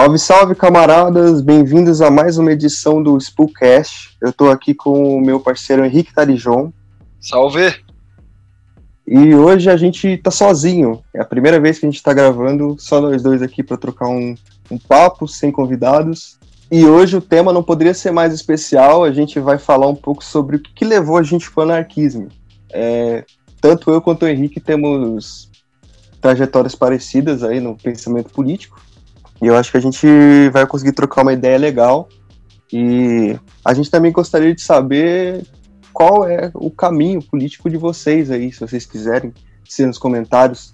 Salve, salve, camaradas! Bem-vindos a mais uma edição do Spookcast. Eu tô aqui com o meu parceiro Henrique Tarijon. Salve! E hoje a gente tá sozinho. É a primeira vez que a gente tá gravando, só nós dois aqui para trocar um, um papo, sem convidados. E hoje o tema não poderia ser mais especial. A gente vai falar um pouco sobre o que levou a gente para o anarquismo. É, tanto eu quanto o Henrique temos trajetórias parecidas aí no pensamento político. E eu acho que a gente vai conseguir trocar uma ideia legal. E a gente também gostaria de saber qual é o caminho político de vocês aí, se vocês quiserem, ser nos comentários,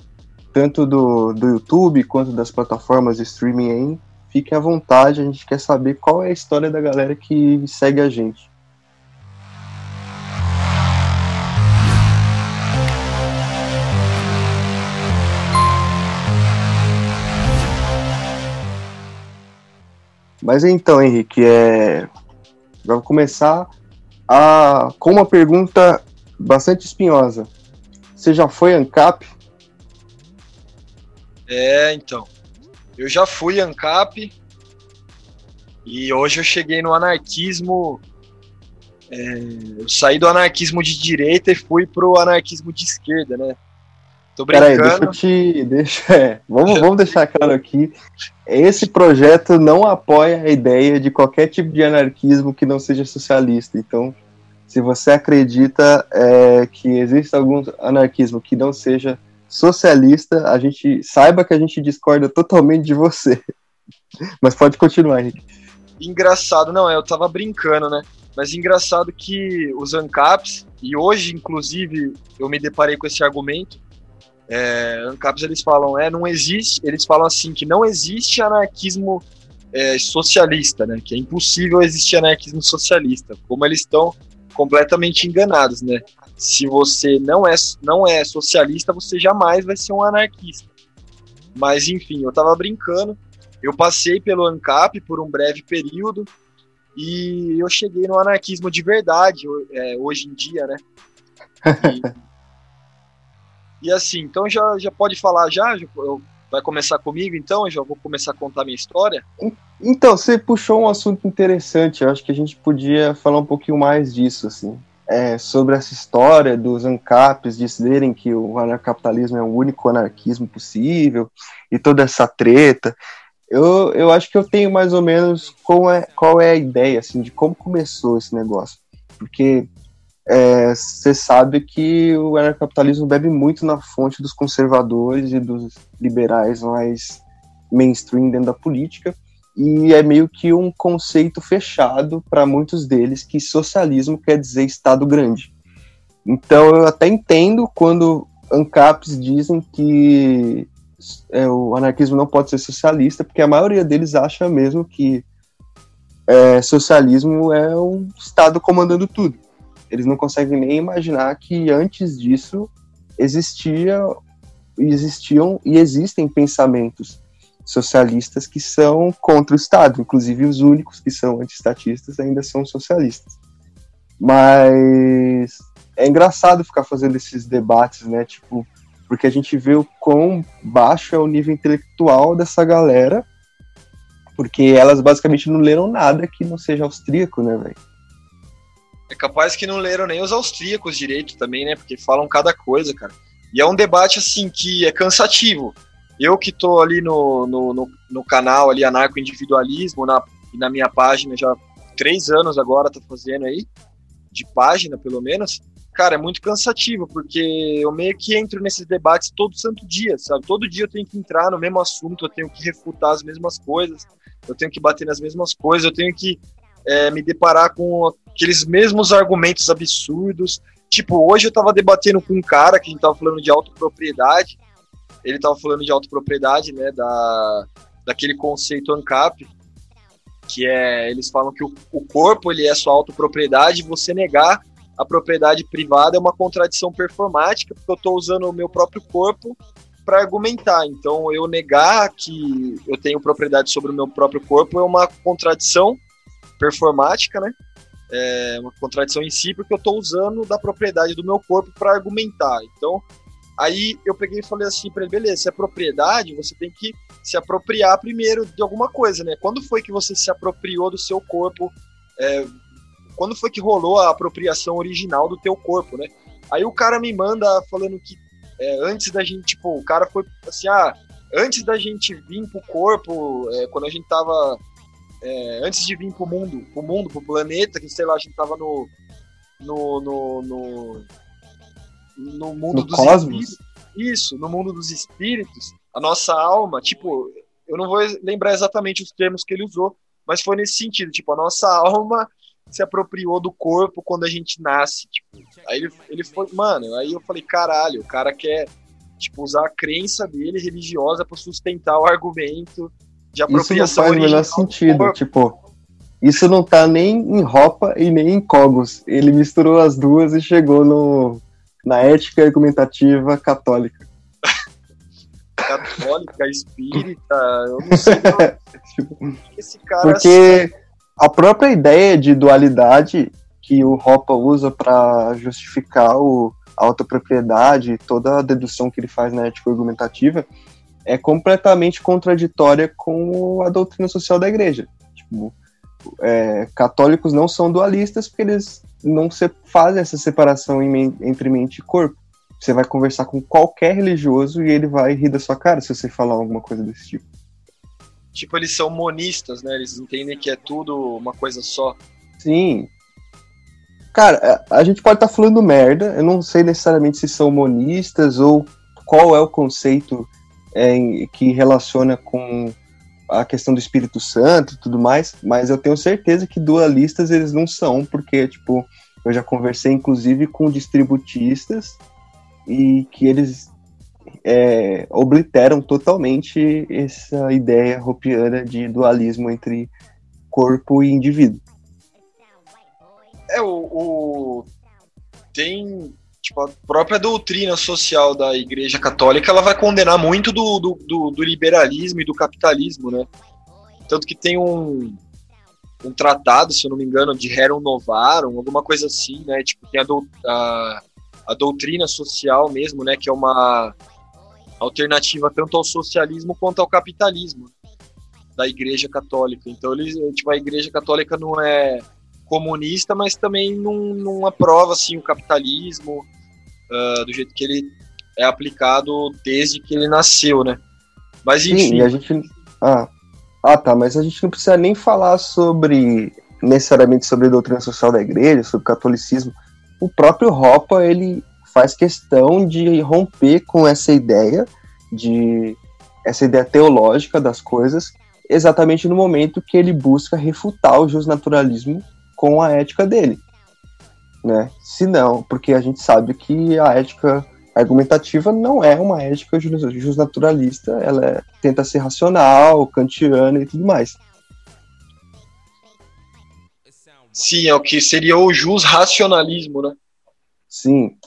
tanto do, do YouTube quanto das plataformas de streaming aí. Fique à vontade, a gente quer saber qual é a história da galera que segue a gente. Mas então, Henrique, é... vamos começar a... com uma pergunta bastante espinhosa. Você já foi ANCAP? É, então. Eu já fui ANCAP e hoje eu cheguei no anarquismo. É... eu saí do anarquismo de direita e fui pro anarquismo de esquerda, né? Tô brincando. Peraí, deixa eu te. Deixa, é, vamos, vamos deixar claro aqui. Esse projeto não apoia a ideia de qualquer tipo de anarquismo que não seja socialista. Então, se você acredita é, que existe algum anarquismo que não seja socialista, a gente saiba que a gente discorda totalmente de você. Mas pode continuar, Henrique. Engraçado, não, eu tava brincando, né? Mas engraçado que os ANCAPs, e hoje, inclusive, eu me deparei com esse argumento, é, ANCAPs eles falam, é, não existe, eles falam assim que não existe anarquismo é, socialista, né? Que é impossível existir anarquismo socialista. Como eles estão completamente enganados, né? Se você não é, não é socialista, você jamais vai ser um anarquista. Mas enfim, eu tava brincando. Eu passei pelo ANCAP por um breve período e eu cheguei no anarquismo de verdade é, hoje em dia, né? E, e assim, então já, já pode falar já? já eu, vai começar comigo então? Já vou começar a contar minha história? Então, você puxou um assunto interessante. Eu acho que a gente podia falar um pouquinho mais disso, assim. É, sobre essa história dos ANCAPs dizerem que o anarcapitalismo é o único anarquismo possível e toda essa treta. Eu, eu acho que eu tenho mais ou menos qual é, qual é a ideia assim, de como começou esse negócio. Porque você é, sabe que o anarcapitalismo bebe muito na fonte dos conservadores e dos liberais mais mainstream dentro da política, e é meio que um conceito fechado para muitos deles que socialismo quer dizer Estado grande. Então eu até entendo quando ANCAPs dizem que é, o anarquismo não pode ser socialista, porque a maioria deles acha mesmo que é, socialismo é um Estado comandando tudo eles não conseguem nem imaginar que antes disso existia, existiam e existem pensamentos socialistas que são contra o Estado, inclusive os únicos que são antiestatistas ainda são socialistas. Mas é engraçado ficar fazendo esses debates, né? Tipo, porque a gente vê o quão baixo é o nível intelectual dessa galera, porque elas basicamente não leram nada que não seja austríaco, né, velho? É capaz que não leram nem os austríacos direito também, né? Porque falam cada coisa, cara. E é um debate, assim, que é cansativo. Eu que tô ali no, no, no, no canal ali, anarco-individualismo, na, na minha página já três anos agora, tá fazendo aí, de página pelo menos, cara, é muito cansativo, porque eu meio que entro nesses debates todo santo dia, sabe? Todo dia eu tenho que entrar no mesmo assunto, eu tenho que refutar as mesmas coisas, eu tenho que bater nas mesmas coisas, eu tenho que é, me deparar com aqueles mesmos argumentos absurdos. Tipo, hoje eu tava debatendo com um cara que a gente tava falando de autopropriedade. Ele tava falando de autopropriedade, né, da, daquele conceito ANCAP, que é, eles falam que o, o corpo ele é sua autopropriedade, você negar a propriedade privada é uma contradição performática, porque eu estou usando o meu próprio corpo para argumentar. Então, eu negar que eu tenho propriedade sobre o meu próprio corpo é uma contradição performática, né? É uma contradição em si, porque eu estou usando da propriedade do meu corpo para argumentar. Então, Aí eu peguei e falei assim para ele, beleza, se é propriedade, você tem que se apropriar primeiro de alguma coisa, né? Quando foi que você se apropriou do seu corpo? É, quando foi que rolou a apropriação original do teu corpo, né? Aí o cara me manda falando que é, antes da gente, tipo, o cara foi assim, ah, antes da gente vir pro corpo, é, quando a gente tava, é, antes de vir pro mundo, pro mundo, pro planeta, que sei lá, a gente tava no, no, no, no, no mundo No dos cosmos? espíritos. Isso, no mundo dos espíritos, a nossa alma, tipo, eu não vou lembrar exatamente os termos que ele usou, mas foi nesse sentido, tipo, a nossa alma se apropriou do corpo quando a gente nasce, tipo. Aí ele, ele foi, mano, aí eu falei, caralho, o cara quer, tipo, usar a crença dele religiosa para sustentar o argumento de Isso não apropriação faz o menor sentido. Tipo, isso não tá nem em Ropa e nem em Cogos. Ele misturou as duas e chegou no, na ética argumentativa católica. católica, espírita, eu não sei Tipo, esse cara Porque a própria ideia de dualidade que o Ropa usa para justificar o, a autopropriedade e toda a dedução que ele faz na ética argumentativa é completamente contraditória com a doutrina social da igreja. Tipo, é, católicos não são dualistas porque eles não se, fazem essa separação entre mente e corpo. Você vai conversar com qualquer religioso e ele vai rir da sua cara se você falar alguma coisa desse tipo. tipo, eles são monistas, né? Eles entendem que é tudo uma coisa só. Sim. Cara, a a gente pode estar falando merda, eu não sei necessariamente se são monistas ou qual é o conceito é, que relaciona com a questão do Espírito Santo e tudo mais, mas eu tenho certeza que dualistas eles não são, porque, tipo, eu já conversei inclusive com distributistas e que eles é, obliteram totalmente essa ideia ropiana de dualismo entre corpo e indivíduo. É, o, o- Tem. Tipo, a própria doutrina social da Igreja Católica ela vai condenar muito do, do, do- do liberalismo e do capitalismo, né? Tanto que tem um, um tratado, se eu não me engano, de Rerum Novarum, alguma coisa assim, né? Tipo, tem a, dou- a, a doutrina social mesmo, né? Que é uma alternativa tanto ao socialismo quanto ao capitalismo da Igreja Católica. Então, eles, tipo, a Igreja Católica não é comunista, mas também não, não aprova assim, o capitalismo ah, do jeito que ele é aplicado desde que ele nasceu, né? Mas Sim, enfim, e a gente. Ah. ah, tá, mas a gente não precisa nem falar sobre. necessariamente sobre a doutrina social da igreja, sobre o catolicismo. O próprio Ropa, ele faz questão de romper com essa ideia, de. essa ideia teológica das coisas, exatamente no momento que ele busca refutar o justnaturalismo com a ética dele. Né? Se não, porque a gente sabe que a ética argumentativa não é uma ética jus- justnaturalista, ela é- tenta ser racional, kantiana e tudo mais. sim, é o que seria o jus racionalismo, né? Sim.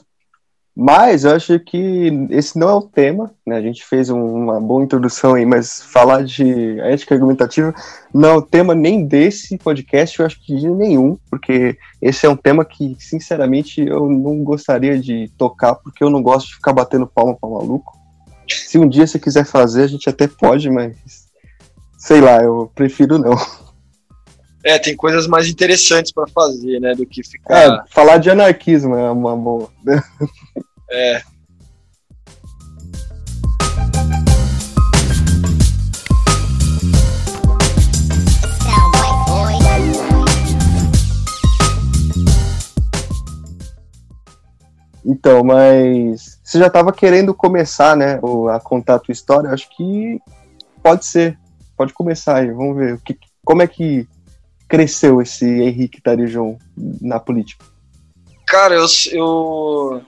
Mas eu acho que esse não é o tema, né? A gente fez um- uma boa introdução aí, mas falar de ética argumentativa não é o tema nem desse podcast, eu acho que de nenhum, porque esse é um tema que, sinceramente, eu não gostaria de tocar, porque eu não gosto de ficar batendo palma pra maluco. Se um dia você quiser fazer, a gente até pode, mas sei lá, eu prefiro não. É, tem coisas mais interessantes para fazer, né, do que ficar. É, falar de anarquismo é uma boa. É, Então, mas você já estava querendo começar, né, a contar a tua história? Acho que pode ser. Pode começar aí, vamos ver. O que, como é que cresceu esse Henrique Tarijon na política? Cara, eu, eu,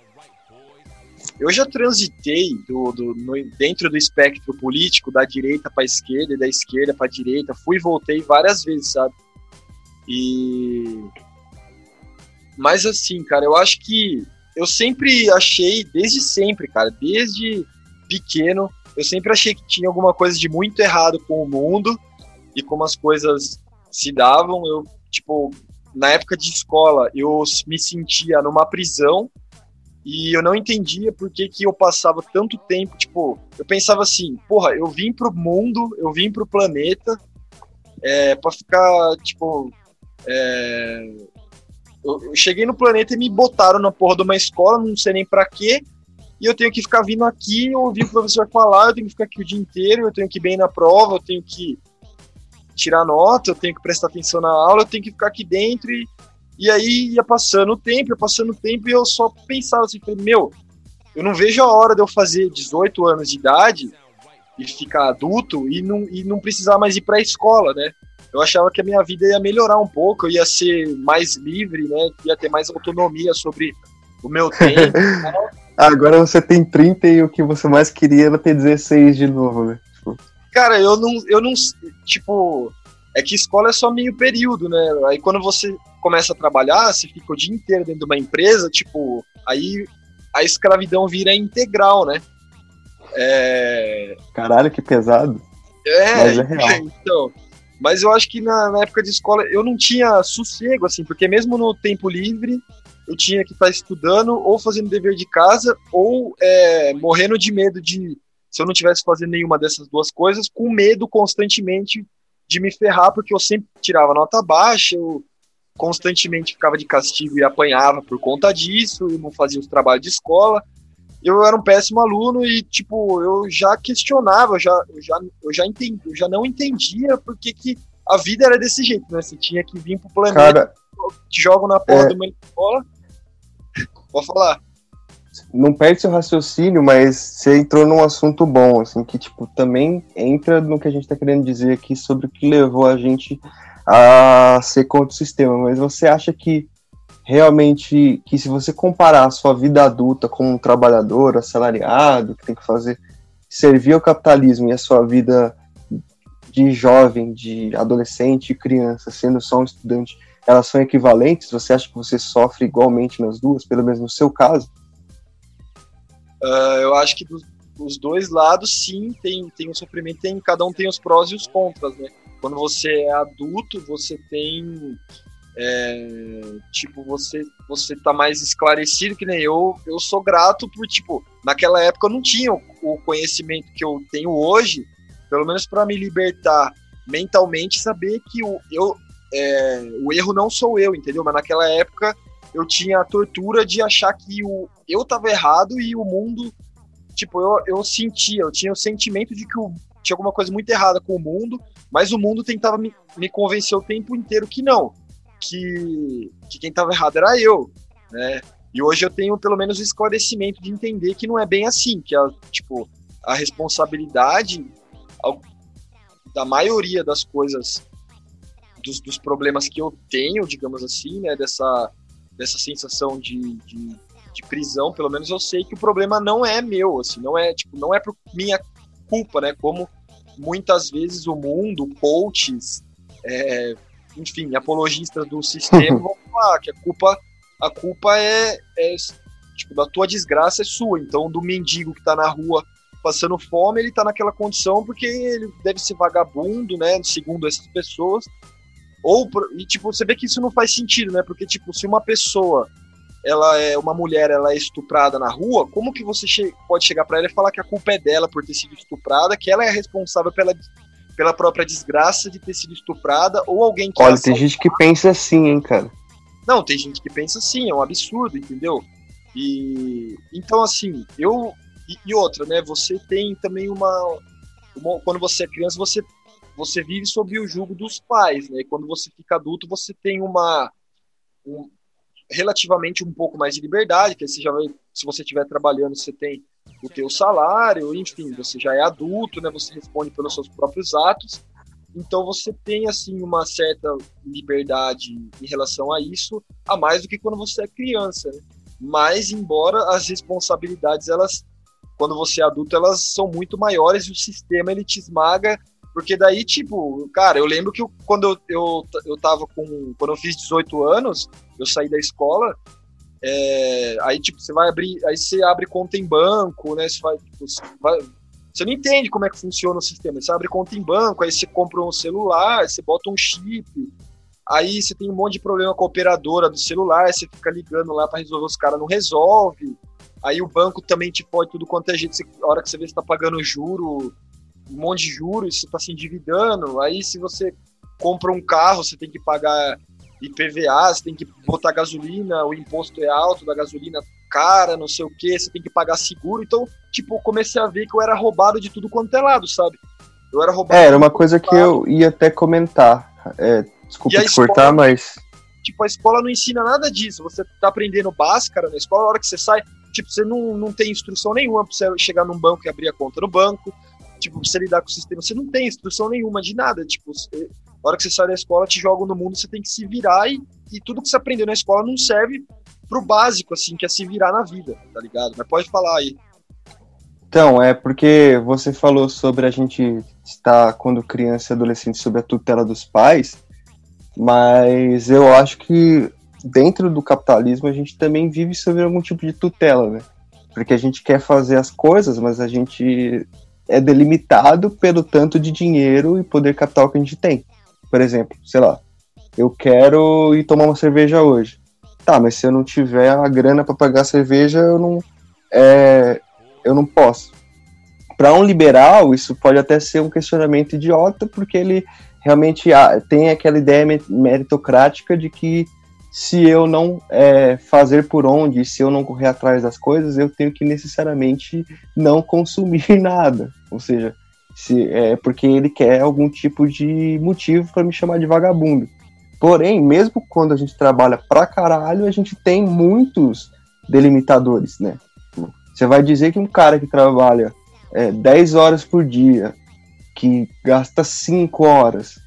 eu já transitei do, do- no- dentro do espectro político, da direita para esquerda e da esquerda para direita. Fui e voltei várias vezes, sabe? E. Mas assim, cara, eu acho que eu sempre achei, desde sempre, cara, desde pequeno, eu sempre achei que tinha alguma coisa de muito errado com o mundo e como as coisas se davam. Eu, tipo, na época de escola, eu me sentia numa prisão E eu não entendia por que, que eu passava tanto tempo, tipo, eu pensava assim, porra, eu vim pro mundo, eu vim pro planeta, é, pra ficar, tipo, é, eu, cheguei no planeta e me botaram na porra de uma escola, não sei nem pra quê, e eu tenho que ficar vindo aqui, ouvir o professor falar, eu tenho que ficar aqui o dia inteiro, eu tenho que ir bem na prova, eu tenho que tirar nota, eu tenho que prestar atenção na aula, eu tenho que ficar aqui dentro e, e aí ia passando o tempo, ia passando o tempo e eu só pensava assim, meu, eu não vejo a hora de eu fazer 18 anos de idade e ficar adulto e não, e não precisar mais ir para a escola, né? Eu achava que a minha vida ia melhorar um pouco, eu ia ser mais livre, né? Ia ter mais autonomia sobre o meu tempo. Agora você tem 30 e o que você mais queria era ter 16 de novo, né? Cara, eu não, eu não, tipo, é que escola é só meio período, né? Aí quando você começa a trabalhar, você fica o dia inteiro dentro de uma empresa, tipo, aí a escravidão vira integral, né? É... Caralho, que pesado. É, mas é real. então. Mas eu acho que na, na, época de escola eu não tinha sossego, assim, porque mesmo no tempo livre eu tinha que estar estudando ou fazendo dever de casa ou é, morrendo de medo de se eu não tivesse fazendo nenhuma dessas duas coisas, com medo constantemente de me ferrar, porque eu sempre tirava nota baixa, eu constantemente ficava de castigo e apanhava por conta disso, eu não fazia os trabalhos de escola. Eu era um péssimo aluno e, tipo, eu já questionava, eu já, eu já, eu já, entendi, eu já não entendia porque que a vida era desse jeito, né? Você tinha que vir pro planeta, Cara, te jogam na porta é... de uma escola. Pode falar não perde seu raciocínio, mas você entrou num assunto bom, assim, que, tipo, também entra no que a gente está querendo dizer aqui sobre o que levou a gente a ser contra o sistema, mas você acha que realmente, que se você comparar a sua vida adulta como um trabalhador, assalariado, que tem que fazer, servir ao capitalismo e a sua vida de jovem, de adolescente, criança, sendo só um estudante, elas são equivalentes? Você acha que você sofre igualmente nas duas, pelo menos no seu caso? Uh, eu acho que dos, dois lados, sim, tem, tem um sofrimento, tem, cada um tem os prós e os contras, né? Quando você é adulto, você tem. É, tipo, você você tá mais esclarecido que nem eu. Eu sou grato por, tipo, naquela época eu não tinha o, o conhecimento que eu tenho hoje, pelo menos para me libertar mentalmente, saber que o, eu, é, o erro não sou eu, entendeu? Mas naquela época eu tinha a tortura de achar que o, eu tava errado e o mundo. Tipo, eu, eu sentia, eu tinha o sentimento de que o, tinha alguma coisa muito errada com o mundo, mas o mundo tentava me, me convencer o tempo inteiro que não, que, que quem tava errado era eu, né? E hoje eu tenho pelo menos o esclarecimento de entender que não é bem assim, que a, tipo, a responsabilidade da maioria das coisas, dos, dos problemas que eu tenho, digamos assim, né, dessa, dessa sensação de, de, de, prisão, pelo menos eu sei que o problema não é meu, assim, não é tipo, não é por minha culpa, né? Como muitas vezes o mundo, coaches, é, enfim, apologistas do sistema vão falar que a culpa, a culpa é, é tipo, da tua desgraça é sua. Então, do mendigo que tá na rua passando fome, ele tá naquela condição porque ele deve ser vagabundo, né? Segundo essas pessoas, ou, e, tipo, você vê que isso não faz sentido, né? Porque, tipo, se uma pessoa, ela é uma mulher, ela é estuprada na rua, como que você che pode chegar para ela e falar que a culpa é dela por ter sido estuprada, que ela é responsável pela, pela própria desgraça de ter sido estuprada, ou alguém que... Olha, tem gente que pensa assim, hein, cara. Não, tem gente que pensa assim, é um absurdo, entendeu? E... Então, assim, eu... E, outra, né? Você tem também uma, uma... Quando você é criança, você você vive sob o jugo dos pais, né? E quando você fica adulto, você tem uma um, relativamente um pouco mais de liberdade, que você já vai, se você estiver trabalhando, você tem o teu salário, enfim, você já é adulto, né? Você responde pelos seus próprios atos. Então você tem assim uma certa liberdade em relação a isso, a mais do que quando você é criança. Né? Mas embora as responsabilidades elas quando você é adulto elas são muito maiores e o sistema ele te esmaga porque daí, tipo, cara, eu lembro que eu, quando eu, eu, eu tava com. Quando eu fiz 18 anos, eu saí da escola. É, aí, tipo, você vai abrir. Aí você abre conta em banco, né? Você vai, tipo, você vai, você não entende como é que funciona o sistema. Você abre conta em banco, aí você compra um celular, você bota um chip, aí você tem um monte de problema com a operadora do celular, você fica ligando lá para resolver, os caras não resolve. Aí o banco também te pode tudo quanto é jeito. Você, a hora que você vê, você tá pagando juro, um monte de juros, você tá se endividando. Aí se você compra um carro, você tem que pagar IPVA, você tem que botar gasolina, o imposto é alto da gasolina cara, não sei o que, você tem que pagar seguro. Então, tipo, comecei a ver que eu era roubado de tudo quanto é lado, sabe? Eu era roubado. É, era uma coisa que eu ia até comentar. É, desculpa te escola, cortar, mas. Tipo, a escola não ensina nada disso. Você tá aprendendo báscara na escola, a hora que você sai, tipo, você não, não tem instrução nenhuma pra você chegar num banco e abrir a conta no banco. Tipo, você lidar com o sistema, você não tem instrução nenhuma de nada. Tipo, você, a hora que você sai da escola, te jogam no mundo, você tem que se virar e, e tudo que você aprendeu na escola não serve pro básico, assim, que é se virar na vida, tá ligado? Mas pode falar aí. Então, é porque você falou sobre a gente estar, quando criança e adolescente, sob a tutela dos pais, mas eu acho que dentro do capitalismo a gente também vive sob algum tipo de tutela, né? Porque a gente quer fazer as coisas, mas a gente é delimitado pelo tanto de dinheiro e poder capital que a gente tem. Por exemplo, sei lá, eu quero ir tomar uma cerveja hoje. Tá, mas se eu não tiver a grana para pagar a cerveja, eu não, é, eu não posso. Para um liberal, isso pode até ser um questionamento idiota, porque ele realmente tem aquela ideia meritocrática de que se eu não é, fazer por onde, se eu não correr atrás das coisas, eu tenho que necessariamente não consumir nada. Ou seja, se, é porque ele quer algum tipo de motivo para me chamar de vagabundo. Porém, mesmo quando a gente trabalha pra caralho, a gente tem muitos delimitadores, né? Você vai dizer que um cara que trabalha é, 10 horas por dia, que gasta 5 horas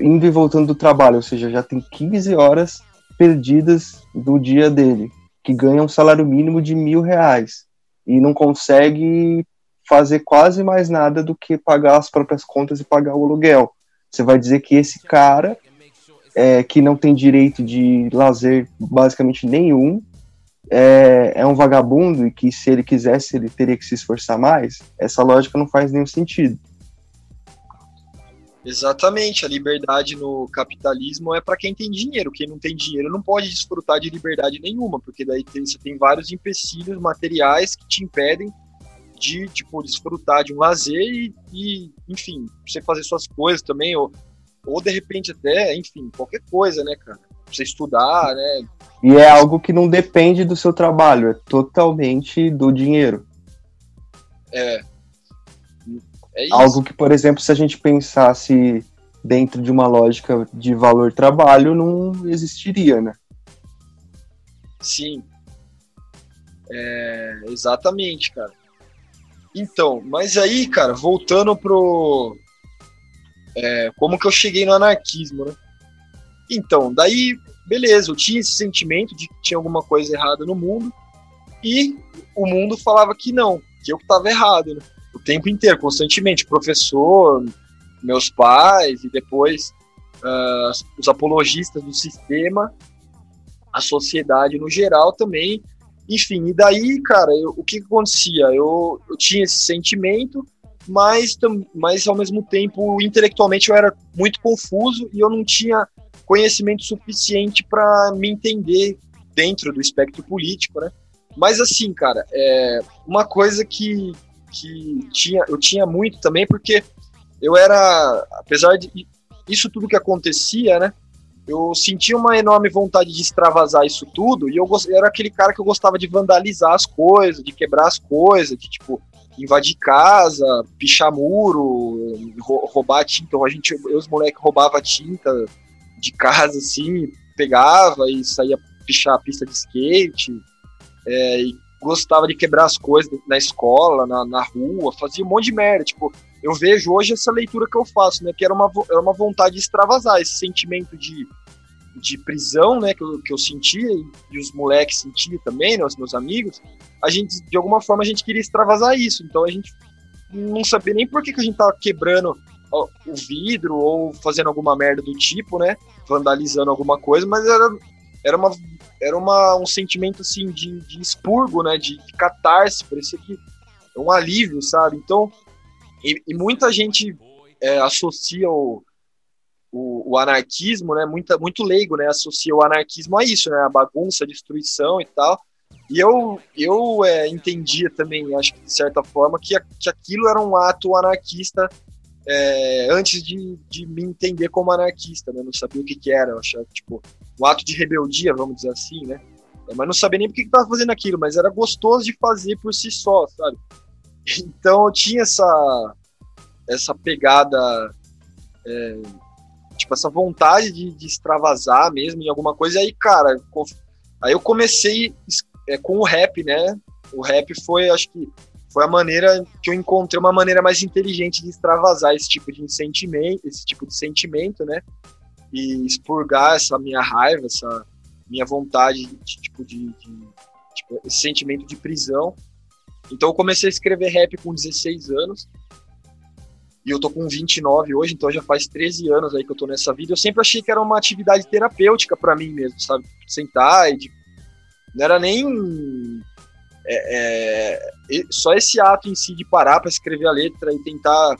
indo e voltando do trabalho, ou seja, já tem 15 horas perdidas do dia dele, que ganha um salário mínimo de mil reais e não consegue fazer quase mais nada do que pagar as próprias contas e pagar o aluguel. Você vai dizer que esse cara é, que não tem direito de lazer basicamente nenhum, é, é, um vagabundo e que se ele quisesse ele teria que se esforçar mais, essa lógica não faz nenhum sentido. Exatamente, a liberdade no capitalismo é para quem tem dinheiro. Quem não tem dinheiro não pode desfrutar de liberdade nenhuma, porque daí tem, você tem vários empecilhos materiais que te impedem de tipo desfrutar de um lazer e, e enfim, você fazer suas coisas também ou ou de repente até, enfim, qualquer coisa, né, cara? Você estudar, né? E é algo que não depende do seu trabalho, é totalmente do dinheiro. É. é isso. Algo que, por exemplo, se a gente pensasse dentro de uma lógica de valor-trabalho, não existiria, né? Sim. É, exatamente, cara. Então, mas aí, cara, voltando pro, é, como que eu cheguei no anarquismo, né? Então, daí, beleza, eu tinha esse sentimento de que tinha alguma coisa errada no mundo e o mundo falava que não, que eu estava errado, né? O tempo inteiro, constantemente, professor, meus pais e depois uh, os apologistas do sistema, a sociedade no geral também, enfim, e daí, cara, eu, o que, que acontecia? Eu, eu tinha esse sentimento, mas, mas ao mesmo tempo, intelectualmente eu era muito confuso e eu não tinha conhecimento suficiente para me entender dentro do espectro político, né? Mas assim, cara, é uma coisa que, que tinha, eu tinha muito também, porque eu era, apesar de isso tudo que acontecia, né? Eu sentia uma enorme vontade de extravasar isso tudo, e eu, eu era aquele cara que eu gostava de vandalizar as coisas, de quebrar as coisas, de tipo, invadir casa, pichar muro, roubar tinta. A gente, eu, os moleques roubava tinta de casa assim, pegava e saía pichar a pista de skate. É, e gostava de quebrar as coisas na escola, na, na rua, fazia um monte de merda. Tipo, eu vejo hoje essa leitura que eu faço, né? Que era uma, era uma vontade de extravasar esse sentimento de de prisão, né, que eu, que eu sentia, e os moleques sentiam também, né, os meus amigos, a gente, de alguma forma, a gente queria extravasar isso. Então a gente não sabia nem por que, que a gente tava quebrando o vidro ou fazendo alguma merda do tipo, né, vandalizando alguma coisa, mas era, era, uma, era uma, um sentimento, assim, de, de expurgo, né, de, de catarse, parecia que é um alívio, sabe? Então, e, e muita gente é, associa o o, o, anarquismo, né, muito, muito leigo, né, associa o anarquismo a isso, né, a bagunça, a destruição e tal. E eu, eu é, entendia também, acho que de certa forma, que, que aquilo era um ato anarquista é, antes de, de me entender como anarquista, né? Não sabia o que, que era, eu achava, tipo, um ato de rebeldia, vamos dizer assim, né? Mas não sabia nem por que estava fazendo aquilo, mas era gostoso de fazer por si só, sabe? Então eu tinha essa, essa pegada, é, tipo, essa vontade de, de, extravasar mesmo em alguma coisa. E aí, cara, aí eu comecei é, com o rap, né? O rap foi, acho que, foi a maneira que eu encontrei uma maneira mais inteligente de extravasar esse tipo de sentimento, esse tipo de sentimento, né? E expurgar essa minha raiva, essa minha vontade de, tipo de, de tipo, esse sentimento de prisão. Então eu comecei a escrever rap com 16 anos. E eu tô com 29 hoje, então já faz 13 anos aí que eu tô nessa vida. Eu sempre achei que era uma atividade terapêutica para mim mesmo, sabe? Sentar e de... não era nem é, é, só esse ato em si de parar para escrever a letra e tentar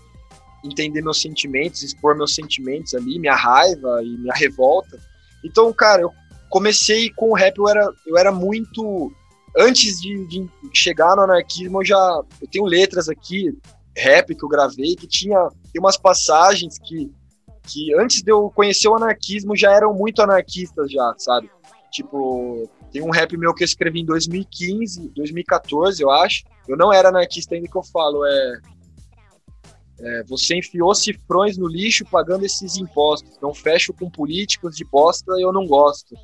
entender meus sentimentos, expor meus sentimentos ali, minha raiva e minha revolta. Então, cara, eu comecei com o rap, eu era, eu era muito. Antes de, de chegar no anarquismo, eu já. Eu tenho letras aqui, rap que eu gravei, que tinha umas passagens que, que antes de eu conhecer o anarquismo já eram muito anarquistas, já, sabe? Tipo, tem um rap meu que eu escrevi em 2015, 2014, eu acho. Eu não era anarquista ainda que eu falo, é, é, você enfiou cifrões no lixo pagando esses impostos. Não fecho com políticos de bosta, eu não gosto.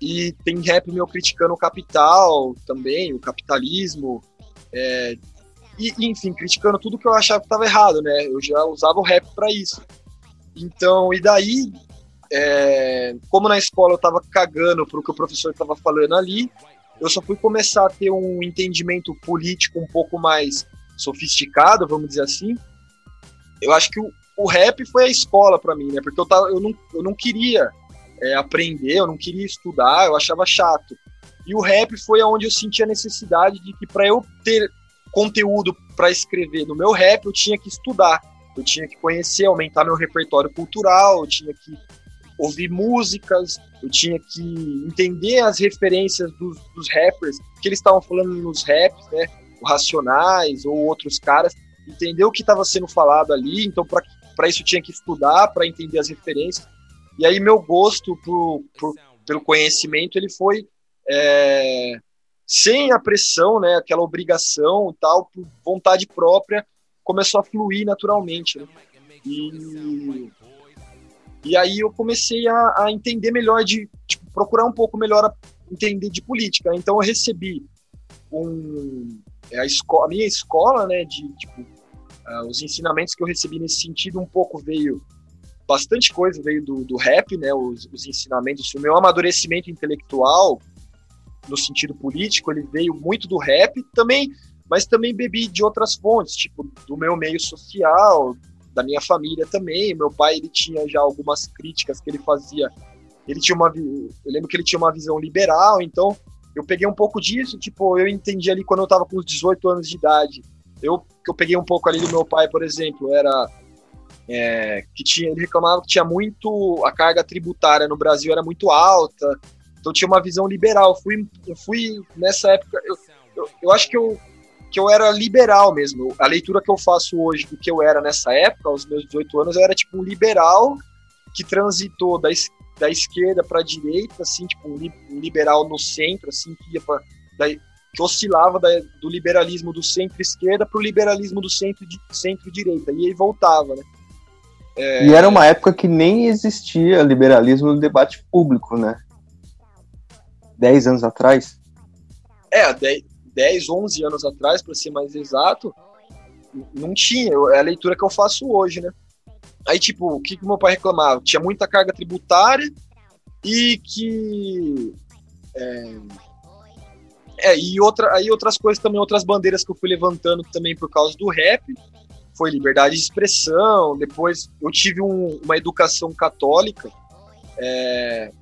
E tem rap meu criticando o capital também, o capitalismo. É, e, enfim, criticando tudo que eu achava que estava errado, né? Eu já usava o rap para isso. Então, e daí é, como na escola eu estava cagando para o que o professor estava falando ali, eu só fui começar a ter um entendimento político um pouco mais sofisticado, vamos dizer assim. Eu acho que o, o rap foi a escola para mim, né? Porque eu, tava, eu, não, eu não queria é, aprender, eu não queria estudar, eu achava chato. E o rap foi onde eu senti a necessidade de que para eu ter conteúdo para escrever no meu rap, eu tinha que estudar, eu tinha que conhecer, aumentar meu repertório cultural, eu tinha que ouvir músicas, eu tinha que entender as referências dos, dos rappers, que eles estavam falando nos raps, né? O Racionais ou outros caras, entender o que estava sendo falado ali. Então, para isso, eu tinha que estudar para entender as referências. E aí, meu gosto por, pelo conhecimento ele foi é, sem a pressão, né? Aquela obrigação, tal, por vontade própria, começou a fluir naturalmente. Né? E e aí eu comecei a, a entender melhor, de tipo, procurar um pouco melhor a entender de política. Então eu recebi um, é, a, escola, a minha escola, né, de tipo, uh, os ensinamentos que eu recebi nesse sentido um pouco veio bastante coisa veio do, do rap, né, os, os ensinamentos, o meu amadurecimento intelectual no sentido político, ele veio muito do rap também, mas também bebi de outras fontes, tipo do meu meio social, da minha família também. Meu pai ele tinha já algumas críticas que ele fazia. Ele tinha uma, eu lembro que ele tinha uma visão liberal, então eu peguei um pouco disso, tipo, eu entendi ali quando eu tava com os 18 anos de idade. Eu eu peguei um pouco ali do meu pai, por exemplo, era é, que tinha, ele reclamava que tinha muito a carga tributária no Brasil era muito alta, então tinha uma visão liberal. Eu fui, eu fui nessa época, eu, eu, eu acho que eu que eu era liberal mesmo. A leitura que eu faço hoje do que eu era nessa época, aos meus 18 anos, eu era tipo um liberal que transitou da, da esquerda para a direita, assim, tipo um, li, um, liberal no centro, assim, que ia pra, da, que oscilava da, do liberalismo do centro-esquerda para o liberalismo do centro-direita, e aí voltava, né? É... E era uma época que nem existia liberalismo no debate público, né? Dez anos atrás. É, 10, 11 anos atrás, para ser mais exato, não tinha. É a leitura que eu faço hoje, né? Aí, tipo, o que, que meu pai reclamava? Tinha muita carga tributária e que. É, é, e outra, aí outras coisas também, outras bandeiras que eu fui levantando também por causa do rap. Foi liberdade de expressão. Depois eu tive um, uma educação católica. É,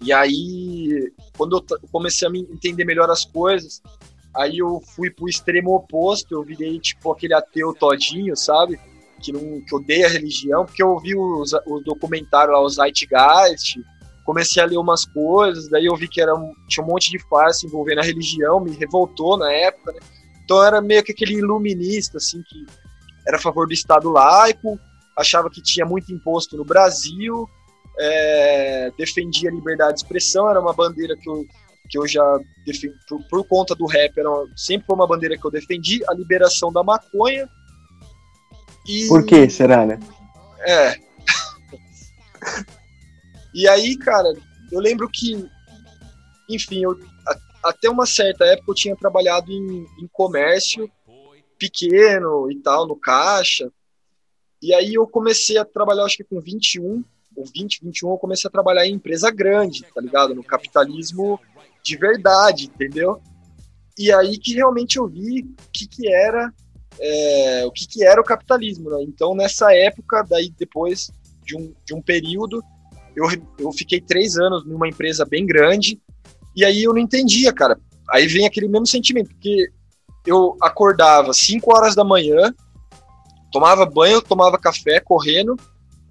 e aí, quando eu comecei a entender melhor as coisas, aí eu fui pro extremo oposto, eu virei tipo aquele ateu todinho, sabe? Que, não, que odeia a religião, porque eu vi os, o documentário lá, o Zeitgeist, comecei a ler umas coisas, daí eu vi que era tinha um monte de farsa envolvendo a religião, me revoltou na época, né? Então era meio que aquele iluminista, assim, que era a favor do Estado laico, achava que tinha muito imposto no Brasil, é, defendia a liberdade de expressão, era uma bandeira que eu, que eu já defendi, por, por conta do rap, era, sempre foi uma bandeira que eu defendi, a liberação da maconha. E, por que será, né? É. e aí, cara, eu lembro que, enfim, eu, a, até uma certa época eu tinha trabalhado em, em comércio pequeno e tal, no caixa. E aí eu comecei a trabalhar, acho que com 21 ou 20, 21, eu comecei a trabalhar em empresa grande, tá ligado? No capitalismo de verdade, entendeu? E aí que realmente eu vi o que, que era é, o que, que era o capitalismo, né? Então nessa época, daí depois de um, de um período, eu, eu fiquei três anos numa empresa bem grande e aí eu não entendia, cara. Aí vem aquele mesmo sentimento, porque eu acordava 5 horas da manhã, tomava banho, tomava café correndo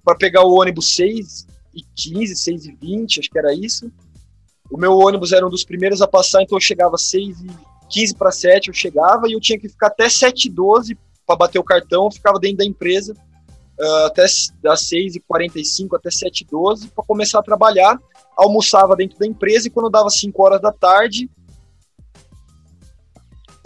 para pegar o ônibus 6 e 15, 6 e 20, acho que era isso. O meu ônibus era um dos primeiros a passar, então eu chegava 6 e 15 para 7, eu chegava e eu tinha que ficar até 7 e 12 para bater o cartão, eu ficava dentro da empresa uh, até das 6 e 45 até 7 e 12 para começar a trabalhar, almoçava dentro da empresa e quando dava 5 horas da tarde,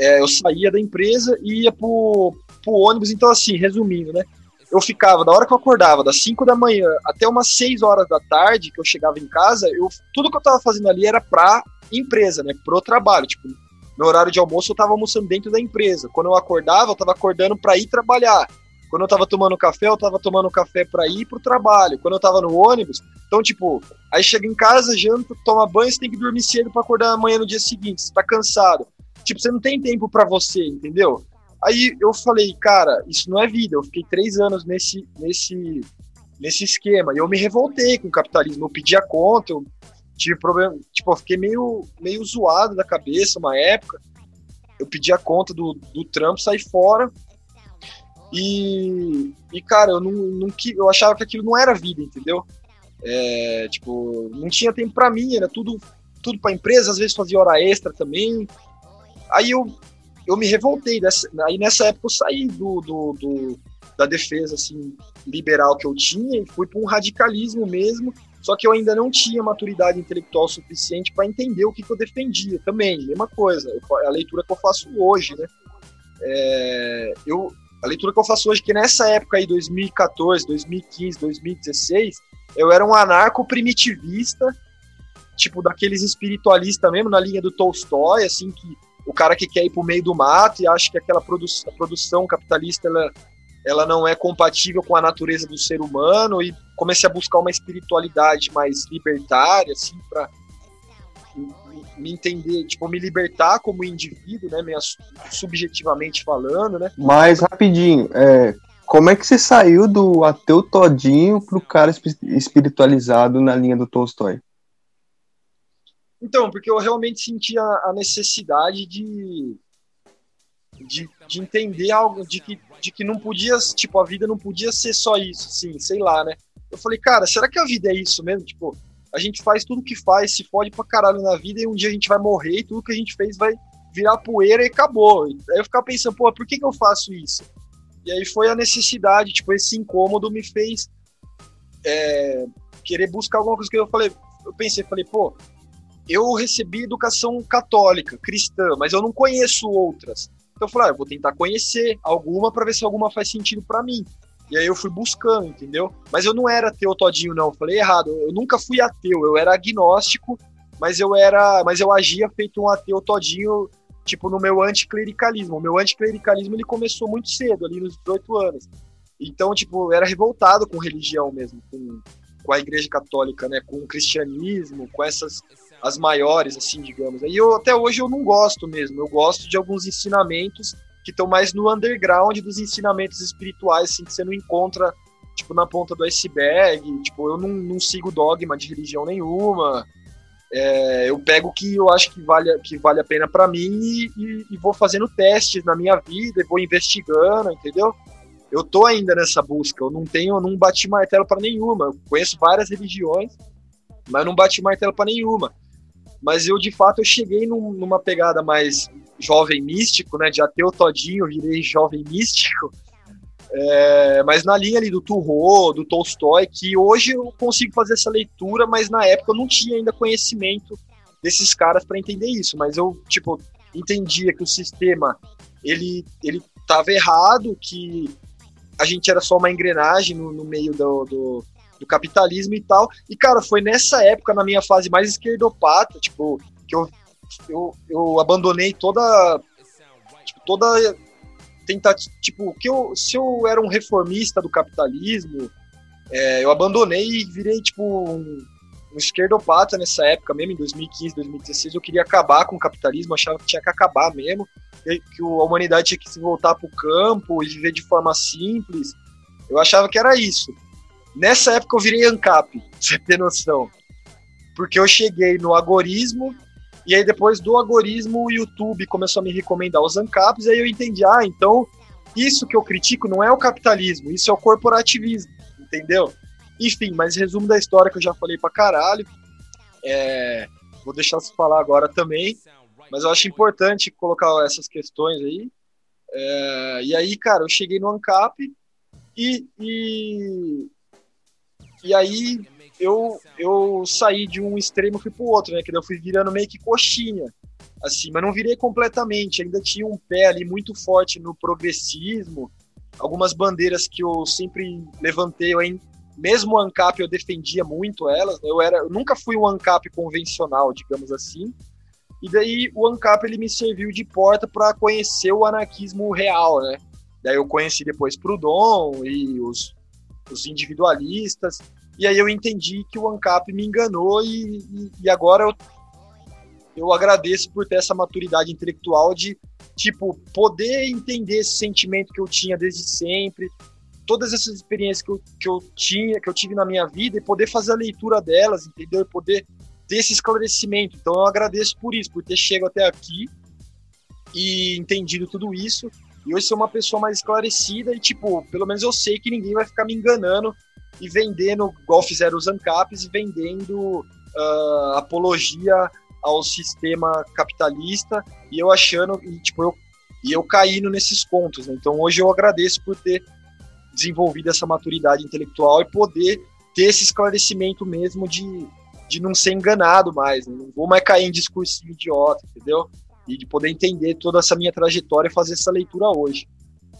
é, eu saía da empresa e ia pro, pro ônibus. Então, assim, resumindo, né? Eu ficava, da hora que eu acordava, das 5 da manhã até umas 6 horas da tarde, que eu chegava em casa, eu, tudo que eu tava fazendo ali era pra empresa, né? Pro trabalho. Tipo, no horário de almoço eu tava almoçando dentro da empresa. Quando eu acordava, eu tava acordando pra ir trabalhar. Quando eu tava tomando café, eu tava tomando café pra ir pro trabalho. Quando eu tava no ônibus, então, tipo, aí chega em casa, janta, toma banho, você tem que dormir cedo para acordar amanhã no dia seguinte, você tá cansado. Tipo, você não tem tempo para você, entendeu? Aí eu falei, cara, isso não é vida. Eu fiquei três anos nesse, nesse, nesse esquema. E eu me revoltei com o capitalismo. Eu pedi a conta, eu tive problema. Tipo, eu fiquei meio, meio zoado da cabeça uma época. Eu pedi a conta do, do trampo, saí fora. E, e cara, eu não, não eu achava que aquilo não era vida, entendeu? É, tipo, não tinha tempo para mim, era tudo tudo para empresa, às vezes fazia hora extra também. Aí eu, eu me revoltei. Aí nessa época eu saí do, do, do da defesa assim, liberal que eu tinha e fui para um radicalismo mesmo. Só que eu ainda não tinha maturidade intelectual suficiente para entender o que, que, eu defendia também. Mesma coisa, a leitura que eu faço hoje, né? É, eu, a leitura que eu faço hoje, que nessa época aí, 2014, 2015, 2016, eu era um anarco-primitivista, tipo daqueles espiritualistas mesmo, na linha do Tolstói, assim, que o cara que quer ir para o meio do mato e acha que aquela produ produção capitalista ela, ela não é compatível com a natureza do ser humano e comecei a buscar uma espiritualidade mais libertária, assim, para me entender, tipo, me libertar como indivíduo, né, meio subjetivamente falando, né. Mas rapidinho, é, como é que você saiu do ateu todinho pro cara espiritualizado na linha do Tolstói? Então, porque eu realmente sentia a necessidade de, de, de, entender algo, de que, de que não podia, tipo, a vida não podia ser só isso, assim, sei lá, né? Eu falei, cara, será que a vida é isso mesmo? Tipo, a gente faz tudo que faz, se fode pra caralho na vida e um dia a gente vai morrer e tudo que a gente fez vai virar poeira e acabou. Aí eu ficava pensando, pô, por que, que eu faço isso? E aí foi a necessidade, tipo, esse incômodo me fez é, querer buscar alguma coisa que eu falei, eu pensei, falei, pô, eu recebi educação católica, cristã, mas eu não conheço outras. Então eu falei, ah, eu vou tentar conhecer alguma para ver se alguma faz sentido para mim. E aí eu fui buscando, entendeu? Mas eu não era ateu todinho, não. Eu falei errado. Eu nunca fui ateu. Eu era agnóstico, mas eu era, mas eu agia feito um ateu todinho, tipo no meu anticlericalismo. O meu anticlericalismo ele começou muito cedo, ali nos 18 anos. Então, tipo, eu era revoltado com religião mesmo, com, com a igreja católica, né, com o cristianismo, com essas as maiores, assim, digamos. E eu, até hoje eu não gosto mesmo. Eu gosto de alguns ensinamentos que estão mais no underground dos ensinamentos espirituais, assim, que você não encontra, tipo, na ponta do iceberg. Tipo, eu não, não sigo dogma de religião nenhuma. É, eu pego o que eu acho que vale, que vale a pena para mim e, e, e, vou fazendo testes na minha vida e vou investigando, entendeu? Eu tô ainda nessa busca, eu não tenho, não bati martelo para nenhuma. Eu conheço várias religiões, mas não bati martelo para nenhuma. Mas eu, de fato, eu cheguei num, numa pegada mais jovem místico, né? De ateu todinho, virei jovem místico. É, mas na linha ali do Turro, do Tolstói, que hoje eu consigo fazer essa leitura, mas na época eu não tinha ainda conhecimento desses caras para entender isso. Mas eu, tipo, entendia que o sistema ele ele estava errado, que a gente era só uma engrenagem no, no meio do, do, do, capitalismo e tal. E, cara, foi nessa época, na minha fase mais esquerdopata, tipo, que eu, eu, eu abandonei toda. Tipo, toda tentativa. Tipo, que eu, se eu era um reformista do capitalismo, é, eu abandonei e virei, tipo, um, um esquerdopata nessa época mesmo, em 2015, 2016. Eu queria acabar com o capitalismo, achava que tinha que acabar mesmo que a humanidade tinha que se voltar para o campo e viver de forma simples. Eu achava que era isso. Nessa época eu virei ANCAP, pra você ter noção. Porque eu cheguei no agorismo, e aí depois do agorismo o YouTube começou a me recomendar os ANCAPs, aí eu entendi, ah, então isso que eu critico não é o capitalismo, isso é o corporativismo, entendeu? Enfim, mas resumo da história que eu já falei pra caralho. É, vou deixar você falar agora também. Mas eu acho importante colocar essas questões aí. É, e aí, cara, eu cheguei no ANCAP e, e, e aí eu, eu saí de um extremo e fui pro outro, né? Que eu fui virando meio que coxinha, assim, mas não virei completamente. Ainda tinha um pé ali muito forte no progressismo, algumas bandeiras que eu sempre levantei, eu, mesmo o ANCAP eu defendia muito elas. Eu era, eu nunca fui um ANCAP convencional, digamos assim. E daí o ANCAP ele me serviu de porta para conhecer o anarquismo real, né? Daí eu conheci depois Proudhon e os, os individualistas. E aí eu entendi que o ANCAP me enganou e, e, e agora eu, eu agradeço por ter essa maturidade intelectual de, tipo, poder entender esse sentimento que eu tinha desde sempre, todas essas experiências que eu, que eu tinha, que eu tive na minha vida e poder fazer a leitura delas, entendeu? E poder ter esse esclarecimento. Então eu agradeço por isso, por ter chegado até aqui e entendido tudo isso. E hoje sou uma pessoa mais esclarecida e, tipo, pelo menos eu sei que ninguém vai ficar me enganando e vendendo, igual fizeram os e vendendo uh, apologia ao sistema capitalista e eu achando, e, tipo, eu, e eu caindo nesses contos. Né? Então hoje eu agradeço por ter desenvolvido essa maturidade intelectual e poder ter esse esclarecimento mesmo de de não ser enganado mais, né? não vou mais cair em discursinho idiota, entendeu? E de poder entender toda essa minha trajetória e fazer essa leitura hoje.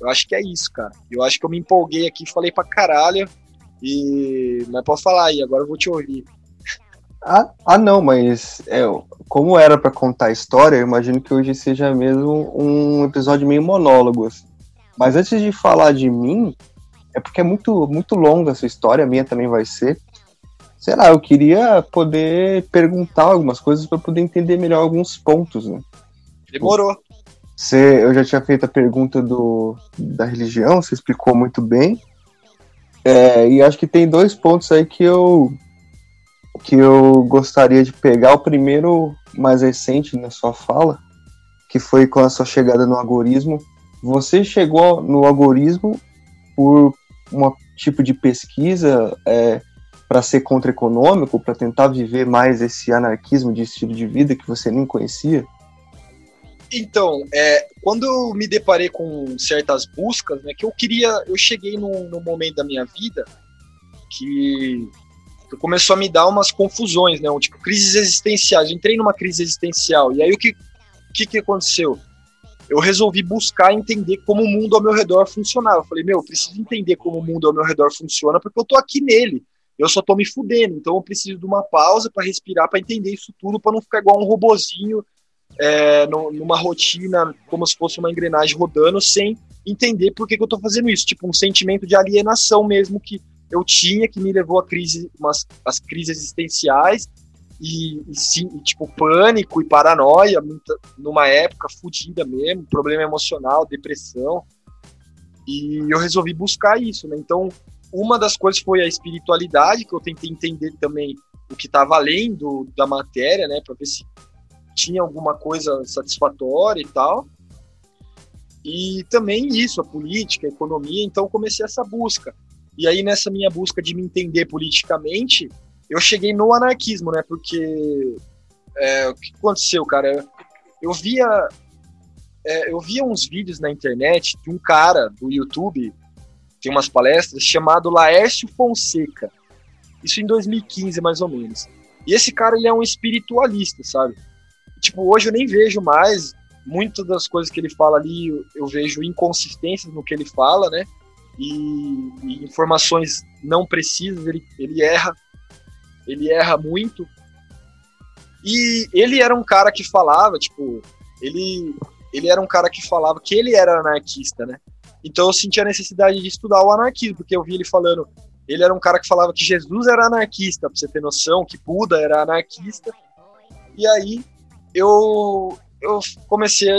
Eu acho que é isso, cara. Eu acho que eu me empolguei aqui, falei pra caralho. E. Mas pode falar aí, agora eu vou te ouvir. Ah, ah não, mas é, como era para contar a história, eu imagino que hoje seja mesmo um episódio meio monólogo. Assim. Mas antes de falar de mim, é porque é muito, muito longa essa história, a minha também vai ser sei lá, eu queria poder perguntar algumas coisas para poder entender melhor alguns pontos, né? Demorou. Você, eu já tinha feito a pergunta do, da religião, você explicou muito bem. É, e acho que tem dois pontos aí que eu que eu gostaria de pegar. O primeiro, mais recente na sua fala, que foi com a sua chegada no algoritmo. Você chegou no algoritmo por um tipo de pesquisa é, para ser contra-econômico, para tentar viver mais esse anarquismo de estilo de vida que você nem conhecia? Então, é, quando eu me deparei com certas buscas, né, que eu queria, eu cheguei num, num momento da minha vida que, começou a me dar umas confusões, né, um, tipo crises existenciais. Eu entrei numa crise existencial e aí o que que, que aconteceu? Eu resolvi buscar entender como o mundo ao meu redor funcionava. Eu falei, meu, eu preciso entender como o mundo ao meu redor funciona porque eu tô aqui nele eu só tô me fudendo. Então eu preciso de uma pausa para respirar, para entender isso tudo, para não ficar igual um robozinho é, numa rotina, como se fosse uma engrenagem rodando, sem entender por que, que eu tô fazendo isso. Tipo, um sentimento de alienação mesmo que eu tinha, que me levou a crise, umas, as crises existenciais, e, e, sim, e, tipo, pânico e paranoia, muita, numa época fodida mesmo, problema emocional, depressão. E eu resolvi buscar isso, né? Então, uma das coisas foi a espiritualidade, que eu tentei entender também o que estava além do, da matéria, né, para ver se tinha alguma coisa satisfatória e tal. E também isso, a política, a economia, então comecei essa busca. E aí nessa minha busca de me entender politicamente, eu cheguei no anarquismo, né? Porque é, o que aconteceu, cara? Eu via é, eu via uns vídeos na internet de um cara do YouTube, tem umas palestras, chamado Laércio Fonseca. Isso em 2015, mais ou menos. E esse cara, ele é um espiritualista, sabe? Tipo, hoje eu nem vejo mais. Muitas das coisas que ele fala ali, eu, eu vejo inconsistências no que ele fala, né? E, e informações não precisas, ele, ele erra. Ele erra muito. E ele era um cara que falava, tipo, ele, ele era um cara que falava que ele era anarquista, né? Então eu senti a necessidade de estudar o anarquismo, porque eu vi ele falando ele era um cara que falava que Jesus era anarquista, pra você ter noção, que Buda era anarquista. E aí eu, eu comecei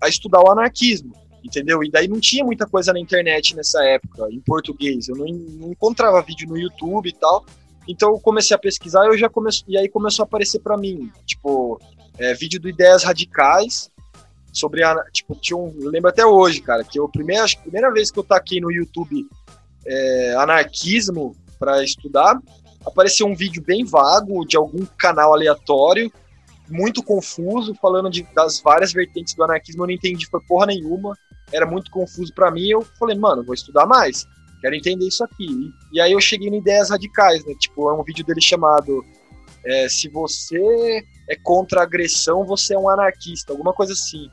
a, estudar o anarquismo, entendeu? E daí não tinha muita coisa na internet nessa época, em português. Eu não, não encontrava vídeo no YouTube e tal. Então eu comecei a pesquisar eu já comecei, e aí começou a aparecer para mim, tipo, é, vídeo do Ideias Radicais sobre a, tipo, tinha um, eu lembro até hoje, cara, que eu primeira, a primeira vez que eu taquei no YouTube é, anarquismo para estudar, apareceu um vídeo bem vago de algum canal aleatório, muito confuso, falando de, das várias vertentes do anarquismo. Eu não entendi foi porra nenhuma, era muito confuso para mim. Eu falei, mano, vou estudar mais, quero entender isso aqui. E, aí eu cheguei em ideias radicais, né? Tipo, é um vídeo dele chamado é, Se você é contra a agressão, você é um anarquista, alguma coisa assim.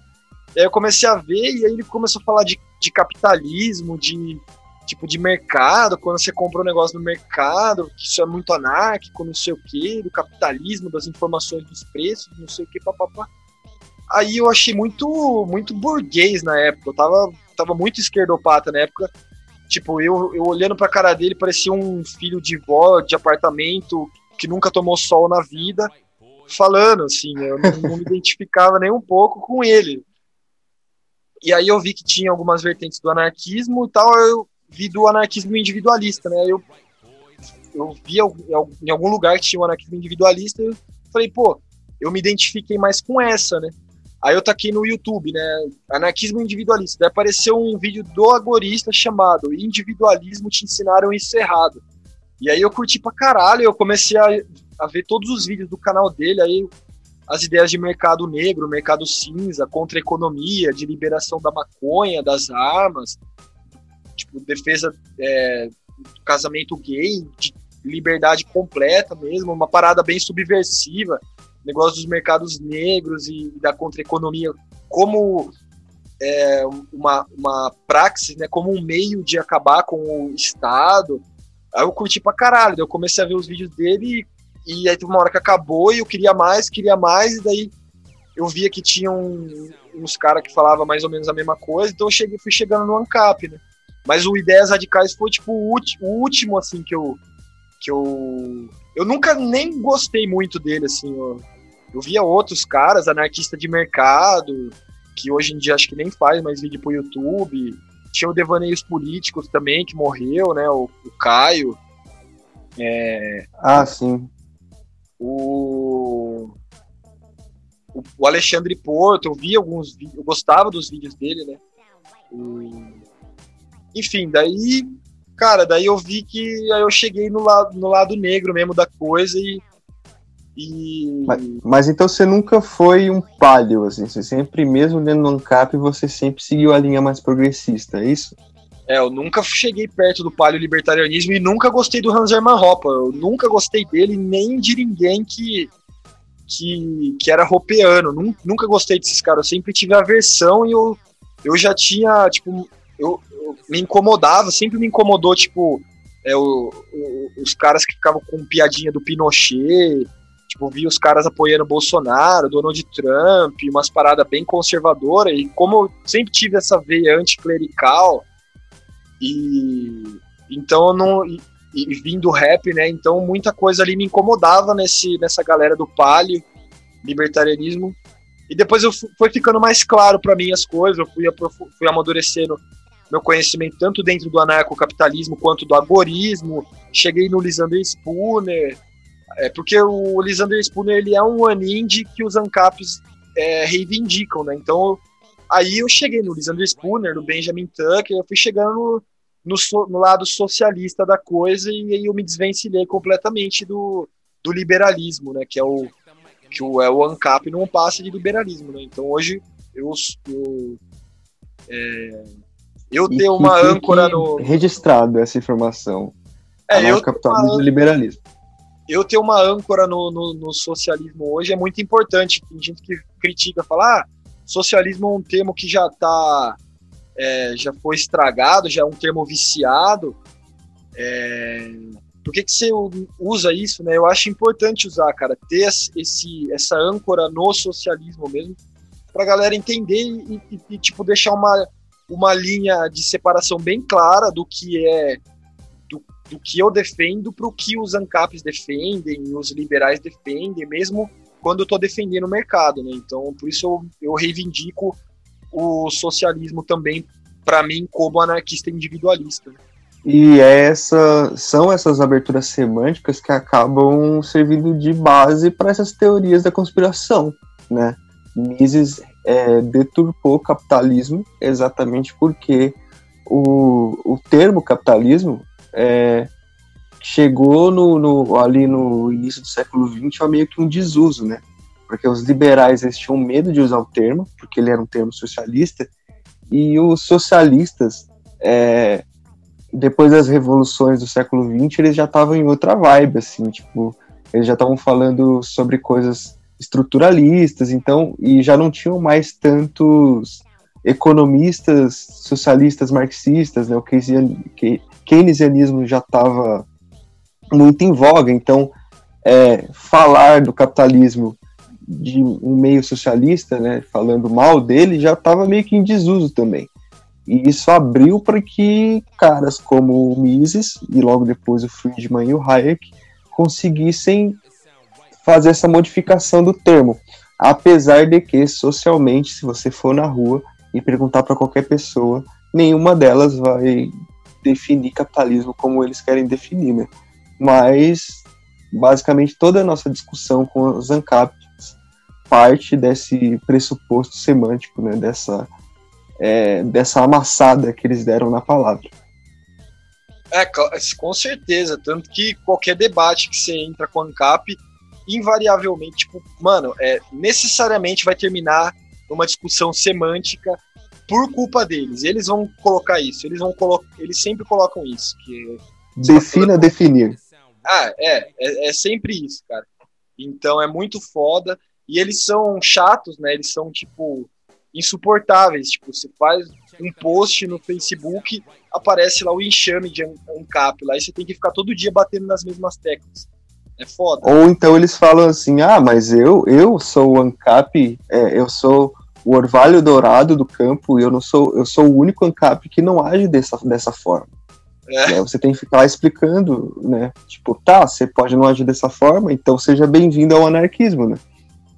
E aí eu comecei a ver, e aí ele começou a falar de, de capitalismo, de tipo de mercado, quando você compra um negócio no mercado, que isso é muito anárquico, não sei o que, do capitalismo, das informações dos preços, não sei o que, papapá. Aí eu achei muito muito burguês na época, eu tava, tava muito esquerdopata na época. Tipo, eu, eu olhando pra cara dele, parecia um filho de vó de apartamento que nunca tomou sol na vida, falando assim, eu não, não me identificava nem um pouco com ele. E aí eu vi que tinha algumas vertentes do anarquismo e tal, eu vi do anarquismo individualista, né? Eu, eu vi em algum lugar que tinha um anarquismo individualista e eu falei, pô, eu me identifiquei mais com essa, né? Aí eu taquei no YouTube, né? Anarquismo individualista. Daí apareceu um vídeo do agorista chamado Individualismo te ensinaram isso errado. E aí eu curti pra caralho, eu comecei a, a ver todos os vídeos do canal dele, aí as ideias de mercado negro, mercado cinza, contra-economia, de liberação da maconha, das armas, tipo, defesa é, casamento gay, de liberdade completa mesmo, uma parada bem subversiva, negócio dos mercados negros e da contra-economia como é, uma, uma praxis, né, como um meio de acabar com o Estado. Aí eu curti pra caralho, eu comecei a ver os vídeos dele e, e aí teve uma hora que acabou e eu queria mais, queria mais, e daí eu via que tinham uns caras que falavam mais ou menos a mesma coisa, então eu cheguei, fui chegando no ANCAP, né? Mas o Ideias Radicais foi, tipo, o, o último, assim, que eu. Que eu. Eu nunca nem gostei muito dele, assim. Eu, eu via outros caras, anarquista de mercado, que hoje em dia acho que nem faz mais vídeo pro YouTube. Tinha o Devaneios Políticos também, que morreu, né? O, o Caio. É, ah, sim. O, o, Alexandre Porto, eu vi alguns eu gostava dos vídeos dele, né? O, enfim, daí, cara, daí eu vi que aí eu cheguei no lado, no lado negro mesmo da coisa e. e... Mas, mas, então você nunca foi um palio, assim, você sempre, mesmo dentro do ANCAP, você sempre seguiu a linha mais progressista, é isso? É, eu nunca cheguei perto do palio libertarianismo e nunca gostei do Hans Hermann Hoppe. Eu nunca gostei dele, nem de ninguém que, que, que era ropeano. Nunca, nunca gostei desses caras. Eu sempre tive aversão e eu, eu já tinha, tipo, eu, me incomodava, sempre me incomodou, tipo, é, o, o, os caras que ficavam com piadinha do Pinochet, tipo, via os caras apoiando Bolsonaro, Donald Trump, umas paradas bem conservadoras, e como eu sempre tive essa veia anticlerical, e então eu não. E, e vindo rap, né? Então muita coisa ali me incomodava nesse, nessa galera do palio, libertarianismo. E depois eu foi ficando mais claro para mim as coisas, eu fui, fui amadurecendo meu conhecimento tanto dentro do anarcocapitalismo quanto do agorismo. Cheguei no Lisander Spooner, é, porque o Lisander Spooner ele é um aninde que os ANCAPs é, reivindicam, né? Então aí eu cheguei no Lisander Spooner, no Benjamin Tucker, eu fui chegando no, no, so, no, lado socialista da coisa e aí eu me desvencilhei completamente do, do liberalismo, né? Que é o que o, é o ANCAP não passa de liberalismo, né? Então hoje eu, eu, é, eu e tenho uma âncora no. Registrado essa informação. É, eu capitalismo e liberalismo. Eu ter uma âncora no, no, no, socialismo hoje é muito importante. Tem gente que critica, fala, ah, socialismo é um termo que já tá. É, já foi estragado, já é um termo viciado. É, por que, que você usa isso, né? Eu acho importante usar, cara, ter esse, essa âncora no socialismo mesmo, pra galera entender e, e, e tipo, deixar uma, uma linha de separação bem clara do que é do, do que eu defendo para o que os ANCAPs defendem, os liberais defendem, mesmo quando eu estou defendendo o mercado, né? Então, por isso eu, eu reivindico o socialismo também, para mim, como anarquista individualista. E essa, são essas aberturas semânticas que acabam servindo de base para essas teorias da conspiração, né? Mises é, deturpou o capitalismo exatamente porque o, o termo capitalismo é, chegou no, no, ali no início do século XX a meio que um desuso, né? Porque os liberais eles tinham medo de usar o termo, porque ele era um termo socialista, e os socialistas é, depois das revoluções do século XX, eles já estavam em outra vibe, assim, tipo, eles já estavam falando sobre coisas estruturalistas, então, e já não tinham mais tantos economistas socialistas marxistas, né, o keynesianismo já estava muito em voga, então, é, falar do capitalismo de um meio socialista, né, falando mal dele, já estava meio que em desuso também. E isso abriu para que caras como o Mises e logo depois o Friedman e o Hayek conseguissem fazer essa modificação do termo. Apesar de que, socialmente, se você for na rua e perguntar para qualquer pessoa, nenhuma delas vai definir capitalismo como eles querem definir, né? Mas, basicamente, toda a nossa discussão com os ANCAPs parte desse pressuposto semântico, né? Dessa é, dessa amassada que eles deram na palavra. É, com certeza. Tanto que qualquer debate que você entra com a ANCAP, invariavelmente, tipo, mano, é, necessariamente vai terminar numa discussão semântica por culpa deles. Eles vão colocar isso, eles vão colocar, eles sempre colocam isso. Que Defina definir. Ah, é, é, é sempre isso, cara. Então é muito foda. E eles são chatos, né? Eles são tipo insuportáveis. Tipo, você faz um post no Facebook, aparece lá o enxame de ANCAP lá, e você tem que ficar todo dia batendo nas mesmas teclas. É foda. Ou então eles falam assim, ah, mas eu, eu sou o ANCAP, é, eu sou o orvalho dourado do campo, e eu não sou, eu sou o único ANCAP que não age dessa, dessa forma. É. Você tem que ficar explicando, né? Tipo, tá, você pode não agir dessa forma, então seja bem-vindo ao anarquismo, né?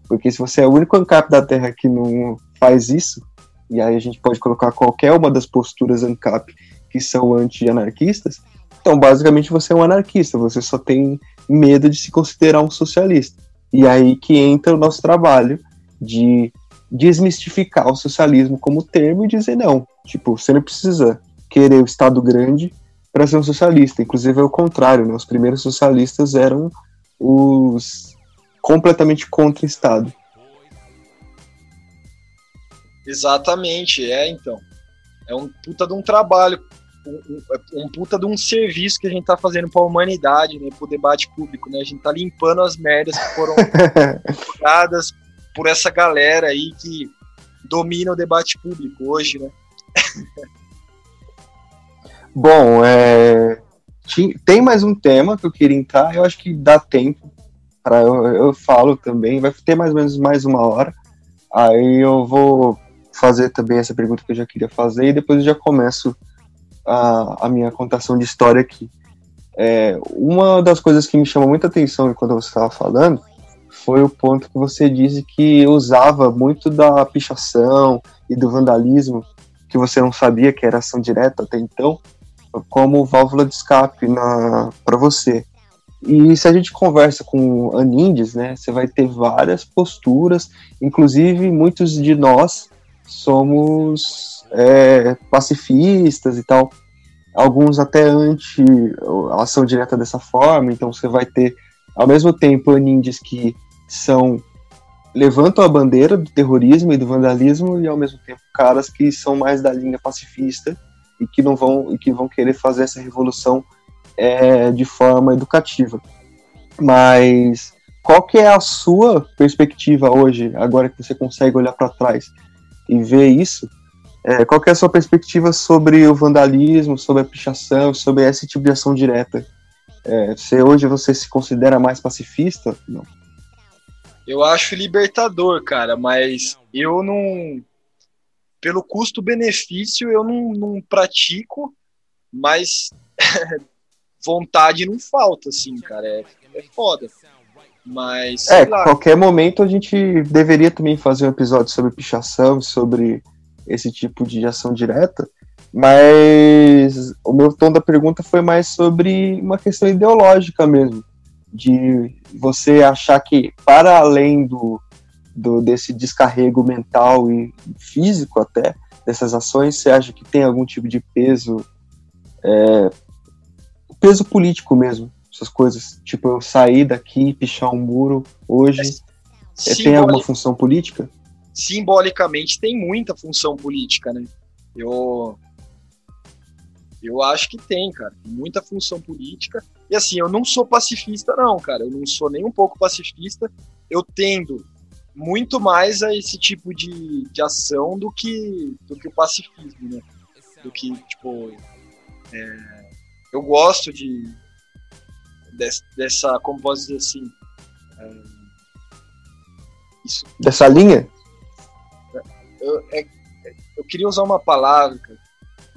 Porque se você é o único ANCAP da Terra que não faz isso, e aí a gente pode colocar qualquer uma das posturas ANCAP que são anti-anarquistas, então basicamente você é um anarquista, você só tem medo de se considerar um socialista. E aí que entra o nosso trabalho de desmistificar o socialismo como termo e dizer não, tipo, você não precisa querer o Estado grande para ser um socialista. Inclusive é o contrário, né? Os primeiros socialistas eram os completamente contra o Estado. Exatamente, é então. É um puta de um trabalho, um, um puta de um serviço que a gente tá fazendo para a humanidade, né, pro debate público, né? A gente tá limpando as merdas que foram dadas por essa galera aí que domina o debate público hoje, né? Bom, é... tem mais um tema que eu queria entrar, eu acho que dá tempo para eu, eu falo também, vai ter mais ou menos mais uma hora. Aí eu vou fazer também essa pergunta que eu já queria fazer e depois eu já começo a, a minha contação de história aqui. É, uma das coisas que me chamou muita atenção enquanto você estava falando foi o ponto que você disse que usava muito da pichação e do vandalismo, que você não sabia que era ação direta até então, como válvula de escape para você. E se a gente conversa com anindes, né, você vai ter várias posturas, inclusive muitos de nós somos é, pacifistas e tal. alguns até anti ação direta dessa forma, então você vai ter ao mesmo tempo anindies que são levantam a bandeira do terrorismo e do vandalismo e ao mesmo tempo caras que são mais da linha pacifista e que não vão e que vão querer fazer essa revolução é, de forma educativa. Mas qual que é a sua perspectiva hoje, agora que você consegue olhar para trás e ver isso? É, qual que é a sua perspectiva sobre o vandalismo, sobre a pichação, sobre esse tipo de ação direta? É, se hoje você se considera mais pacifista? Não. Eu acho libertador, cara, mas eu não. Pelo custo-benefício, eu não, não pratico, mas vontade não falta, assim, cara. É, é foda. Mas. É, lá. qualquer momento a gente deveria também fazer um episódio sobre pichação, sobre esse tipo de ação direta, mas o meu tom da pergunta foi mais sobre uma questão ideológica mesmo, de você achar que para além do, do desse descarrego mental e físico até dessas ações, você acha que tem algum tipo de peso, é, peso político mesmo, essas coisas, tipo eu sair daqui, pichar um muro hoje, é, é tem alguma função política? Simbolicamente tem muita função política, né? Eu eu acho que tem, cara, muita função política. E assim, eu não sou pacifista não, cara, eu não sou nem um pouco pacifista. Eu tendo muito mais a esse tipo de, de ação do que do que o pacifismo, né? Do que tipo é, eu gosto de dessa, como posso dizer assim, é, isso, dessa linha eu, é, eu queria usar uma palavra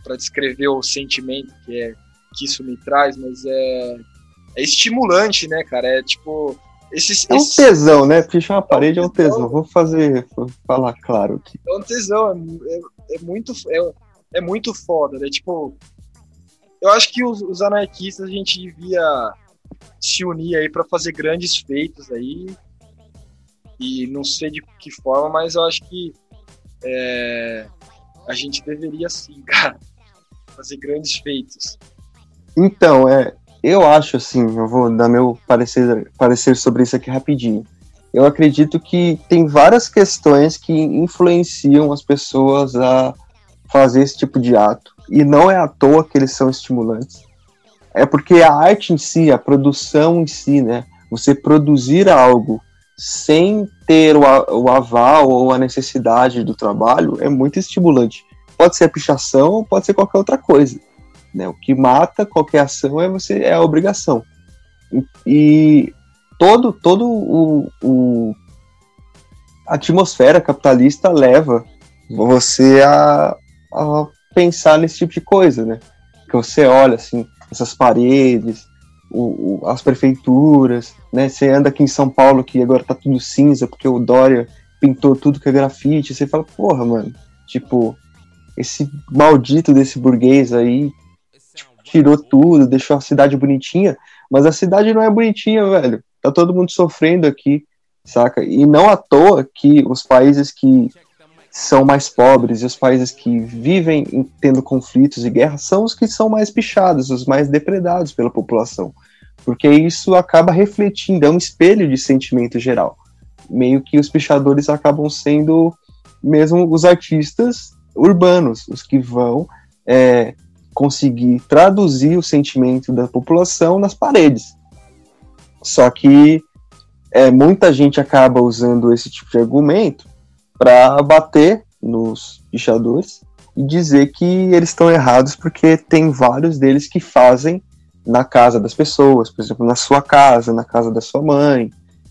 para descrever o sentimento que é que isso me traz, mas é, é estimulante, né, cara? É tipo. Esses, é um esses... tesão, né? Pichar uma parede é um tesão. É um tesão. Vou fazer, vou falar claro aqui. É um tesão, é, é, é muito, é, é, muito foda, né? Tipo, eu acho que os, os anarquistas a gente devia se unir aí para fazer grandes feitos aí. E não sei de que forma, mas eu acho que é, a gente deveria sim, cara, fazer grandes feitos. Então, é, eu acho assim, eu vou dar meu parecer, parecer sobre isso aqui rapidinho. Eu acredito que tem várias questões que influenciam as pessoas a fazer esse tipo de ato. E não é à toa que eles são estimulantes. É porque a arte em si, a produção em si, né? Você produzir algo sem ter o, o aval ou a necessidade do trabalho é muito estimulante. Pode ser a pichação, pode ser qualquer outra coisa. Né? O que mata qualquer ação é você é a obrigação. E, todo todo o, o a atmosfera capitalista leva você a, a pensar nesse tipo de coisa, né? Que você olha assim essas paredes, o, o, as prefeituras, né? Você anda aqui em São Paulo que agora tá tudo cinza porque o Dória pintou tudo que é grafite. Você fala, porra, mano, tipo, esse maldito desse burguês aí tipo, tirou tudo, deixou a cidade bonitinha, mas a cidade não é bonitinha, velho. Tá todo mundo sofrendo aqui, saca? E não à toa que os países que são mais pobres e os países que vivem tendo conflitos e guerras são os que são mais pichados, os mais depredados pela população. Porque isso acaba refletindo, é um espelho de sentimento geral. Meio que os pichadores acabam sendo mesmo os artistas urbanos, os que vão é, conseguir traduzir o sentimento da população nas paredes. Só que é, muita gente acaba usando esse tipo de argumento para bater nos pichadores e dizer que eles estão errados porque tem vários deles que fazem na casa das pessoas, por exemplo, na sua casa, na casa da sua mãe,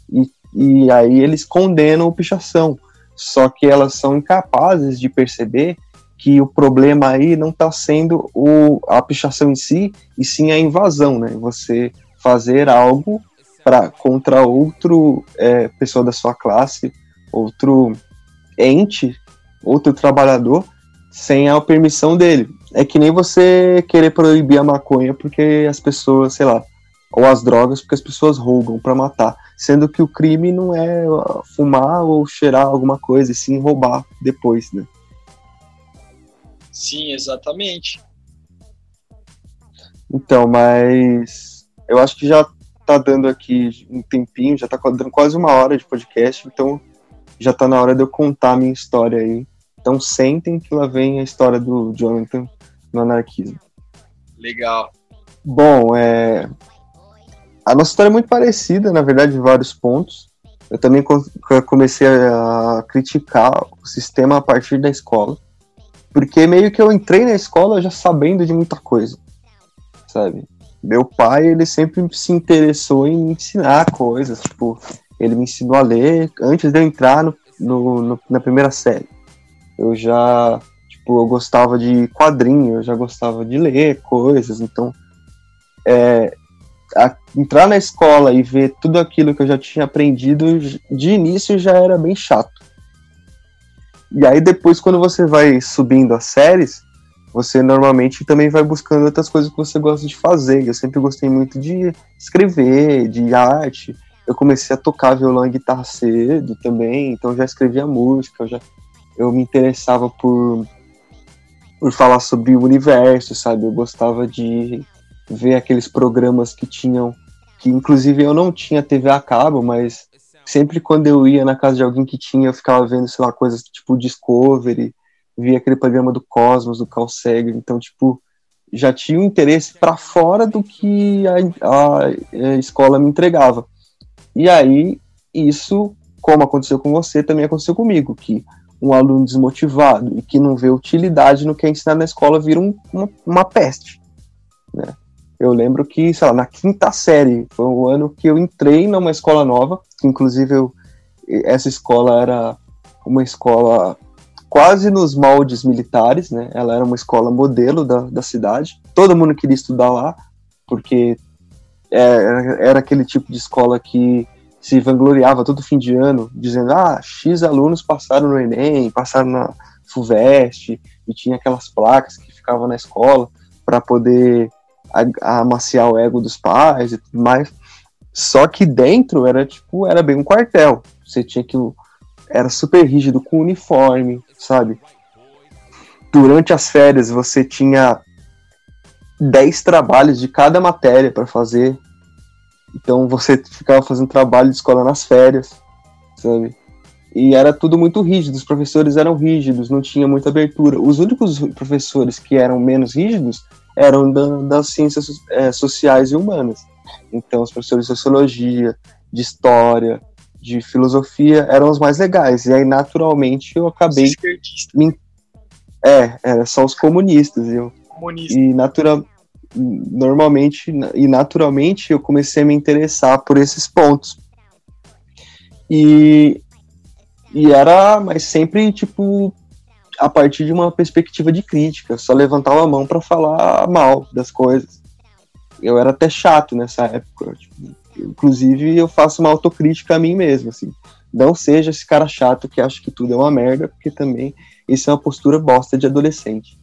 e, e aí eles condenam o pichação. Só que elas são incapazes de perceber que o problema aí não está sendo o, a pichação em si, e sim a invasão, né? Você fazer algo para contra outro é, pessoa da sua classe, outro ente, outro trabalhador, sem a permissão dele. É que nem você querer proibir a maconha porque as pessoas, sei lá, ou as drogas porque as pessoas roubam para matar, sendo que o crime não é fumar ou cheirar alguma coisa, e sim roubar depois, né? Sim, exatamente. Então, mas eu acho que já tá dando aqui um tempinho, já tá dando quase uma hora de podcast, então já tá na hora de eu contar a minha história aí. Então sentem que lá vem a história do Jonathan no anarquismo. Legal. Bom, é... a nossa história é muito parecida, na verdade, em vários pontos. Eu também comecei a criticar o sistema a partir da escola, porque meio que eu entrei na escola já sabendo de muita coisa, sabe? Meu pai, ele sempre se interessou em me ensinar coisas, tipo, ele me ensinou a ler antes de eu entrar no, no, no, na primeira série. Eu já, tipo, eu gostava de quadrinho, eu já gostava de ler coisas, então é, a, entrar na escola e ver tudo aquilo que eu já tinha aprendido de início já era bem chato. E aí depois, quando você vai subindo as séries, você normalmente também vai buscando outras coisas que você gosta de fazer. Eu sempre gostei muito de escrever, de arte. Eu comecei a tocar violão e guitarra cedo também, então já escrevia música, eu já eu me interessava por por falar sobre o universo, sabe? Eu gostava de ver aqueles programas que tinham que inclusive eu não tinha TV a cabo, mas sempre quando eu ia na casa de alguém que tinha, eu ficava vendo, sei lá, coisas tipo Discovery, via aquele programa do Cosmos, do Carl Sagan, então, tipo, já tinha um interesse para fora do que a, a, a, escola me entregava. E aí, isso, como aconteceu com você, também aconteceu comigo, que um aluno desmotivado e que não vê utilidade no que é ensinado na escola vira um, uma, uma peste, né? Eu lembro que, sei lá, na quinta série, foi o ano que eu entrei numa escola nova, que inclusive eu, essa escola era uma escola quase nos moldes militares, né? Ela era uma escola modelo da, da cidade. Todo mundo queria estudar lá, porque era, é, era aquele tipo de escola que se vangloriava todo fim de ano, dizendo: ah, X alunos passaram no Enem, passaram na FUVEST, e tinha aquelas placas que ficavam na escola para poder amaciar o ego dos pais e tudo mais. Só que dentro era tipo, era bem um quartel. Você tinha que era super rígido com uniforme, sabe? Durante as férias você tinha 10 trabalhos de cada matéria para fazer. Então você ficava fazendo trabalho de escola nas férias, sabe? E era tudo muito rígido, os professores eram rígidos, não tinha muita abertura. Os únicos professores que eram menos rígidos eram da, das ciências é, sociais e humanas. Então, os professores de sociologia, de história, de filosofia eram os mais legais. E aí, naturalmente, eu acabei. Me... É, era só os comunistas. Eu... Comunista. E natural normalmente e naturalmente eu comecei a me interessar por esses pontos e e era mas sempre tipo a partir de uma perspectiva de crítica, só levantava a mão para falar mal das coisas. Eu era até chato nessa época. Tipo, inclusive, eu faço uma autocrítica a mim mesmo. Assim. Não seja esse cara chato que acha que tudo é uma merda, porque também isso é uma postura bosta de adolescente.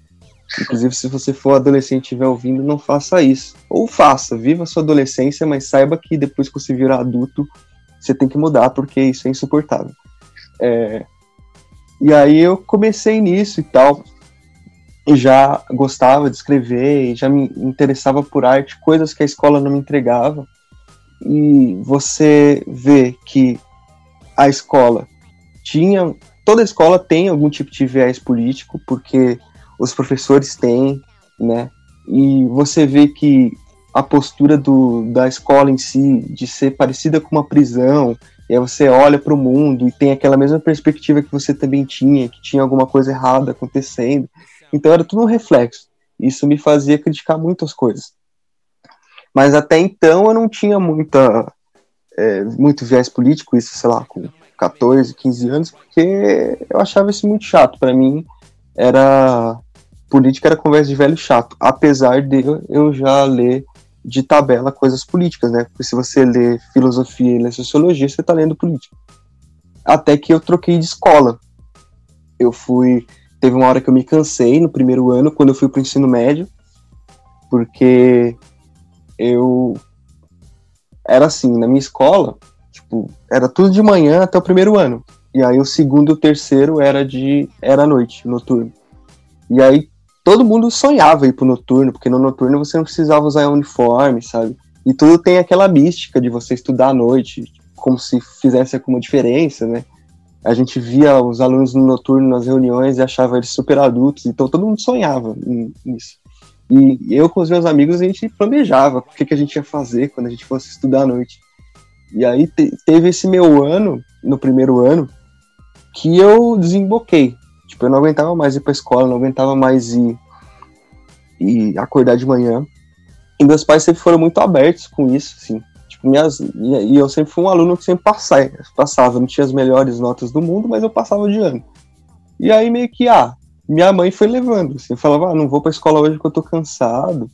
Inclusive, se você for adolescente e estiver ouvindo, não faça isso. Ou faça, viva sua adolescência, mas saiba que depois que você virar adulto, você tem que mudar, porque isso é insuportável. É, e aí eu comecei nisso e tal. E já gostava de escrever, e já me interessava por arte, coisas que a escola não me entregava. E você vê que a escola tinha. Toda escola tem algum tipo de viés político, porque os professores têm, né? E você vê que a postura do, da escola em si, de ser parecida com uma prisão, e aí você olha para o mundo e tem aquela mesma perspectiva que você também tinha, que tinha alguma coisa errada acontecendo. Então era tudo um reflexo. Isso me fazia criticar muitas coisas. Mas até então eu não tinha muita, é, muito viés político, isso, sei lá, com 14, 15 anos, porque eu achava isso muito chato. Para mim, era. Política era conversa de velho chato, apesar de eu já ler de tabela coisas políticas, né? Porque se você lê filosofia e lê sociologia, você está lendo política. Até que eu troquei de escola. Eu fui. Teve uma hora que eu me cansei no primeiro ano, quando eu fui para o ensino médio, porque eu. Era assim, na minha escola, tipo, era tudo de manhã até o primeiro ano. E aí o segundo e o terceiro era de. era noite, noturno. E aí todo mundo sonhava ir pro noturno, porque no noturno você não precisava usar uniforme, sabe? E tudo tem aquela mística de você estudar à noite, como se fizesse alguma diferença, né? A gente via os alunos no noturno nas reuniões e achava eles super adultos, então todo mundo sonhava nisso. E eu com os meus amigos a gente planejava o que, que a gente ia fazer quando a gente fosse estudar à noite. E aí te, teve esse meu ano, no primeiro ano, que eu desemboquei. Tipo, eu não aguentava mais ir pra escola, não aguentava mais ir, ir acordar de manhã. E meus pais sempre foram muito abertos com isso, assim. Tipo, minhas, e eu sempre fui um aluno que sempre passava, passava. Não tinha as melhores notas do mundo, mas eu passava de ano. E aí meio que, ah, minha mãe foi levando, assim. Eu falava, ah, não vou pra escola hoje porque eu tô cansado.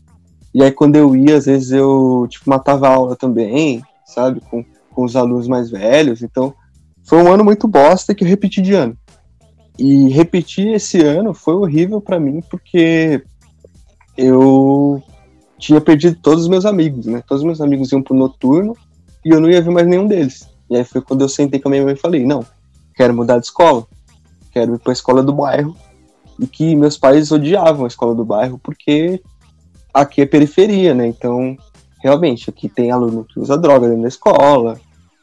E aí quando eu ia, às vezes eu, tipo, matava aula também, sabe? Com, com os alunos mais velhos. Então, foi um ano muito bosta que eu repeti de ano. E repetir esse ano foi horrível para mim, porque eu tinha perdido todos os meus amigos, né? Todos os meus amigos iam pro noturno e eu não ia ver mais nenhum deles. E aí foi quando eu sentei com a minha mãe e falei: não, quero mudar de escola, quero ir pra escola do bairro. E que meus pais odiavam a escola do bairro porque aqui é periferia, né? Então, realmente, aqui tem aluno que usa droga dentro da escola,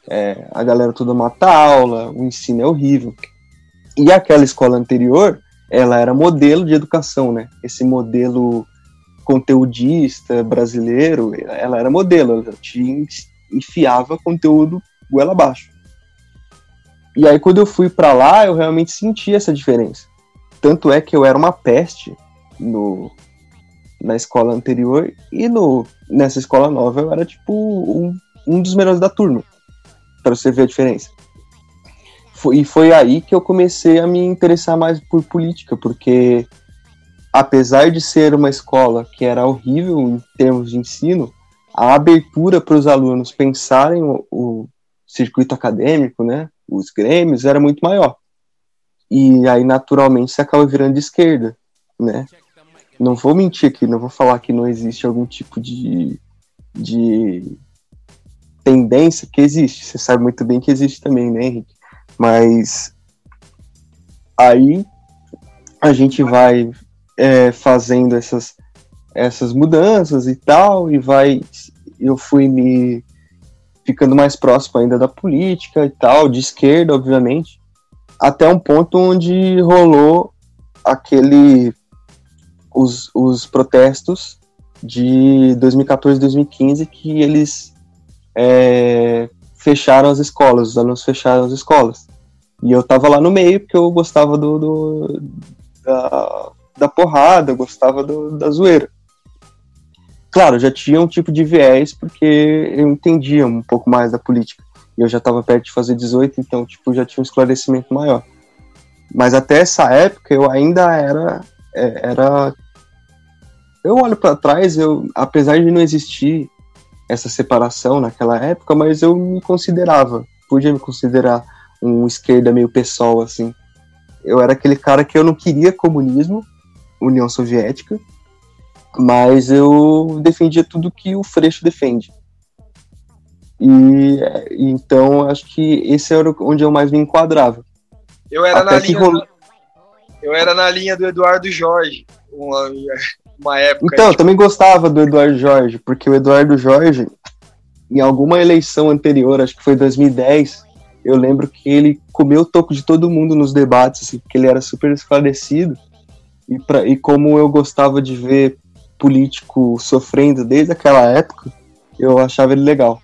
é, a galera toda mata aula, o ensino é horrível. E aquela escola anterior, ela era modelo de educação, né? Esse modelo conteudista brasileiro, ela era modelo, ela te enfiava conteúdo goela abaixo. E aí quando eu fui para lá, eu realmente senti essa diferença. Tanto é que eu era uma peste no, na escola anterior e no, nessa escola nova eu era tipo um, um dos melhores da turma, para você ver a diferença. Foi, e foi aí que eu comecei a me interessar mais por política, porque apesar de ser uma escola que era horrível em termos de ensino, a abertura para os alunos pensarem o, o, circuito acadêmico, né, os grêmios, era muito maior. E aí, naturalmente, você acaba virando de esquerda, né? Não vou mentir aqui, não vou falar que não existe algum tipo de, de tendência que existe. Você sabe muito bem que existe também, né, Henrique? Mas aí a gente vai é, fazendo essas, essas mudanças e tal, e vai. Eu fui me ficando mais próximo ainda da política e tal, de esquerda, obviamente, até um ponto onde rolou aquele. os, os protestos de 2014 2015 que eles é, fecharam as escolas, os alunos fecharam as escolas. E eu tava lá no meio porque eu gostava do, do da, da porrada, eu gostava do, da zoeira. Claro, já tinha um tipo de viés, porque eu entendia um pouco mais da política. E eu já estava perto de fazer 18, então, tipo, já tinha um esclarecimento maior. Mas até essa época eu ainda era. É, era eu olho para trás, eu, apesar de não existir essa separação naquela época, mas eu me considerava, podia me considerar um esquerda meio pessoal, assim. Eu era aquele cara que eu não queria comunismo, União Soviética, mas eu defendia tudo que o Freixo defende. E então acho que esse era onde eu mais me enquadrava. Eu era, na linha, do, eu era na linha do Eduardo Jorge, uma, uma época. Então, eu também gostava do Eduardo Jorge, porque o Eduardo Jorge, em alguma eleição anterior, acho que foi 2010, eu lembro que ele comeu o toco de todo mundo nos debates, assim, porque ele era super esclarecido. E, pra, e como eu gostava de ver político sofrendo desde aquela época, eu achava ele legal.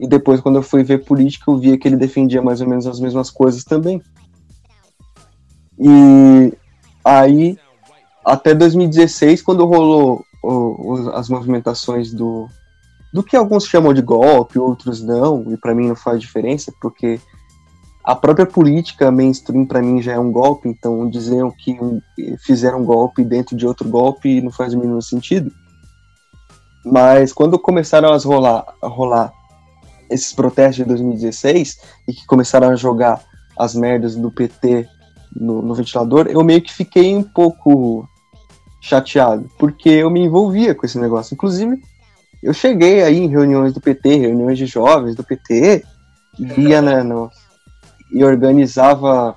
E depois, quando eu fui ver política, eu via que ele defendia mais ou menos as mesmas coisas também. E aí, até 2016, quando rolou o, as movimentações do, do que alguns chamam de golpe, outros não, e para mim não faz diferença, porque a própria política mainstream para mim já é um golpe, então dizer que fizeram um golpe dentro de outro golpe não faz o mínimo sentido. Mas quando começaram a rolar, a rolar esses protestos de 2016 e que começaram a jogar as merdas do PT no, no ventilador, eu meio que fiquei um pouco chateado, porque eu me envolvia com esse negócio. Inclusive, eu cheguei aí em reuniões do PT, reuniões de jovens do PT, via né, no, e organizava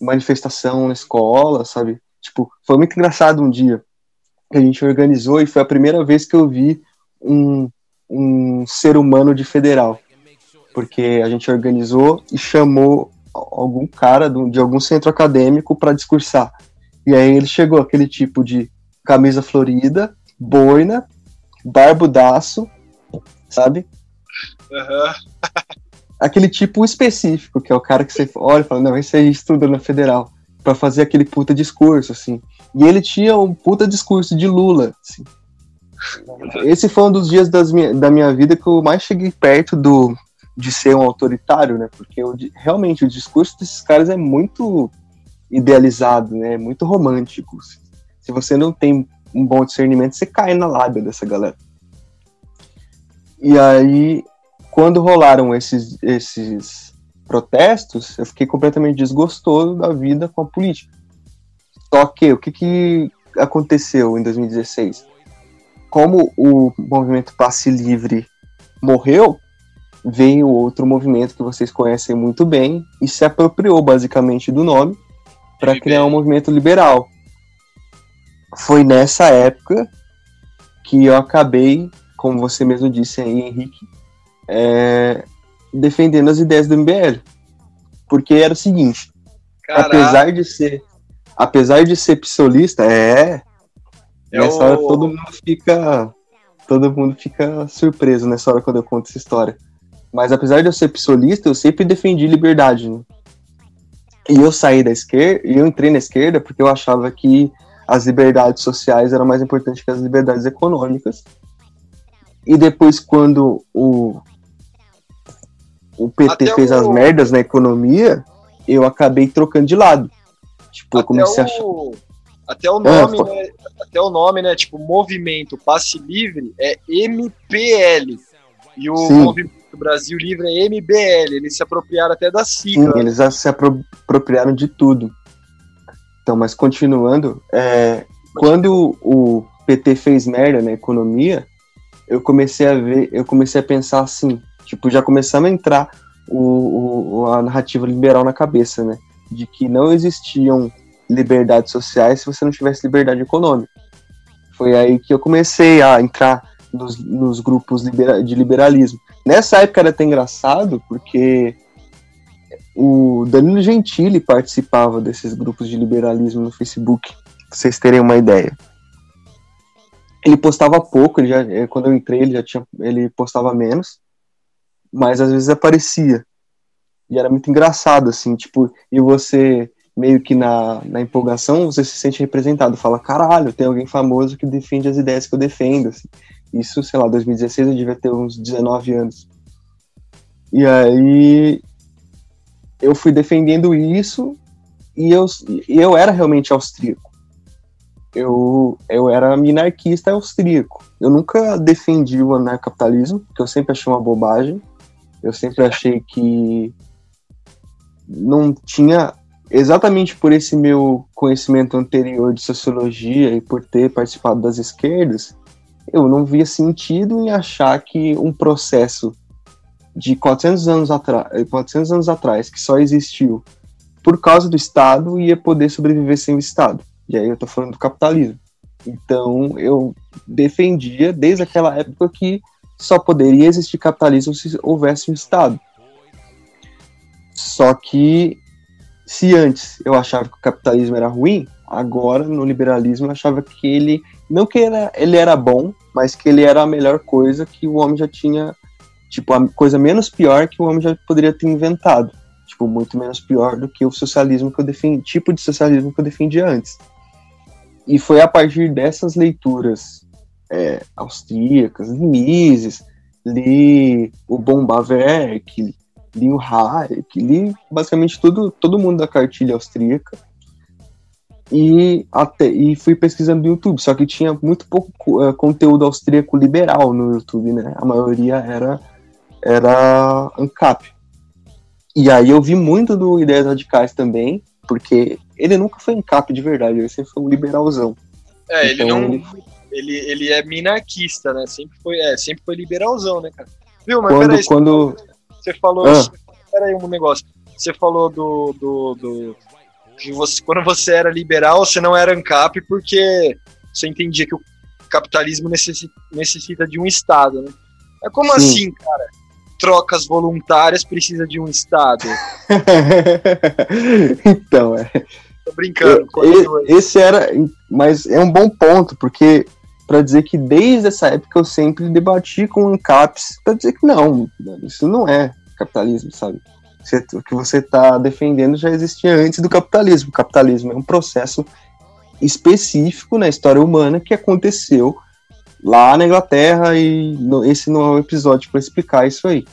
manifestação na escola, sabe? Tipo, foi muito engraçado um dia que a gente organizou e foi a primeira vez que eu vi um, um ser humano de federal. Porque a gente organizou e chamou algum cara de algum centro acadêmico para discursar. E aí ele chegou aquele tipo de camisa florida, boina, barbudaço, sabe? Uhum. aquele tipo específico, que é o cara que você olha e fala, não, esse aí estuda na federal, para fazer aquele puta discurso, assim. E ele tinha um puta discurso de Lula, assim. Esse foi um dos dias minha, da minha vida que eu mais cheguei perto do, de ser um autoritário, né? Porque eu, realmente o discurso desses caras é muito idealizado, né? É muito romântico. Se você não tem um bom discernimento, você cai na lábia dessa galera. E aí, quando rolaram esses, esses protestos, eu fiquei completamente desgostoso da vida com a política. Só que o que, que aconteceu em 2016? Como o movimento Passe Livre morreu, veio outro movimento que vocês conhecem muito bem e se apropriou basicamente do nome para criar um movimento liberal. Foi nessa época que eu acabei, como você mesmo disse aí, Henrique, é, defendendo as ideias do MBL. Porque era o seguinte, Caraca. apesar de ser apesar de ser psolista, é, é nessa o... hora todo mundo fica todo mundo fica surpreso nessa hora quando eu conto essa história. Mas apesar de eu ser psolista, eu sempre defendi liberdade. Né? E eu saí da esquerda, e eu entrei na esquerda porque eu achava que as liberdades sociais eram mais importantes que as liberdades econômicas. E depois, quando o, o PT Até fez o... as merdas na economia, eu acabei trocando de lado. Tipo, Até eu comecei o... a achar. Até o nome, é, né? Até o nome, né? Tipo, movimento passe livre é MPL. E o Sim. movimento o Brasil Livre é MBL, eles se apropriaram até da sigla. Sim, eles se apropriaram de tudo. Então, mas continuando, é, quando o PT fez merda na economia, eu comecei a ver, eu comecei a pensar assim, tipo, já começando a entrar o, o, a narrativa liberal na cabeça, né? De que não existiam liberdades sociais se você não tivesse liberdade econômica. Foi aí que eu comecei a entrar nos, nos grupos libera de liberalismo. Nessa época era até engraçado, porque o Danilo Gentili participava desses grupos de liberalismo no Facebook, pra vocês terem uma ideia. Ele postava pouco, ele já, é, quando eu entrei ele já tinha, ele postava menos, mas às vezes aparecia. E era muito engraçado, assim, tipo, e você meio que na, na empolgação você se sente representado, fala, caralho, tem alguém famoso que defende as ideias que eu defendo, assim. Isso, sei lá, 2016 eu devia ter uns 19 anos. E aí eu fui defendendo isso e eu, eu era realmente austríaco. Eu, eu era minarquista austríaco. Eu nunca defendi o anarcapitalismo, porque eu sempre achei uma bobagem. Eu sempre achei que não tinha exatamente por esse meu conhecimento anterior de sociologia e por ter participado das esquerdas, eu não via sentido em achar que um processo de 400 anos, 400 anos atrás, que só existiu por causa do Estado, ia poder sobreviver sem o Estado. E aí eu tô falando do capitalismo. Então eu defendia desde aquela época que só poderia existir capitalismo se houvesse um Estado. Só que se antes eu achava que o capitalismo era ruim, agora no liberalismo eu achava que ele não que era, ele era bom, mas que ele era a melhor coisa que o homem já tinha, tipo, a coisa menos pior que o homem já poderia ter inventado. Tipo, muito menos pior do que o socialismo que eu defendi, tipo de socialismo que eu defendia antes. E foi a partir dessas leituras é, austríacas, li Mises, li o Bombaverk, li o Hayek, li basicamente tudo, todo mundo da cartilha austríaca, e até e fui pesquisando no YouTube, só que tinha muito pouco uh, conteúdo austríaco liberal no YouTube, né? A maioria era era ANCAP. E aí eu vi muito do Ideias Radicais também, porque ele nunca foi ANCAP de verdade, ele sempre foi um liberalzão. É, então, ele não ele... ele, é minarquista, né? Sempre foi, é, sempre foi liberalzão, né, cara? Viu, mas quando, peraí, quando... você falou, ah. peraí um negócio. Você falou do, do, do que você, quando você era liberal, você não era ANCAP porque você entendia que o capitalismo necessita, necessita de um Estado, né? É como Sim. assim, cara? Trocas voluntárias precisa de um Estado. então, é. Tô brincando. Eu, esse era. Mas é um bom ponto, porque para dizer que desde essa época eu sempre debati com ANCAPs para dizer que não, isso não é capitalismo, sabe? O que você está defendendo já existia antes do capitalismo. O capitalismo é um processo específico na história humana que aconteceu lá na Inglaterra e no, esse não é um episódio para explicar isso aí.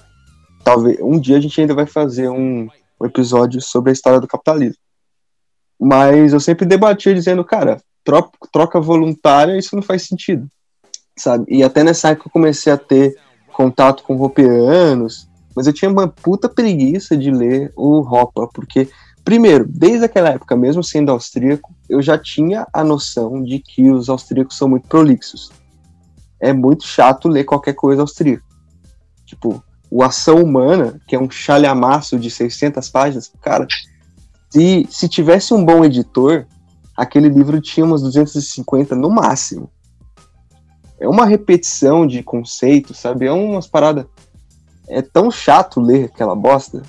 Talvez um dia a gente ainda vai fazer um, um episódio sobre a história do capitalismo. Mas eu sempre debatia dizendo, cara, troca, troca voluntária, isso não faz sentido, sabe? E até nessa época eu comecei a ter contato com roupeanos, mas eu tinha uma puta preguiça de ler o Ropa, porque, primeiro, desde aquela época, mesmo sendo austríaco, eu já tinha a noção de que os austríacos são muito prolixos. É muito chato ler qualquer coisa austríaca. Tipo, o Ação Humana, que é um chalhamaço de 600 páginas, cara, se, se tivesse um bom editor, aquele livro tinha umas 250 no máximo. É uma repetição de conceitos, sabe? É umas paradas. É tão chato ler aquela bosta.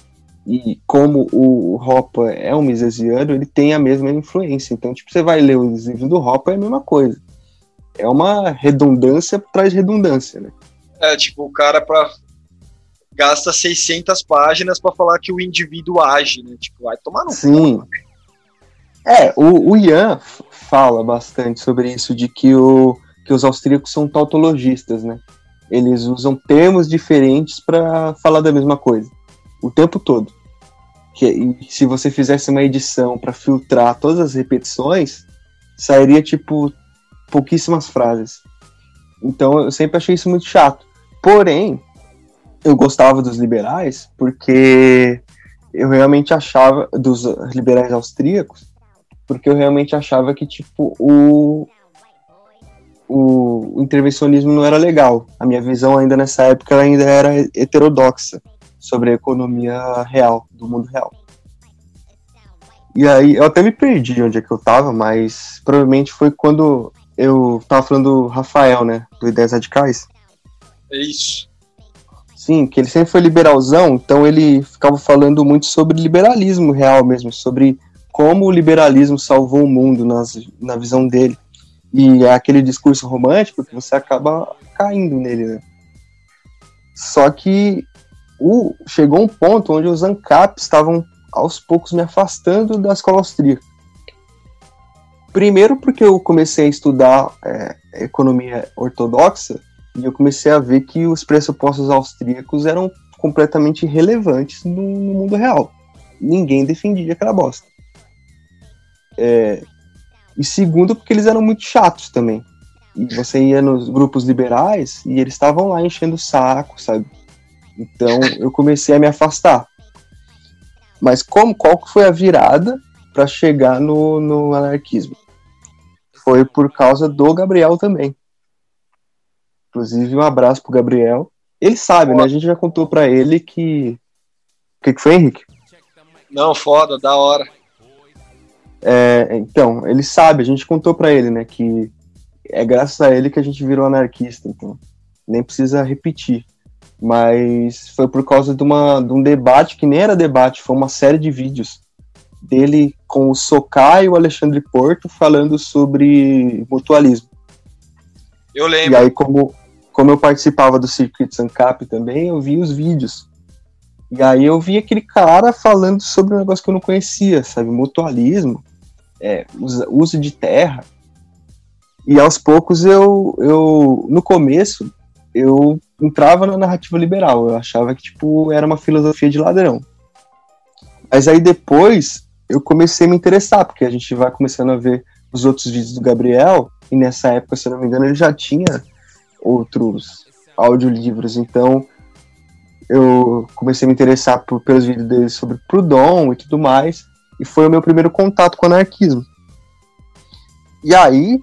E como o Hopper é um misesiano, ele tem a mesma influência. Então, tipo, você vai ler os livros do Hopper, é a mesma coisa. É uma redundância de redundância, né? É, tipo, o cara pra... gasta 600 páginas para falar que o indivíduo age, né? Tipo, vai tomar no Sim. Cu, é, o, o Ian fala bastante sobre isso, de que, o, que os austríacos são tautologistas, né? Eles usam termos diferentes para falar da mesma coisa, o tempo todo. Que se você fizesse uma edição para filtrar todas as repetições, sairia tipo pouquíssimas frases. Então eu sempre achei isso muito chato. Porém, eu gostava dos liberais porque eu realmente achava dos liberais austríacos porque eu realmente achava que, tipo, o, o, o intervencionismo não era legal. A minha visão ainda nessa época ainda era heterodoxa sobre a economia real, do mundo real. E aí, eu até me perdi onde é que eu tava, mas provavelmente foi quando eu tava falando do Rafael, né, do Ideias Radicais. É isso. Sim, que ele sempre foi liberalzão, então ele ficava falando muito sobre liberalismo real mesmo, sobre como o liberalismo salvou o mundo nas, na visão dele. E é aquele discurso romântico que você acaba caindo nele, né? Só que o, chegou um ponto onde os ANCAPs estavam aos poucos me afastando da escola austríaca. Primeiro porque eu comecei a estudar é, economia ortodoxa e eu comecei a ver que os pressupostos austríacos eram completamente irrelevantes no, no mundo real. Ninguém defendia aquela bosta. É, e segundo, porque eles eram muito chatos também. E você ia nos grupos liberais e eles estavam lá enchendo o saco, sabe? Então eu comecei a me afastar. Mas como, qual que foi a virada para chegar no, no anarquismo? Foi por causa do Gabriel também. Inclusive, um abraço pro Gabriel. Ele sabe, né? A gente já contou para ele que. O que, que foi, Henrique? Não, foda, da hora. É, então, ele sabe, a gente contou para ele, né, que é graças a ele que a gente virou anarquista, então nem precisa repetir. Mas foi por causa de, uma, de um debate que nem era debate, foi uma série de vídeos dele com o Socá e o Alexandre Porto falando sobre mutualismo. Eu lembro. E aí, como, como eu participava do Circuit Ancap também, eu vi os vídeos. E aí eu vi aquele cara falando sobre um negócio que eu não conhecia, sabe? Mutualismo é, uso de terra. E aos poucos eu, eu, no começo, eu entrava na narrativa liberal. Eu achava que, tipo, era uma filosofia de ladrão. Mas aí depois eu comecei a me interessar, porque a gente vai começando a ver os outros vídeos do Gabriel, e nessa época, se eu não me engano, ele já tinha outros audiolivros, então eu comecei a me interessar por, pelos vídeos dele sobre Proudhon e tudo mais, e foi o meu primeiro contato com o anarquismo. E aí,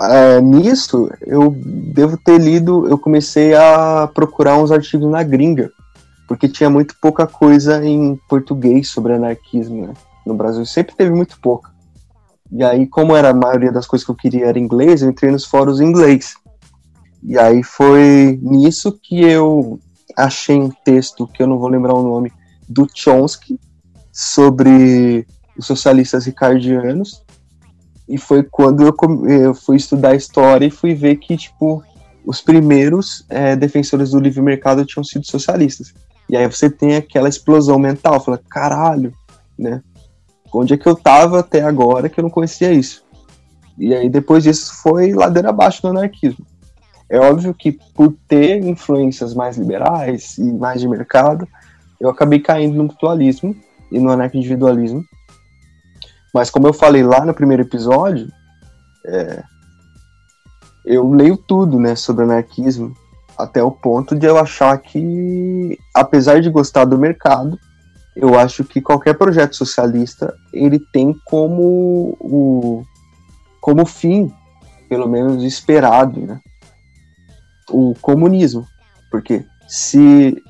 é, nisso, eu devo ter lido, eu comecei a procurar uns artigos na gringa, porque tinha muito pouca coisa em português sobre anarquismo, né? no Brasil, sempre teve muito pouca. E aí, como era a maioria das coisas que eu queria era inglês, eu entrei nos fóruns em inglês. E aí foi nisso que eu achei um texto, que eu não vou lembrar o nome, do Chomsky, sobre os socialistas ricardianos. E foi quando eu, eu fui estudar história e fui ver que, tipo, os primeiros é, defensores do livre mercado tinham sido socialistas. E aí você tem aquela explosão mental, fala, caralho, né? Onde é que eu tava até agora que eu não conhecia isso? E aí depois disso foi ladeira abaixo do anarquismo. É óbvio que por ter influências mais liberais e mais de mercado, eu acabei caindo no mutualismo e no anarco-individualismo. Mas como eu falei lá no primeiro episódio, é, eu leio tudo né, sobre anarquismo, até o ponto de eu achar que, apesar de gostar do mercado, eu acho que qualquer projeto socialista ele tem como o como fim, pelo menos esperado, né, o comunismo, porque se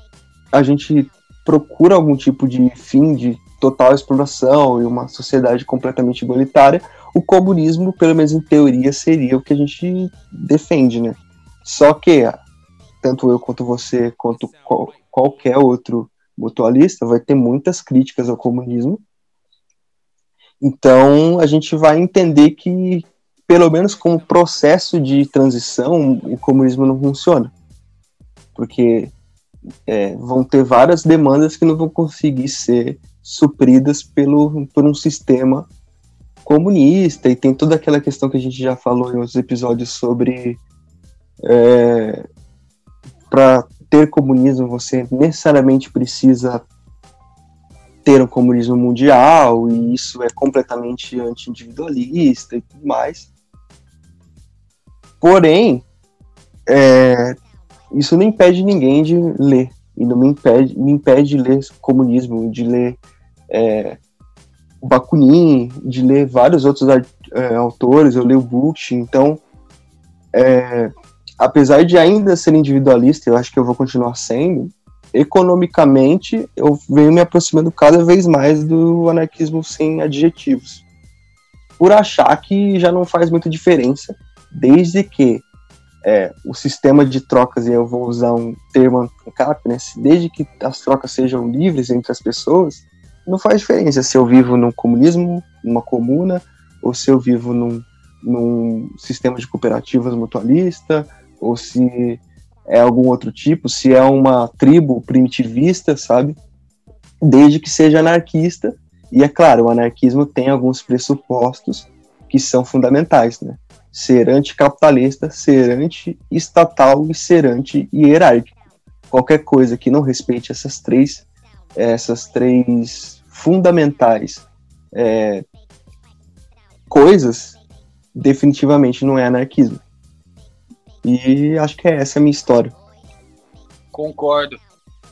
a gente procura algum tipo de fim de total exploração e uma sociedade completamente igualitária, o comunismo, pelo menos em teoria, seria o que a gente defende, né? Só que tanto eu quanto você, quanto qual, qualquer outro mutualista, vai ter muitas críticas ao comunismo. Então, a gente vai entender que, pelo menos como processo de transição, o comunismo não funciona. Porque é, vão ter várias demandas que não vão conseguir ser supridas pelo, por um sistema comunista e tem toda aquela questão que a gente já falou em outros episódios sobre é, para ter comunismo você necessariamente precisa ter um comunismo mundial e isso é completamente anti-individualista e tudo mais. Porém, é, isso não impede ninguém de ler e não me impede, me impede de ler comunismo, de ler é, Bakunin, de ler vários outros é, autores, eu leio Bush, então, é, apesar de ainda ser individualista, eu acho que eu vou continuar sendo, economicamente eu venho me aproximando cada vez mais do anarquismo sem adjetivos, por achar que já não faz muita diferença, desde que é, o sistema de trocas, e eu vou usar um termo ANCAP, né, desde que as trocas sejam livres entre as pessoas, não faz diferença se eu vivo num comunismo, numa comuna, ou se eu vivo num, num sistema de cooperativas mutualista, ou se é algum outro tipo, se é uma tribo primitivista, sabe? Desde que seja anarquista. E é claro, o anarquismo tem alguns pressupostos que são fundamentais, né? Ser anticapitalista, ser anti-estatal e ser anti-hierárquico. Qualquer coisa que não respeite essas três essas três fundamentais é, coisas, definitivamente não é anarquismo. E acho que é essa a minha história. Concordo.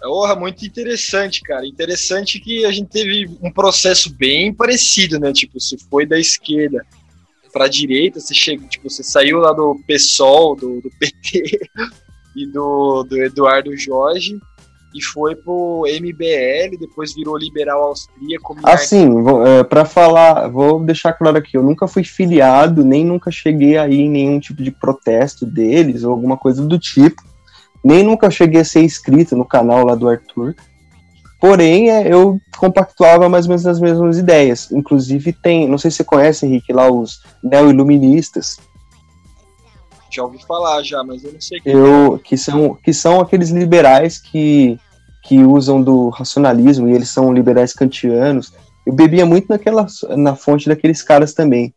Orra, muito interessante, cara. Interessante que a gente teve um processo bem parecido, né? Tipo, se foi da esquerda para a direita, você chega, tipo, você saiu lá do PSOL, do, do PT e do, do Eduardo Jorge e foi pro MBL, depois virou liberal austríaco. Assim, é, para falar, vou deixar claro aqui, eu nunca fui filiado, nem nunca cheguei aí em nenhum tipo de protesto deles ou alguma coisa do tipo, nem nunca cheguei a ser inscrito no canal lá do Arthur. Porém, é, eu compactuava mais ou menos as mesmas ideias. Inclusive tem, não sei se você conhece, Henrique, lá os neo-iluministas, já ouvi falar já, mas eu não sei eu, que são que são aqueles liberais que que usam do racionalismo e eles são liberais kantianos. Eu bebia muito naquela na fonte daqueles caras também,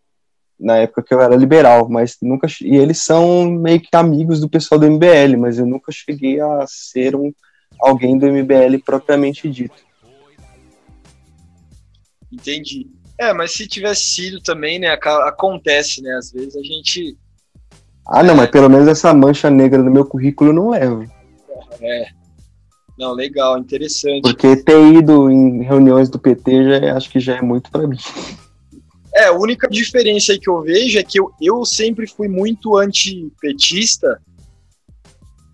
na época que eu era liberal, mas nunca e eles são meio que amigos do pessoal do MBL, mas eu nunca cheguei a ser um alguém do MBL propriamente dito. Entendi. É, mas se tivesse sido também, né, acontece, né, às vezes a gente ah, não, mas pelo menos essa mancha negra no meu currículo eu não levo. É. Não, legal, interessante. Porque ter ido em reuniões do PT já é, acho que já é muito para mim. É, a única diferença aí que eu vejo é que eu, eu sempre fui muito antipetista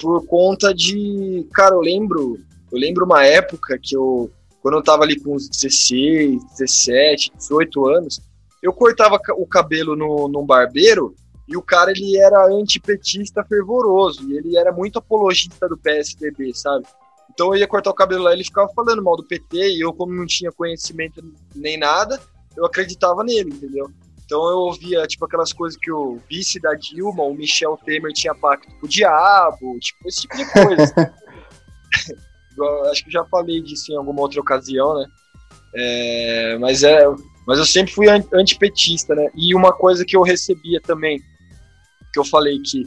por conta de. Cara, eu lembro. Eu lembro uma época que eu, quando eu tava ali com uns 16, 17, 18 anos, eu cortava o cabelo no, num barbeiro e o cara ele era antipetista fervoroso e ele era muito apologista do PSDB, sabe? Então eu ia cortar o cabelo lá ele ficava falando mal do PT e eu, como não tinha conhecimento nem nada, eu acreditava nele, entendeu? Então eu ouvia, tipo, aquelas coisas que o vice da Dilma, o Michel Temer, tinha pacto com o diabo, tipo, esse tipo de coisa. Acho que já falei disso em alguma outra ocasião, né? É, mas, é, mas eu sempre fui antipetista, né? E uma coisa que eu recebia também, que eu falei que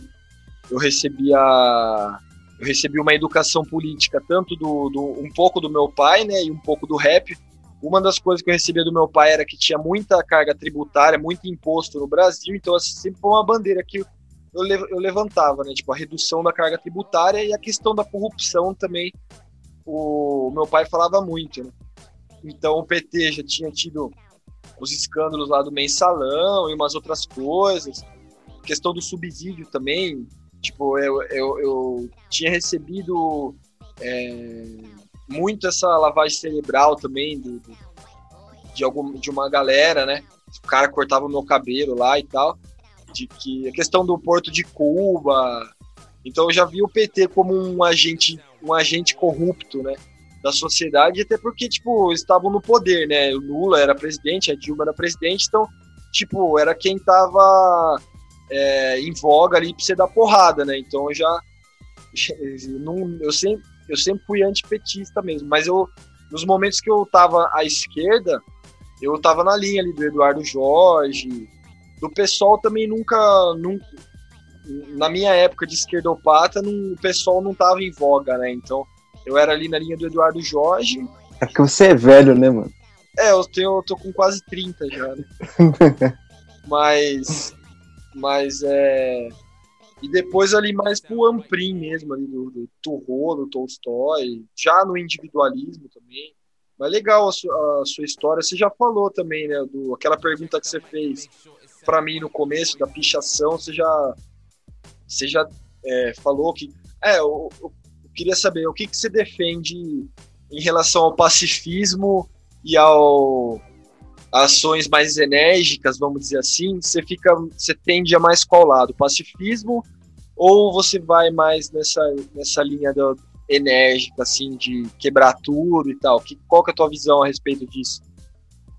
eu recebia eu recebi uma educação política tanto do, do, um pouco do meu pai, né, e um pouco do rap. Uma das coisas que eu recebia do meu pai era que tinha muita carga tributária, muito imposto no Brasil, então assim, sempre foi uma bandeira que eu, eu levantava, né, tipo a redução da carga tributária e a questão da corrupção também. O meu pai falava muito, né? Então o PT já tinha tido os escândalos lá do mensalão e umas outras coisas. Questão do subsídio também, Tipo, eu, eu, eu tinha recebido é, muito essa lavagem cerebral também do, de, algum, de uma galera, né? O cara cortava o meu cabelo lá e tal. De que a questão do Porto de Cuba. Então eu já vi o PT como um agente, um agente corrupto, né? Da sociedade, até porque, tipo, estavam no poder, né? O Lula era presidente, a Dilma era presidente, então, tipo, era quem tava é, em voga ali pra você dar porrada, né? Então eu já. Não, eu, sempre, eu sempre fui antipetista mesmo, mas eu, nos momentos que eu tava à esquerda, eu tava na linha ali do Eduardo Jorge, do pessoal também nunca. nunca na minha época de esquerdopata, não, o pessoal não tava em voga, né? Então eu era ali na linha do Eduardo Jorge. É que você é velho, né, mano? É, eu, tenho, eu tô com quase 30 já, né? Mas mas é. E depois ali mais pro Amprim mesmo, ali do, do Turro, do Tolstói, já no individualismo também. Mas legal a sua, a sua, história. Você já falou também, né? Do, aquela pergunta que você fez para mim no começo da pichação, você já, você já é, falou que. É, eu, eu, queria saber o que, que você defende em relação ao pacifismo e ao ações mais enérgicas, vamos dizer assim, você fica, você tende a mais qual lado, pacifismo ou você vai mais nessa nessa linha do, enérgica, assim, de quebrar tudo e tal? Que, qual que é a tua visão a respeito disso?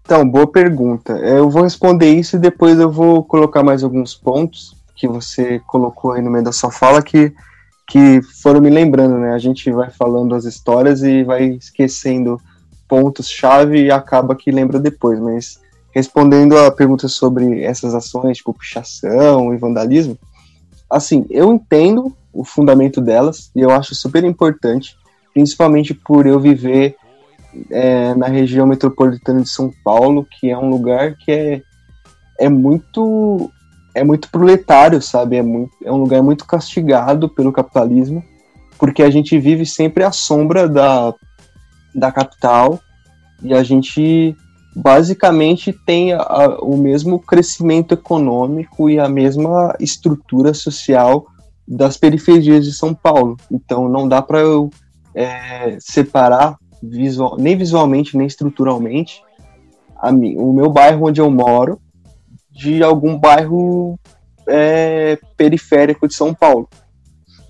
Então, boa pergunta. Eu vou responder isso e depois eu vou colocar mais alguns pontos que você colocou aí no meio da sua fala que, que foram me lembrando, né? A gente vai falando as histórias e vai esquecendo pontos-chave e acaba que lembra depois. Mas respondendo a pergunta sobre essas ações, tipo pichação e vandalismo, assim, eu entendo o fundamento delas e eu acho super importante, principalmente por eu viver é, na região metropolitana de São Paulo, que é um lugar que é, é muito é muito proletário, sabe? É, muito, é um lugar muito castigado pelo capitalismo, porque a gente vive sempre à sombra da da capital e a gente basicamente tem a, a, o mesmo crescimento econômico e a mesma estrutura social das periferias de São Paulo. Então não dá para eu é, separar visual, nem visualmente nem estruturalmente o meu bairro onde eu moro de algum bairro é, periférico de São Paulo.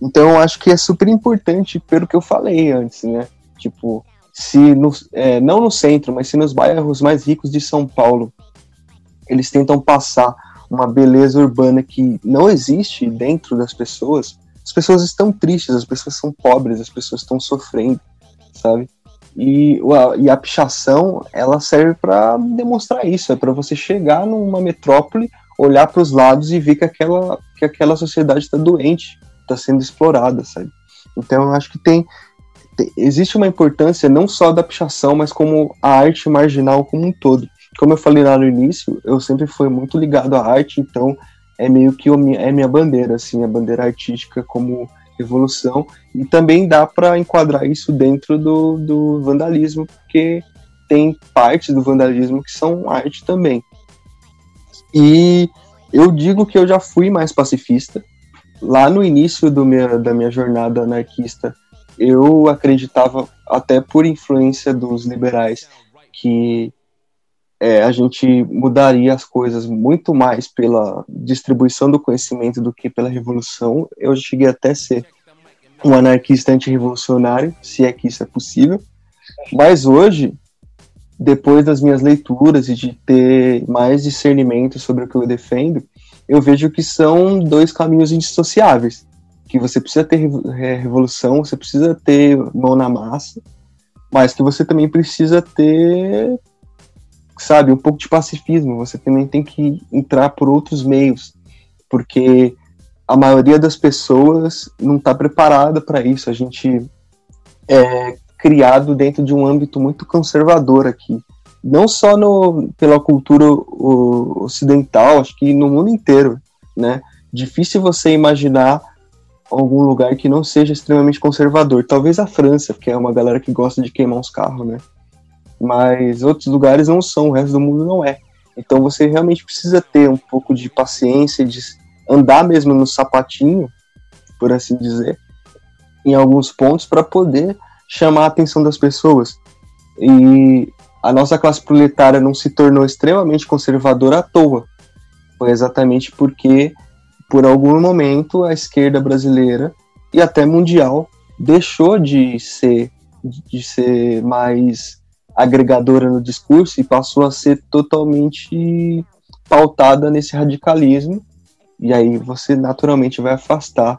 Então eu acho que é super importante pelo que eu falei antes, né? Tipo, se no, é, não no centro, mas se nos bairros mais ricos de São Paulo eles tentam passar uma beleza urbana que não existe dentro das pessoas, as pessoas estão tristes, as pessoas são pobres, as pessoas estão sofrendo, sabe? E e a pichação, ela serve para demonstrar isso, é para você chegar numa metrópole, olhar para os lados e ver que aquela, que aquela sociedade está doente, está sendo explorada, sabe? Então eu acho que tem existe uma importância não só da pichação, mas como a arte marginal como um todo. Como eu falei lá no início, eu sempre fui muito ligado à arte, então é meio que é minha bandeira, assim, a bandeira artística como evolução. E também dá para enquadrar isso dentro do, do vandalismo, porque tem partes do vandalismo que são arte também. E eu digo que eu já fui mais pacifista. Lá no início do minha, da minha jornada anarquista, eu acreditava, até por influência dos liberais, que é, a gente mudaria as coisas muito mais pela distribuição do conhecimento do que pela revolução. Eu cheguei até a ser um anarquista antirrevolucionário, se é que isso é possível. Mas hoje, depois das minhas leituras e de ter mais discernimento sobre o que eu defendo, eu vejo que são dois caminhos indissociáveis. Que você precisa ter revolução, você precisa ter mão na massa, mas que você também precisa ter, sabe, um pouco de pacifismo. Você também tem que entrar por outros meios, porque a maioria das pessoas não está preparada para isso. A gente é criado dentro de um âmbito muito conservador aqui. Não só no, pela cultura ocidental, acho que no mundo inteiro, né? Difícil você imaginar algum lugar que não seja extremamente conservador. Talvez a França, porque é uma galera que gosta de queimar os carros, né? Mas outros lugares não são, o resto do mundo não é. Então você realmente precisa ter um pouco de paciência, de andar mesmo no sapatinho, por assim dizer, em alguns pontos para poder chamar a atenção das pessoas. E a nossa classe proletária não se tornou extremamente conservadora à toa. Foi exatamente porque, por algum momento, a esquerda brasileira e até mundial deixou de ser, de ser mais agregadora no discurso e passou a ser totalmente pautada nesse radicalismo e aí você naturalmente vai afastar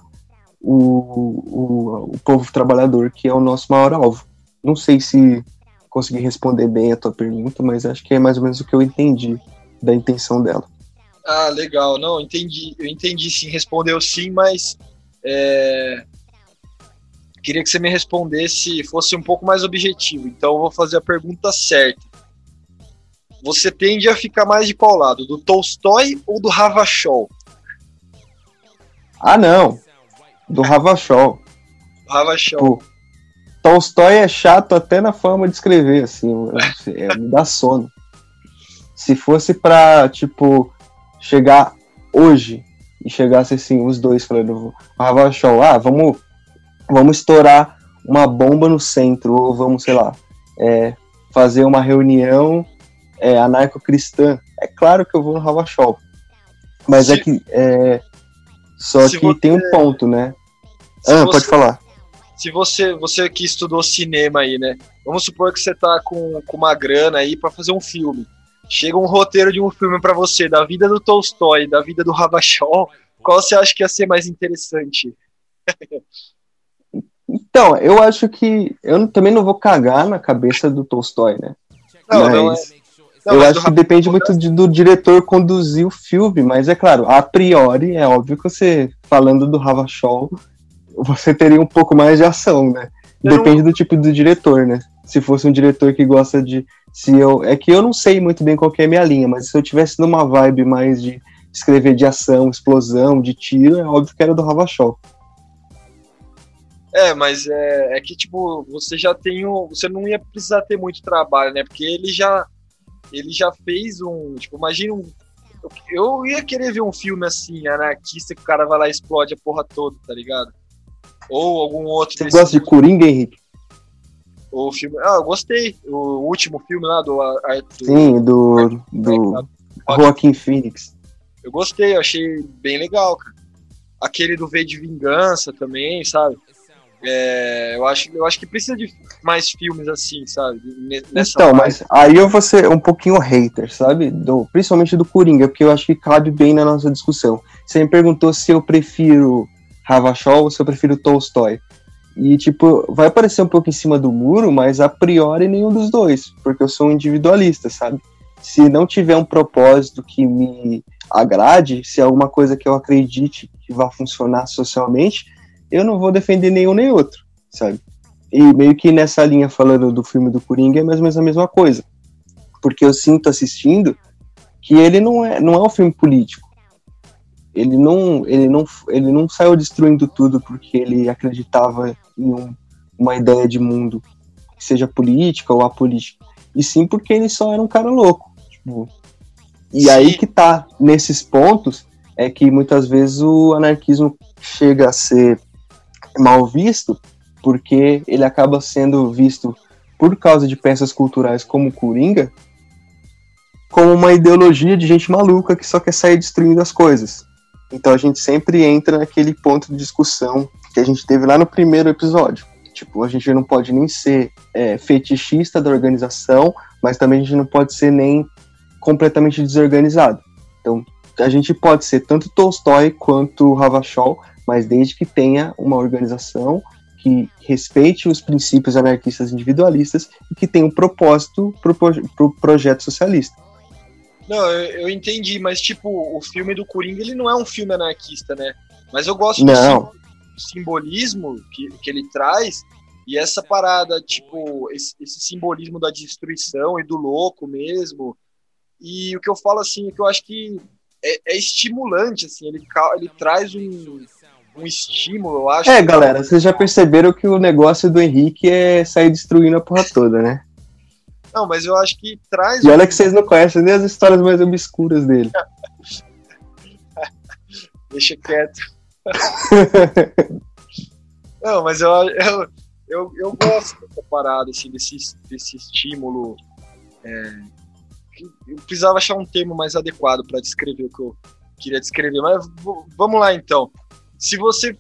o, o, o povo trabalhador, que é o nosso maior alvo. Não sei se consegui responder bem a tua pergunta, mas acho que é mais ou menos o que eu entendi da intenção dela. Ah, legal. Não, entendi. Eu entendi sim, respondeu sim, mas é... queria que você me respondesse, fosse um pouco mais objetivo. Então eu vou fazer a pergunta certa. Você tende a ficar mais de qual lado? Do Tolstói ou do Ravachol? Ah, não. Do Ravachol. Ravachol. Tipo, Tolstói é chato até na forma de escrever, assim, me dá sono. Se fosse pra, tipo, chegar hoje e chegasse assim, os dois falando, Ravachol, ah, vamos, vamos estourar uma bomba no centro, ou vamos, sei lá, é, fazer uma reunião é, anarco-cristã. É claro que eu vou no Ravachol. Mas é que é, só se que você... tem um ponto, né? Se ah, você... pode falar. Se você, você que estudou cinema aí, né? Vamos supor que você tá com, com uma grana aí para fazer um filme. Chega um roteiro de um filme para você, da vida do Tolstói, da vida do Ravachol, qual você acha que ia ser mais interessante? então, eu acho que eu também não vou cagar na cabeça do Tolstói, né? Não, Mas... não é não, eu acho que depende muito de, do diretor conduzir o filme, mas é claro, a priori, é óbvio que você, falando do Ravachol, você teria um pouco mais de ação, né? Depende do tipo do diretor, né? Se fosse um diretor que gosta de. Se eu, é que eu não sei muito bem qual é a minha linha, mas se eu tivesse numa vibe mais de escrever de ação, explosão, de tiro, é óbvio que era do Ravachol. É, mas é, é que, tipo, você já tem o. Você não ia precisar ter muito trabalho, né? Porque ele já ele já fez um. Tipo, imagina um. Eu ia querer ver um filme assim, anarquista, que o cara vai lá e explode a porra toda, tá ligado? Ou algum outro. Você gosta de Coringa, Henrique? O filme. Ah, eu gostei. O último filme lá do. do Sim, do. do, do Joaquim Phoenix. Eu gostei, eu achei bem legal, cara. Aquele do V de Vingança também, sabe? É, eu, acho, eu acho que precisa de mais filmes assim, sabe? Nessa então, mas aí eu vou ser um pouquinho hater, sabe? Do, principalmente do Coringa, porque eu acho que cabe bem na nossa discussão. Você me perguntou se eu prefiro Ravachol ou se eu prefiro Tolstói. E, tipo, vai parecer um pouco em cima do muro, mas a priori nenhum dos dois, porque eu sou um individualista, sabe? Se não tiver um propósito que me agrade, se é alguma coisa que eu acredite que vai funcionar socialmente, eu não vou defender nenhum nem outro, sabe? E meio que nessa linha falando do filme do Coringa é mais ou menos a mesma coisa. Porque eu sinto assistindo que ele não é, não é um filme político. Ele não, ele não, ele não saiu destruindo tudo porque ele acreditava em um, uma ideia de mundo que seja política ou apolítica. E sim porque ele só era um cara louco. Tipo, e sim. aí que tá, nesses pontos, é que muitas vezes o anarquismo chega a ser mal visto porque ele acaba sendo visto por causa de peças culturais como Coringa, como uma ideologia de gente maluca que só quer sair destruindo as coisas. Então a gente sempre entra naquele ponto de discussão que a gente teve lá no primeiro episódio. Tipo, a gente não pode nem ser é, fetichista da organização, mas também a gente não pode ser nem completamente desorganizado. Então, a gente pode ser tanto Tolstói quanto Ravachol, mas desde que tenha uma organização que respeite os princípios anarquistas individualistas e que tenha um propósito para o pro projeto socialista. Não, eu, eu, entendi, mas tipo, o filme do Coringa, ele não é um filme anarquista, né? Mas eu gosto não. do simbolismo que, que ele traz e essa parada, tipo, esse, esse, simbolismo da destruição e do louco mesmo. E o que eu falo, assim, é que eu acho que é, é estimulante, assim, ele, ele traz um, um estímulo, eu acho. É, galera, vocês já perceberam que o negócio do Henrique é sair destruindo a porra toda, né? Não, mas eu acho que traz. E olha que vocês não conhecem nem as histórias mais obscuras dele. Deixa quieto. não, mas eu, eu, eu, eu gosto dessa parada, assim, desse, desse estímulo. É, eu precisava achar um termo mais adequado para descrever o que eu queria descrever. Mas vamos lá então. Se você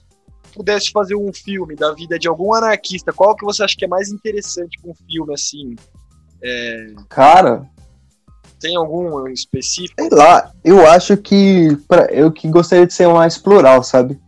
pudesse fazer um filme da vida de algum anarquista, qual que você acha que é mais interessante com um filme assim? É... Cara, tem algum específico? Sei lá, eu acho que pra, eu que gostaria de ser mais plural, sabe?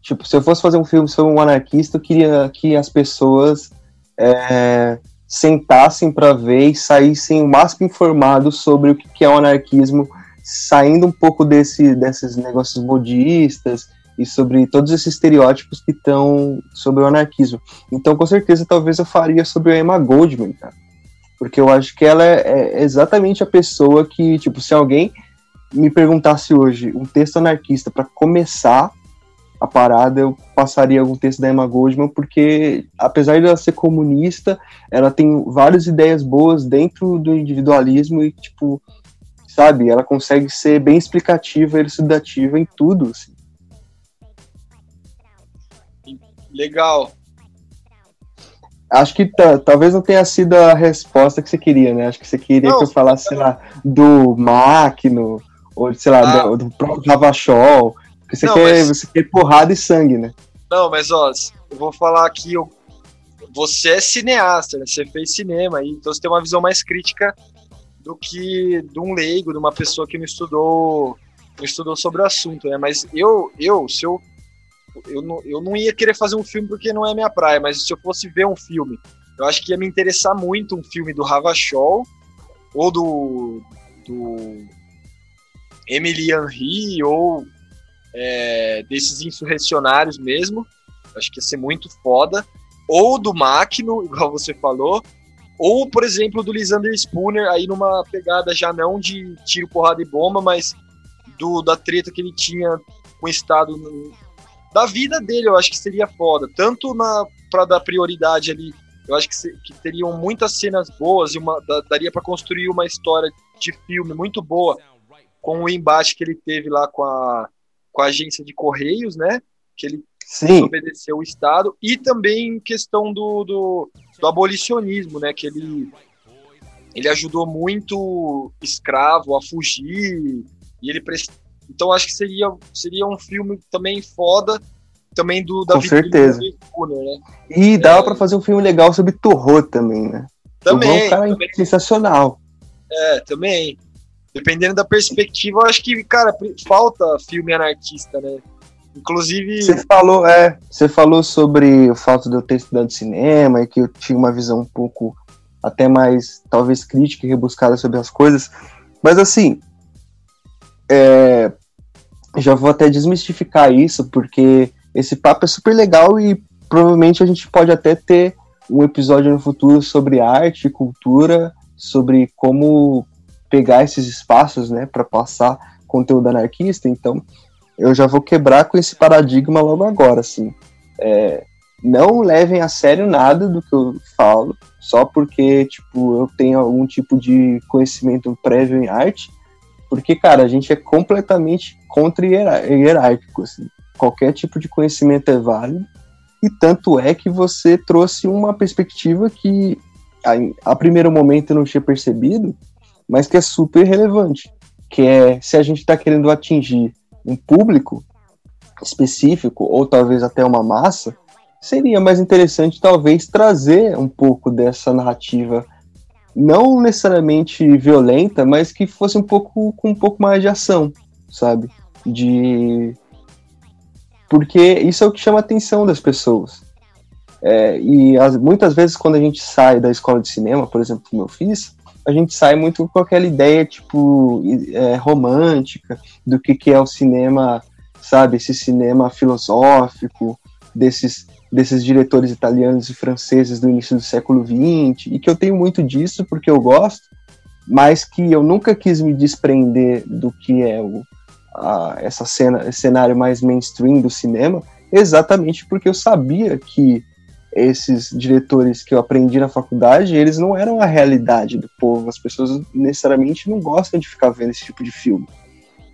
Tipo, se eu fosse fazer um filme sobre um anarquista, eu queria que as pessoas é, sentassem para ver e saíssem o máximo informados sobre o que é o anarquismo, saindo um pouco desse, desses negócios modistas e sobre todos esses estereótipos que estão sobre o anarquismo. Então, com certeza, talvez eu faria sobre a Emma Goldman, cara porque eu acho que ela é, é exatamente a pessoa que, tipo, se alguém me perguntasse hoje um texto anarquista para começar a parada, eu passaria algum texto da Emma Goldman, porque apesar de ela ser comunista, ela tem várias ideias boas dentro do individualismo e, tipo, sabe, ela consegue ser bem explicativa e elucidativa em tudo. Assim. Legal acho que talvez não tenha sido a resposta que você queria, né? Acho que você queria não, que eu falasse, sei lá, do Máquino, ou sei lá, ah. do, do próprio Ravachol. Porque você, não, quer, mas... você quer porrada e sangue, né? Não, mas ó, eu vou falar aqui, eu... você é cineasta, né? Você fez cinema aí, então você tem uma visão mais crítica do que de um leigo, de uma pessoa que não estudou, não estudou sobre o assunto, né? Mas eu, eu, se eu eu não, eu não ia querer fazer um filme porque não é minha praia, mas se eu fosse ver um filme, eu acho que ia me interessar muito um filme do Ravachol ou do, do Emily Henry ou é, desses insurrecionários mesmo. Acho que ia ser muito foda. Ou do Máquino, igual você falou. Ou, por exemplo, do Lisander Spooner, aí numa pegada já não de tiro, porrada e bomba, mas do, da treta que ele tinha com o Estado da vida dele, eu acho que seria foda. Tanto na para dar prioridade ali, eu acho que, se, que teriam muitas cenas boas e uma, da, daria para construir uma história de filme muito boa com o embate que ele teve lá com a, com a agência de Correios, né? Que ele Sim. obedeceu o Estado, e também questão do, do, do abolicionismo, né? Que ele, ele ajudou muito escravo a fugir, e ele então acho que seria, seria um filme também foda, também do da Com certeza. Do né? E dava é... para fazer um filme legal sobre Torro também, né? Também. é um cara também. sensacional. É, também. Dependendo da perspectiva, eu acho que, cara, falta filme anarquista, né? Inclusive. Você falou, é, você falou sobre o fato de eu ter estudado cinema e que eu tinha uma visão um pouco até mais, talvez, crítica e rebuscada sobre as coisas. Mas assim, é, já vou até desmistificar isso, porque esse papo é super legal e provavelmente a gente pode até ter um episódio no futuro sobre arte cultura, sobre como pegar esses espaços, né, para passar conteúdo anarquista. Então, eu já vou quebrar com esse paradigma logo agora, assim. É, não levem a sério nada do que eu falo, só porque, tipo, eu tenho algum tipo de conhecimento prévio em arte porque, cara, a gente é completamente contra hierárquico, assim. Qualquer tipo de conhecimento é válido. E tanto é que você trouxe uma perspectiva que a, a primeiro momento eu não tinha percebido, mas que é super relevante, que é se a gente está querendo atingir um público específico ou talvez até uma massa, seria mais interessante talvez trazer um pouco dessa narrativa não necessariamente violenta, mas que fosse um pouco com um pouco mais de ação, sabe? De porque isso é o que chama a atenção das pessoas. É, e as, muitas vezes quando a gente sai da escola de cinema, por exemplo, como eu fiz, a gente sai muito com aquela ideia tipo é, romântica do que, que é o cinema, sabe? Esse cinema filosófico desses desses diretores italianos e franceses do início do século XX, e que eu tenho muito disso porque eu gosto, mas que eu nunca quis me desprender do que é o, a, essa cena, esse cenário mais mainstream do cinema, exatamente porque eu sabia que esses diretores que eu aprendi na faculdade, eles não eram a realidade do povo, as pessoas necessariamente não gostam de ficar vendo esse tipo de filme.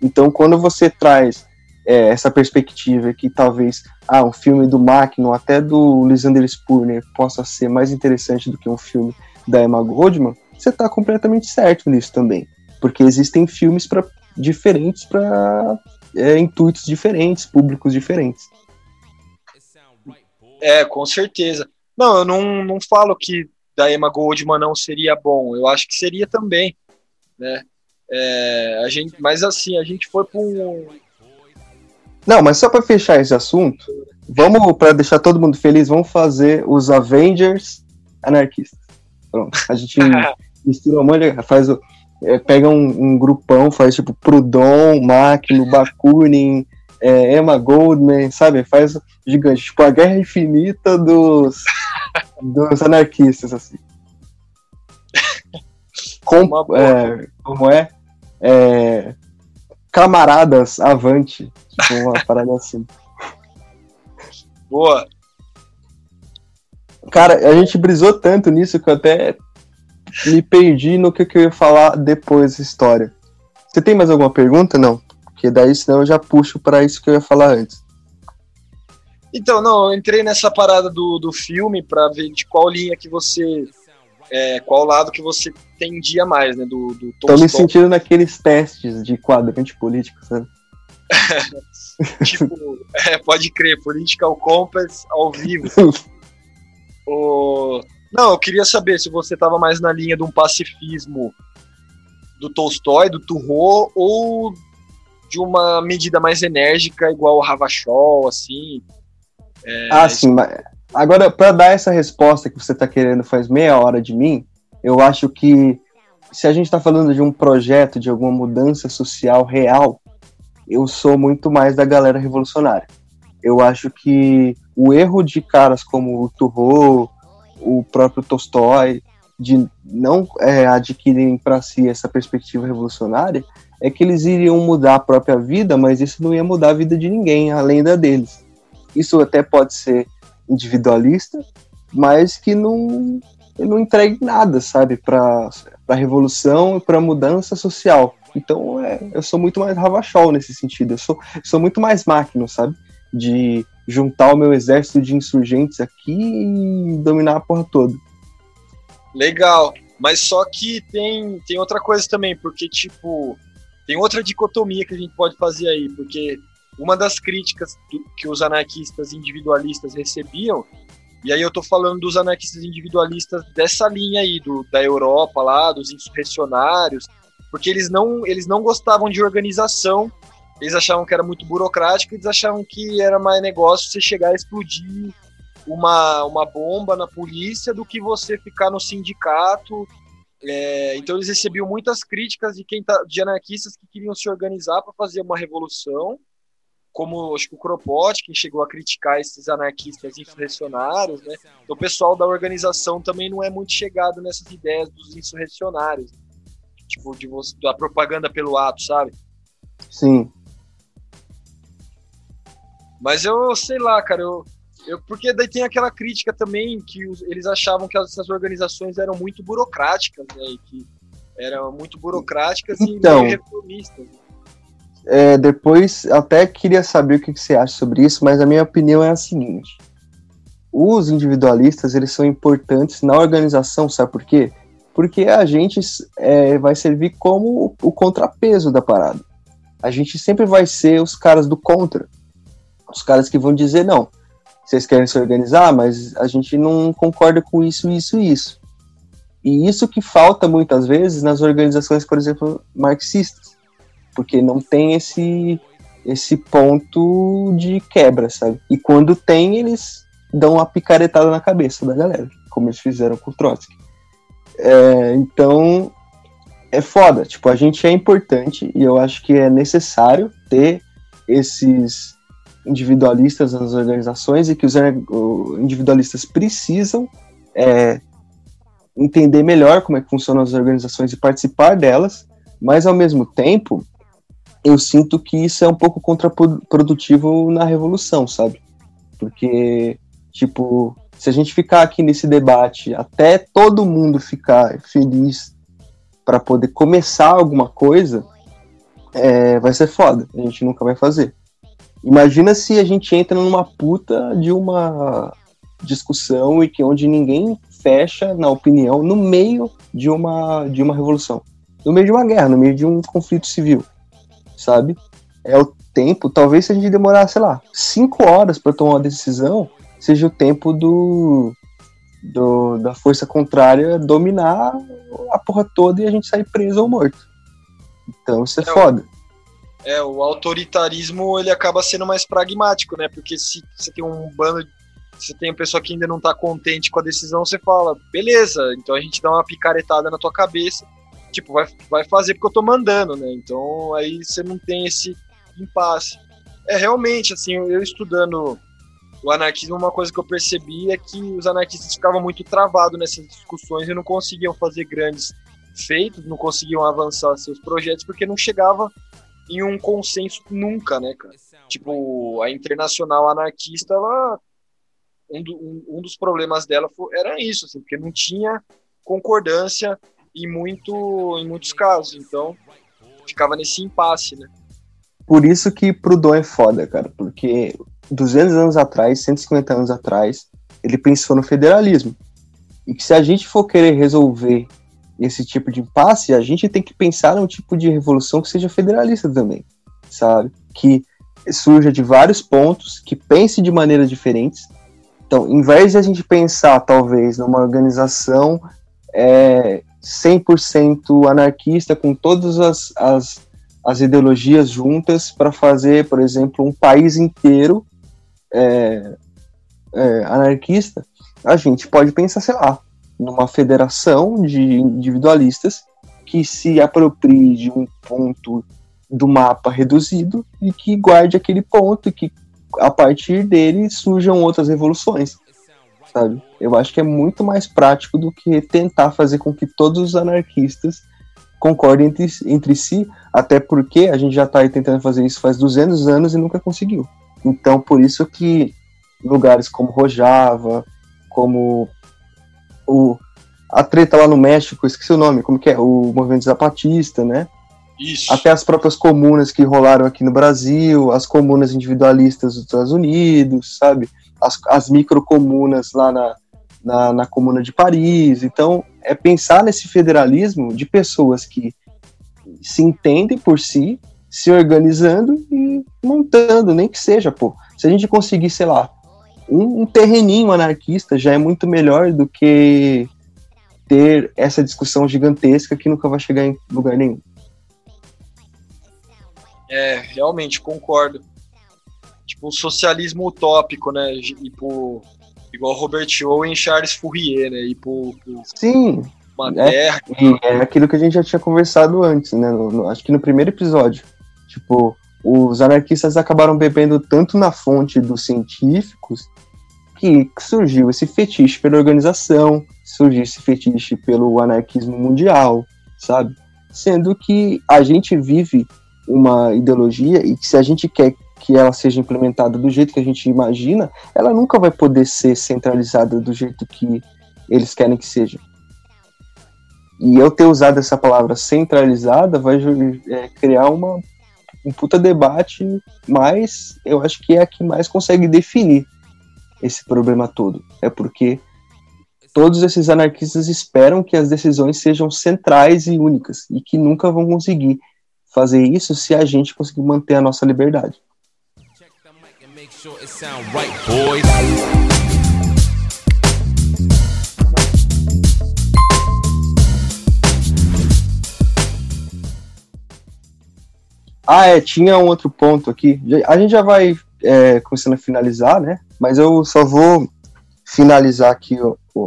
Então, quando você traz é, essa perspectiva que talvez ah, um filme do Mackino, até do Lysander Spurner, possa ser mais interessante do que um filme da Emma Goldman, você está completamente certo nisso também. Porque existem filmes pra, diferentes para é, intuitos diferentes, públicos diferentes. É, com certeza. Não, eu não, não falo que da Emma Goldman não seria bom. Eu acho que seria também, né? É, a gente, mas assim, a gente foi para um, não, mas só para fechar esse assunto, vamos, para deixar todo mundo feliz, vamos fazer os Avengers anarquistas. Pronto, a gente mistura um monte de, faz o, é, pega um, um, grupão, faz tipo Prudon, Máquino, Bakunin, é, Emma Goldman, sabe? Faz gigante, tipo a guerra infinita dos, dos anarquistas, assim. Com, é, como é? é? Camaradas avante. Tipo, uma parada assim. Boa. Cara, a gente brisou tanto nisso que eu até me perdi no que, eu ia falar depois dessa história. Você tem mais alguma pergunta? Não. Porque daí senão eu já puxo para isso que eu ia falar antes. Então, não, eu entrei nessa parada do, do filme para ver de qual linha que você. É, qual lado que você tendia mais, né? Do, do Tô me sentindo naqueles testes de quadrante político, sabe? tipo, é, pode crer, Political Compass ao vivo. o... Não, eu queria saber se você estava mais na linha de um pacifismo do Tolstói, do Turro, ou de uma medida mais enérgica, igual o Ravachol, assim. É, ah, sim, mas agora, para dar essa resposta que você está querendo faz meia hora de mim, eu acho que se a gente está falando de um projeto, de alguma mudança social real, eu sou muito mais da galera revolucionária. Eu acho que o erro de caras como o Turro, o próprio Tolstói, de não é, adquirirem para si essa perspectiva revolucionária, é que eles iriam mudar a própria vida, mas isso não ia mudar a vida de ninguém, além da deles. Isso até pode ser individualista, mas que não, não entregue nada, sabe, para a revolução e para a mudança social. Então, é, eu sou muito mais Ravachol nesse sentido. Eu sou, sou muito mais máquina, sabe? De juntar o meu exército de insurgentes aqui e dominar a porra toda. Legal. Mas só que tem, tem outra coisa também, porque, tipo, tem outra dicotomia que a gente pode fazer aí, porque uma das críticas que os anarquistas individualistas recebiam, e aí eu tô falando dos anarquistas individualistas dessa linha aí, do, da Europa lá, dos insurrecionários, porque eles não, eles não gostavam de organização, eles achavam que era muito burocrático, eles achavam que era mais negócio você chegar a explodir uma, uma bomba na polícia do que você ficar no sindicato. É, então eles recebiam muitas críticas de quem tá, de anarquistas que queriam se organizar para fazer uma revolução, como acho que o Kropot, que chegou a criticar esses anarquistas insurrecionários, né? O pessoal da organização também não é muito chegado nessas ideias dos insurrecionários tipo, de da propaganda pelo ato, sabe? Sim. Mas eu sei lá, cara, eu, eu porque daí tem aquela crítica também que os, eles achavam que essas organizações eram muito burocráticas, né? E que eram muito burocráticas então, e reformistas. É, depois, até queria saber o que, que você acha sobre isso, mas a minha opinião é a seguinte: os individualistas eles são importantes na organização, sabe por quê? Porque a gente é, vai servir como o, o contrapeso da parada. A gente sempre vai ser os caras do contra. Os caras que vão dizer, não, vocês querem se organizar, mas a gente não concorda com isso, isso isso. E isso que falta muitas vezes nas organizações, por exemplo, marxistas, porque não tem esse esse ponto de quebra, sabe? E quando tem, eles dão uma picaretada na cabeça da galera, como eles fizeram com o Trotsky. É, então, é foda. Tipo, a gente é importante e eu acho que é necessário ter esses individualistas nas organizações e que os individualistas precisam é, entender melhor como é que funcionam as organizações e participar delas, mas ao mesmo tempo eu sinto que isso é um pouco contraprodutivo na revolução, sabe? Porque, tipo, se a gente ficar aqui nesse debate até todo mundo ficar feliz para poder começar alguma coisa, é, vai ser foda. A gente nunca vai fazer. Imagina se a gente entra numa puta de uma discussão e que onde ninguém fecha na opinião no meio de uma de uma revolução, no meio de uma guerra, no meio de um conflito civil sabe? É o tempo, talvez se a gente demorar, sei lá, cinco horas para tomar uma decisão, seja o tempo do, do, da força contrária dominar a porra toda e a gente sair preso ou morto. Então isso é, é foda. O, é, o autoritarismo ele acaba sendo mais pragmático, né? Porque se você tem um bando você tem uma pessoa que ainda não tá contente com a decisão, você fala, beleza, então a gente dá uma picaretada na tua cabeça tipo, vai, vai fazer porque eu tô mandando, né? Então aí você não tem esse impasse. É realmente, assim, eu estudando o anarquismo, uma coisa que eu percebi é que os anarquistas ficavam muito travados nessas discussões e não conseguiam fazer grandes feitos, não conseguiam avançar seus projetos porque não chegava em um consenso nunca, né, cara? Tipo, a internacional anarquista, ela um, do, um, um dos problemas dela foi, era isso, assim, porque não tinha concordância em, muito, em muitos casos. Então, ficava nesse impasse, né? Por isso que Proudhon é foda, cara, porque 200 anos atrás, 150 anos atrás, ele pensou no federalismo. E que se a gente for querer resolver esse tipo de impasse, a gente tem que pensar num tipo de revolução que seja federalista também, sabe? Que surja de vários pontos, que pense de maneiras diferentes. Então, em vez de a gente pensar, talvez, numa organização é, 100% anarquista, com todas as, as, as ideologias juntas, para fazer, por exemplo, um país inteiro é, é, anarquista, a gente pode pensar, sei lá, numa federação de individualistas que se aproprie de um ponto do mapa reduzido e que guarde aquele ponto e que a partir dele surjam outras revoluções sabe? Eu acho que é muito mais prático do que tentar fazer com que todos os anarquistas concordem entre, entre si, até porque a gente já está aí tentando fazer isso faz 200 anos e nunca conseguiu. Então, por isso que lugares como Rojava, como o a treta lá no México, esqueci o nome, como que é? O movimento zapatista, né? Isso. Até as próprias comunas que rolaram aqui no Brasil, as comunas individualistas dos Estados Unidos, sabe? As, as microcomunas lá na, na, na comuna de Paris. Então, é pensar nesse federalismo de pessoas que se entendem por si, se organizando e montando, nem que seja, pô. Se a gente conseguir, sei lá, um, um terreninho anarquista já é muito melhor do que ter essa discussão gigantesca que nunca vai chegar em lugar nenhum. É, realmente concordo tipo um socialismo utópico, né? E pro, igual Robert Owen e Charles Fourier, né? E pro, pro Sim. Uma é, terra. É aquilo que a gente já tinha conversado antes, né? No, no, acho que no primeiro episódio. Tipo, os anarquistas acabaram bebendo tanto na fonte dos científicos que surgiu esse fetiche pela organização, surgiu esse fetiche pelo anarquismo mundial, sabe? Sendo que a gente vive uma ideologia e que se a gente quer que ela seja implementada do jeito que a gente imagina, ela nunca vai poder ser centralizada do jeito que eles querem que seja. E eu ter usado essa palavra centralizada vai é, criar uma, um puta debate, mas eu acho que é a que mais consegue definir esse problema todo. É porque todos esses anarquistas esperam que as decisões sejam centrais e únicas e que nunca vão conseguir fazer isso se a gente conseguir manter a nossa liberdade. Ah, é, tinha um outro ponto aqui. A gente já vai é, começando a finalizar, né? Mas eu só vou finalizar aqui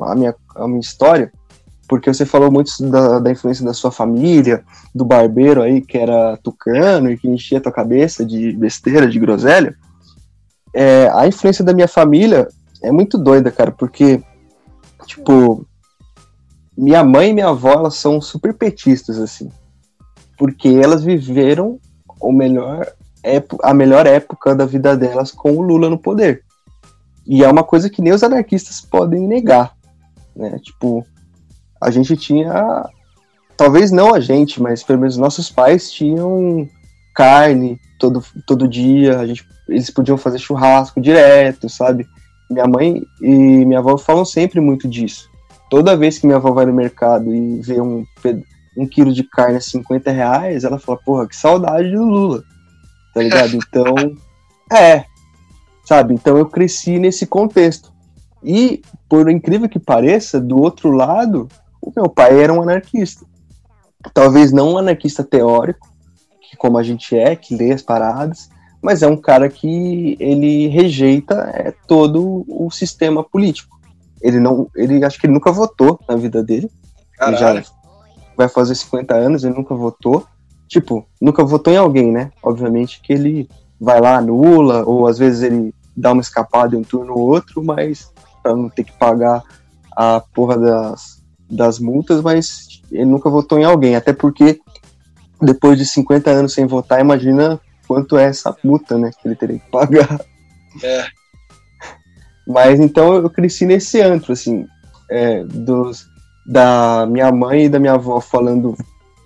a, minha, a minha história, porque você falou muito da, da influência da sua família, do barbeiro aí que era tucano e que enchia tua cabeça de besteira, de groselha. É, a influência da minha família é muito doida, cara, porque, tipo, minha mãe e minha avó, elas são super petistas, assim. Porque elas viveram o melhor a melhor época da vida delas com o Lula no poder. E é uma coisa que nem os anarquistas podem negar, né? Tipo, a gente tinha, talvez não a gente, mas pelo menos nossos pais tinham carne todo, todo dia, a gente, eles podiam fazer churrasco direto, sabe? Minha mãe e minha avó falam sempre muito disso. Toda vez que minha avó vai no mercado e vê um, um quilo de carne a 50 reais, ela fala, porra, que saudade do Lula, tá ligado? Então, é, sabe? Então eu cresci nesse contexto. E, por incrível que pareça, do outro lado, o meu pai era um anarquista. Talvez não um anarquista teórico, como a gente é, que lê as paradas, mas é um cara que ele rejeita é, todo o sistema político. Ele não, ele acho que ele nunca votou na vida dele. Ele já vai fazer 50 anos, ele nunca votou. Tipo, nunca votou em alguém, né? Obviamente que ele vai lá, anula, ou às vezes ele dá uma escapada de um turno ou outro, mas para não ter que pagar a porra das, das multas, mas ele nunca votou em alguém, até porque depois de 50 anos sem votar, imagina quanto é essa multa, né, que ele teria que pagar. É. Mas então eu cresci nesse antro, assim, é, dos, da minha mãe e da minha avó falando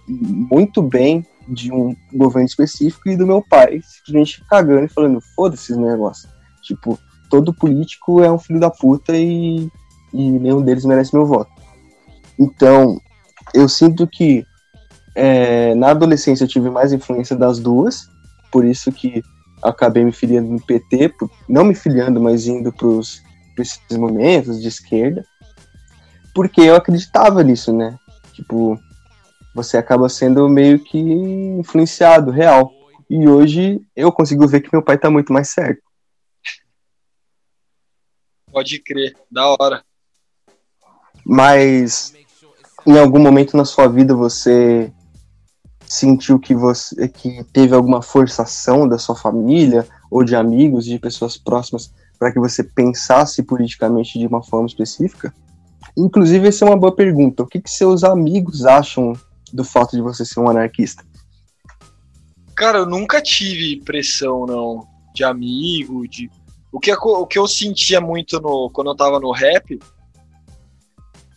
muito bem de um governo específico e do meu pai simplesmente cagando e falando, foda-se esse negócio. Tipo, todo político é um filho da puta e, e nenhum deles merece meu voto. Então, eu sinto que é, na adolescência eu tive mais influência das duas, por isso que acabei me filiando no PT, não me filiando, mas indo para esses momentos de esquerda, porque eu acreditava nisso, né? Tipo, você acaba sendo meio que influenciado, real. E hoje eu consigo ver que meu pai tá muito mais certo. Pode crer, da hora. Mas em algum momento na sua vida você sentiu que você que teve alguma forçação da sua família ou de amigos, de pessoas próximas para que você pensasse politicamente de uma forma específica? Inclusive, essa é uma boa pergunta. O que, que seus amigos acham do fato de você ser um anarquista? Cara, eu nunca tive pressão, não, de amigo, de o que, o que eu sentia muito no, quando eu tava no rap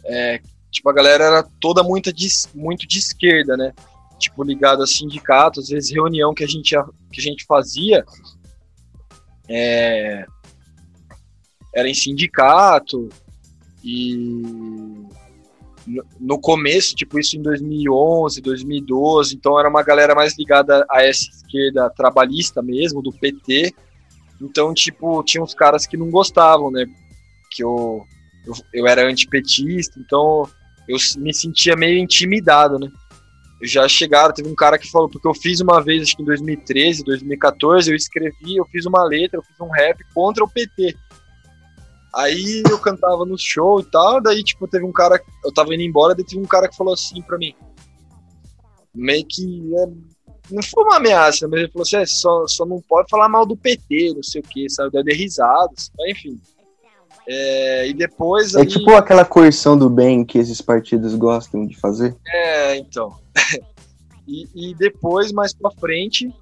é tipo, a galera era toda muito de, muito de esquerda, né? Tipo, ligada a sindicatos, às vezes reunião que a gente, que a gente fazia é, era em sindicato e no começo, tipo isso em 2011, 2012, então era uma galera mais ligada a essa esquerda trabalhista mesmo, do PT, então, tipo, tinha uns caras que não gostavam, né? Que eu, eu, eu era antipetista, então eu me sentia meio intimidado, né? Já chegaram, teve um cara que falou, porque eu fiz uma vez, acho que em 2013, 2014, eu escrevi, eu fiz uma letra, eu fiz um rap contra o PT. Aí eu cantava no show e tal, daí, tipo, teve um cara, eu tava indo embora, daí teve um cara que falou assim pra mim, meio que, é, não foi uma ameaça, mas ele falou assim: é, só, só não pode falar mal do PT, não sei o que, sabe? Deu de risadas, enfim. É, e depois. É aí... tipo aquela coerção do bem que esses partidos gostam de fazer. É, então. e, e, depois, mais pra frente,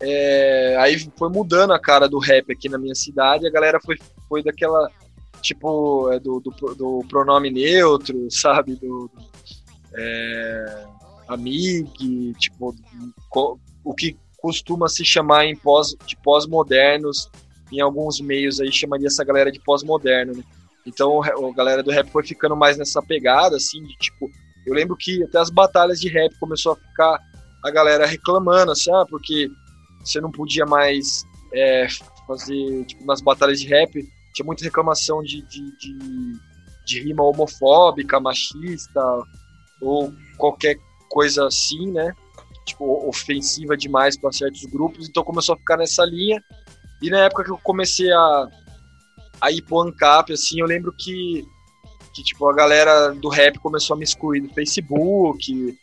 é, aí foi mudando a cara do rap aqui na minha cidade, a galera foi, foi daquela. Tipo, é, do, do, do pronome neutro, sabe? Do, é, Amig, tipo, o que costuma se chamar em pós, de pós-modernos em alguns meios aí chamaria essa galera de pós-moderno, né? Então a galera do rap foi ficando mais nessa pegada, assim, de tipo. Eu lembro que até as batalhas de rap começou a ficar a galera reclamando, assim, ah, porque você não podia mais é, fazer, tipo, nas batalhas de rap, tinha muita reclamação de, de, de, de rima homofóbica, machista, ou qualquer coisa assim, né? Tipo, ofensiva demais para certos grupos, então começou a ficar nessa linha. E na época que eu comecei a, a ir pro ANCAP, assim, eu lembro que, que tipo, a galera do rap começou a me excluir do Facebook,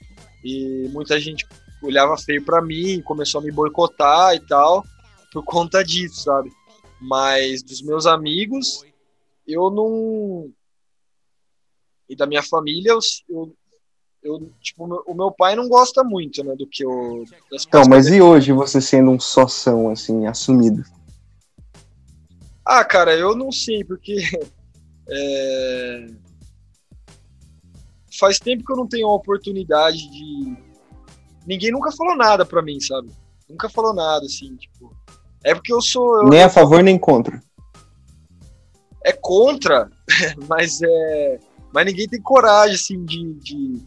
e muita gente olhava feio para mim, começou a me boicotar e tal, por conta disso, sabe? Mas dos meus amigos, eu não. E da minha família, eu, eu, eu tipo, o meu pai não gosta muito, né, do que eu. então, mas e hoje você sendo um soção, assim, assumido? Ah, cara, eu não sei, porque. É... Faz tempo que eu não tenho a oportunidade de. Ninguém nunca falou nada pra mim, sabe? Nunca falou nada, assim, tipo. É porque eu sou. Eu, nem a favor nem contra. É contra, mas é. Mas ninguém tem coragem, assim, de, de,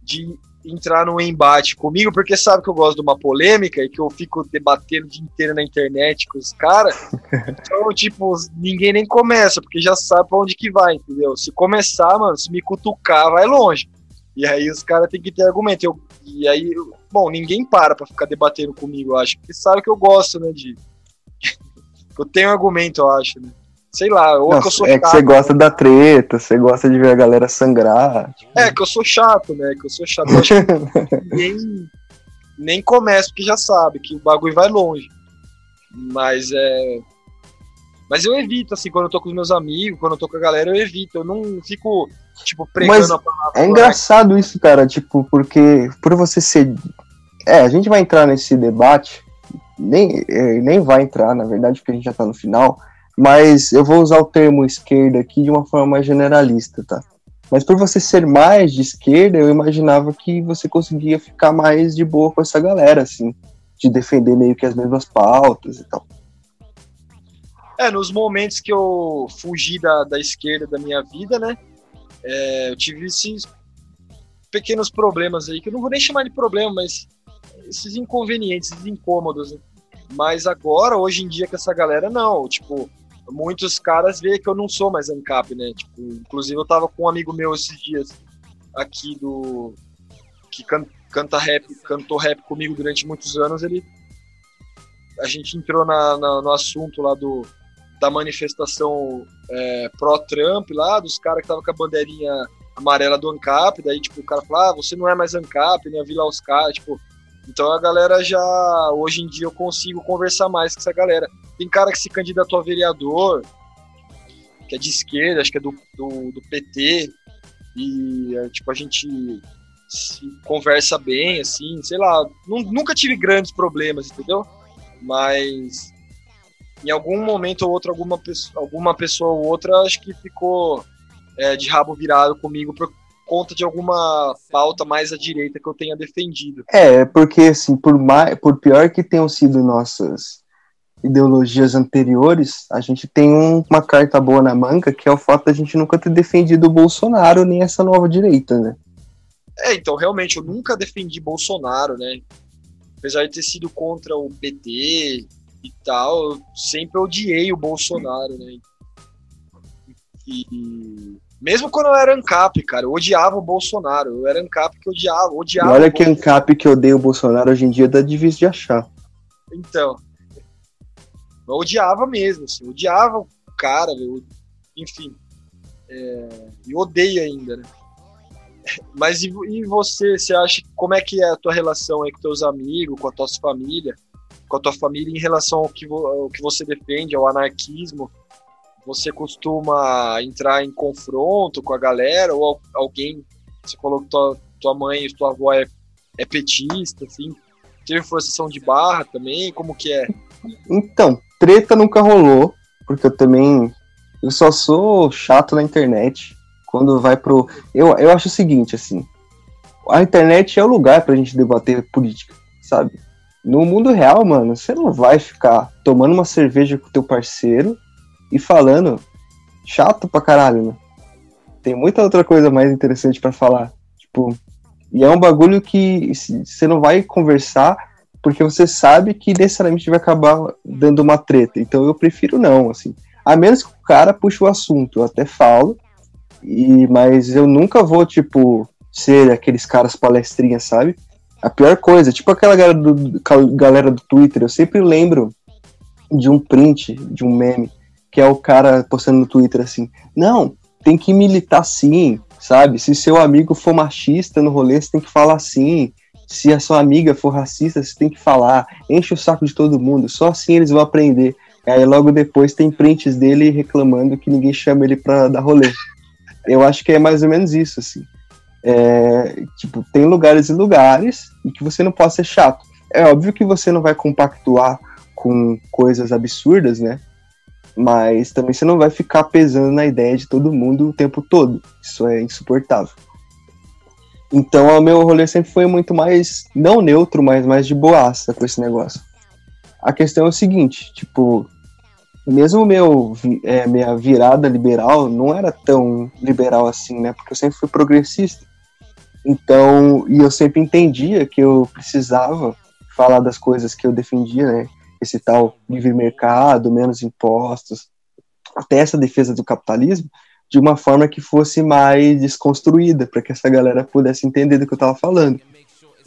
de entrar num embate comigo, porque sabe que eu gosto de uma polêmica e que eu fico debatendo o dia inteiro na internet com os caras. então, tipo, ninguém nem começa, porque já sabe pra onde que vai, entendeu? Se começar, mano, se me cutucar, vai longe. E aí os caras têm que ter argumento. Eu, e aí, bom, ninguém para pra ficar debatendo comigo, eu acho. Porque sabe que eu gosto, né, de... eu tenho argumento, eu acho, né? Sei lá, ou Não, que eu sou é chato. que você gosta da treta, você gosta de ver a galera sangrar. É, que eu sou chato, né? Que eu sou chato. Eu nem, nem começa, porque já sabe que o bagulho vai longe. Mas é. Mas eu evito, assim, quando eu tô com os meus amigos, quando eu tô com a galera, eu evito. Eu não fico, tipo, pregando Mas a palavra. É engraçado isso, cara, tipo, porque por você ser. É, a gente vai entrar nesse debate, nem, é, nem vai entrar, na verdade, porque a gente já tá no final mas eu vou usar o termo esquerda aqui de uma forma mais generalista, tá? Mas por você ser mais de esquerda, eu imaginava que você conseguia ficar mais de boa com essa galera, assim, de defender meio que as mesmas pautas e tal. É, nos momentos que eu fugi da, da esquerda da minha vida, né? É, eu tive esses pequenos problemas aí, que eu não vou nem chamar de problema, mas esses inconvenientes, esses incômodos. Né? Mas agora, hoje em dia, com essa galera, não. Tipo, muitos caras veem que eu não sou mais ANCAP, né? Tipo, inclusive eu tava com um amigo meu esses dias aqui do que can, canta rap, cantou rap comigo durante muitos anos, ele a gente entrou na, na no assunto lá do da manifestação é, pró-Trump lá, dos caras que estavam com a bandeirinha amarela do ANCAP, daí tipo o cara falou, ah, você não é mais ANCAP, né? Eu vi lá os caras, tipo, então a galera já, hoje em dia eu consigo conversar mais com essa galera. Tem cara que se candidatou a vereador, que é de esquerda, acho que é do, do, do PT, e é, tipo, a gente conversa bem, assim, sei lá, nunca tive grandes problemas, entendeu? Mas em algum momento ou outro, alguma, alguma pessoa ou outra, acho que ficou é, de rabo virado comigo por, conta de alguma pauta mais à direita que eu tenha defendido. É, porque assim, por, mais, por pior que tenham sido nossas ideologias anteriores, a gente tem um, uma carta boa na manga, que é o fato da gente nunca ter defendido o Bolsonaro nem essa nova direita, né? É, então, realmente, eu nunca defendi Bolsonaro, né? Apesar de ter sido contra o PT e tal, eu sempre odiei o Bolsonaro, né? E, mesmo quando eu era ANCAP, cara, eu odiava o Bolsonaro. Eu era ANCAP que odiava, odiava. E olha que ANCAP que odeia o Bolsonaro hoje em dia dá difícil de achar. Então. Eu odiava mesmo, assim, odiava o cara, eu, enfim. É, e odeio ainda, né? Mas e, e, você, você acha, como é que é a tua relação aí com teus amigos, com a tua família, com a tua família em relação ao que, ao que você defende, ao anarquismo? Você costuma entrar em confronto com a galera ou alguém, você falou que tua, tua mãe e tua avó é, é petista, assim, teve forçação de barra também, como que é? Então, treta nunca rolou, porque eu também, eu só sou chato na internet, quando vai pro, eu, eu acho o seguinte, assim, a internet é o lugar pra gente debater política, sabe? No mundo real, mano, você não vai ficar tomando uma cerveja com teu parceiro e falando chato pra caralho, né? Tem muita outra coisa mais interessante para falar. Tipo, e é um bagulho que você não vai conversar porque você sabe que necessariamente vai acabar dando uma treta. Então eu prefiro não, assim. A menos que o cara puxe o assunto, eu até falo, e mas eu nunca vou, tipo, ser aqueles caras palestrinhas, sabe? A pior coisa, tipo aquela galera do, galera do Twitter, eu sempre lembro de um print, de um meme, que é o cara postando no Twitter assim: Não, tem que militar sim, sabe? Se seu amigo for machista no rolê, você tem que falar sim. Se a sua amiga for racista, você tem que falar. Enche o saco de todo mundo, só assim eles vão aprender. Aí logo depois tem prints dele reclamando que ninguém chama ele pra dar rolê. Eu acho que é mais ou menos isso, assim. É, tipo, tem lugares e lugares e que você não pode ser chato. É óbvio que você não vai compactuar com coisas absurdas, né? Mas também você não vai ficar pesando na ideia de todo mundo o tempo todo. Isso é insuportável. Então o meu rolê sempre foi muito mais, não neutro, mas mais de boaça com esse negócio. A questão é o seguinte, tipo, mesmo meu é, minha virada liberal não era tão liberal assim, né? Porque eu sempre fui progressista. Então, e eu sempre entendia que eu precisava falar das coisas que eu defendia, né? Esse tal livre mercado, menos impostos, até essa defesa do capitalismo, de uma forma que fosse mais desconstruída, para que essa galera pudesse entender do que eu estava falando.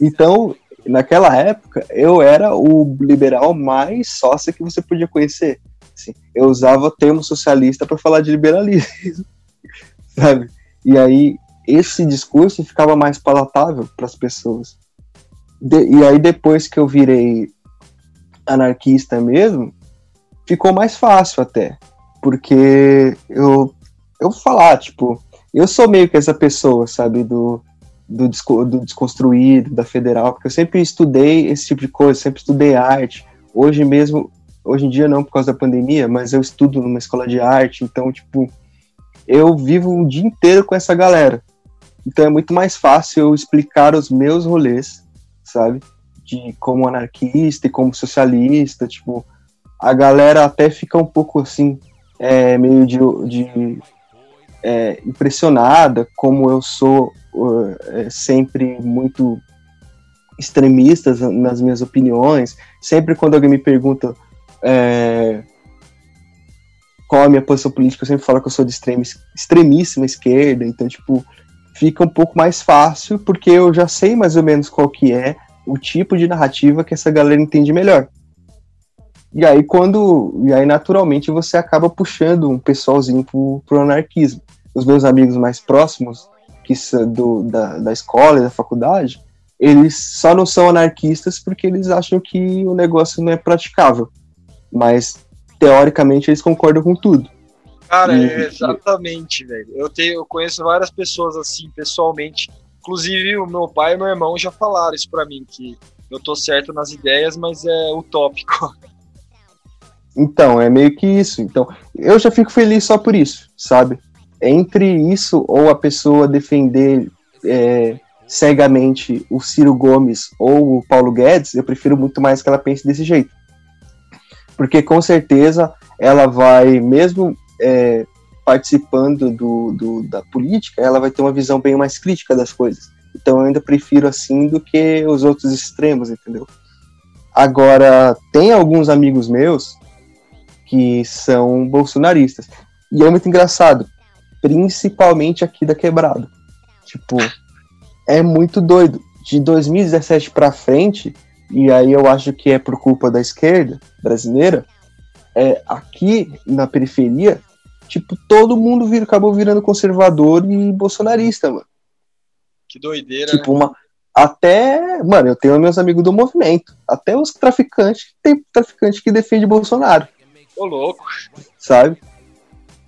Então, naquela época, eu era o liberal mais sócia que você podia conhecer. Assim, eu usava o termo socialista para falar de liberalismo, sabe? E aí esse discurso ficava mais palatável para as pessoas. De, e aí depois que eu virei anarquista mesmo, ficou mais fácil até, porque eu eu vou falar, tipo, eu sou meio que essa pessoa, sabe, do, do, do desconstruído, da federal, porque eu sempre estudei esse tipo de coisa, sempre estudei arte. Hoje mesmo Hoje em dia não por causa da pandemia, mas eu estudo numa escola de arte, então, tipo, eu vivo um dia inteiro com essa galera. Então é muito mais fácil eu explicar os meus rolês, sabe? De como anarquista e como socialista, tipo, a galera até fica um pouco assim, é, meio de, de é, impressionada, como eu sou é, sempre muito extremista nas minhas opiniões. Sempre quando alguém me pergunta é, qual a minha posição política, eu sempre falo que eu sou de extrema, extremíssima esquerda, então, tipo, fica um pouco mais fácil, porque eu já sei mais ou menos qual que é o tipo de narrativa que essa galera entende melhor. E aí, quando. E aí, naturalmente, você acaba puxando um pessoalzinho pro, pro anarquismo. Os meus amigos mais próximos, que são do, da, da escola e da faculdade, eles só não são anarquistas porque eles acham que o negócio não é praticável mas teoricamente eles concordam com tudo. Cara, e, é exatamente, velho. Eu tenho, eu conheço várias pessoas assim, pessoalmente. Inclusive, o meu pai e meu irmão já falaram isso para mim, que eu tô certo nas ideias, mas é utópico. Então, é meio que isso. Então, eu já fico feliz só por isso, sabe? Entre isso ou a pessoa defender é, cegamente o Ciro Gomes ou o Paulo Guedes, eu prefiro muito mais que ela pense desse jeito porque com certeza ela vai, mesmo é, participando do, do, da política, ela vai ter uma visão bem mais crítica das coisas. Então eu ainda prefiro assim do que os outros extremos, entendeu? Agora, tem alguns amigos meus que são bolsonaristas. E é muito engraçado, principalmente aqui da Quebrada. Tipo, é muito doido. De 2017 para frente, e aí eu acho que é por culpa da esquerda brasileira, é, aqui na periferia, tipo, todo mundo vir, acabou virando conservador e bolsonarista, mano. Que doideira. Tipo, né? uma. Até, mano, eu tenho meus amigos do movimento. Até os traficantes, tem traficante que defende Bolsonaro. Ô, louco. Sabe?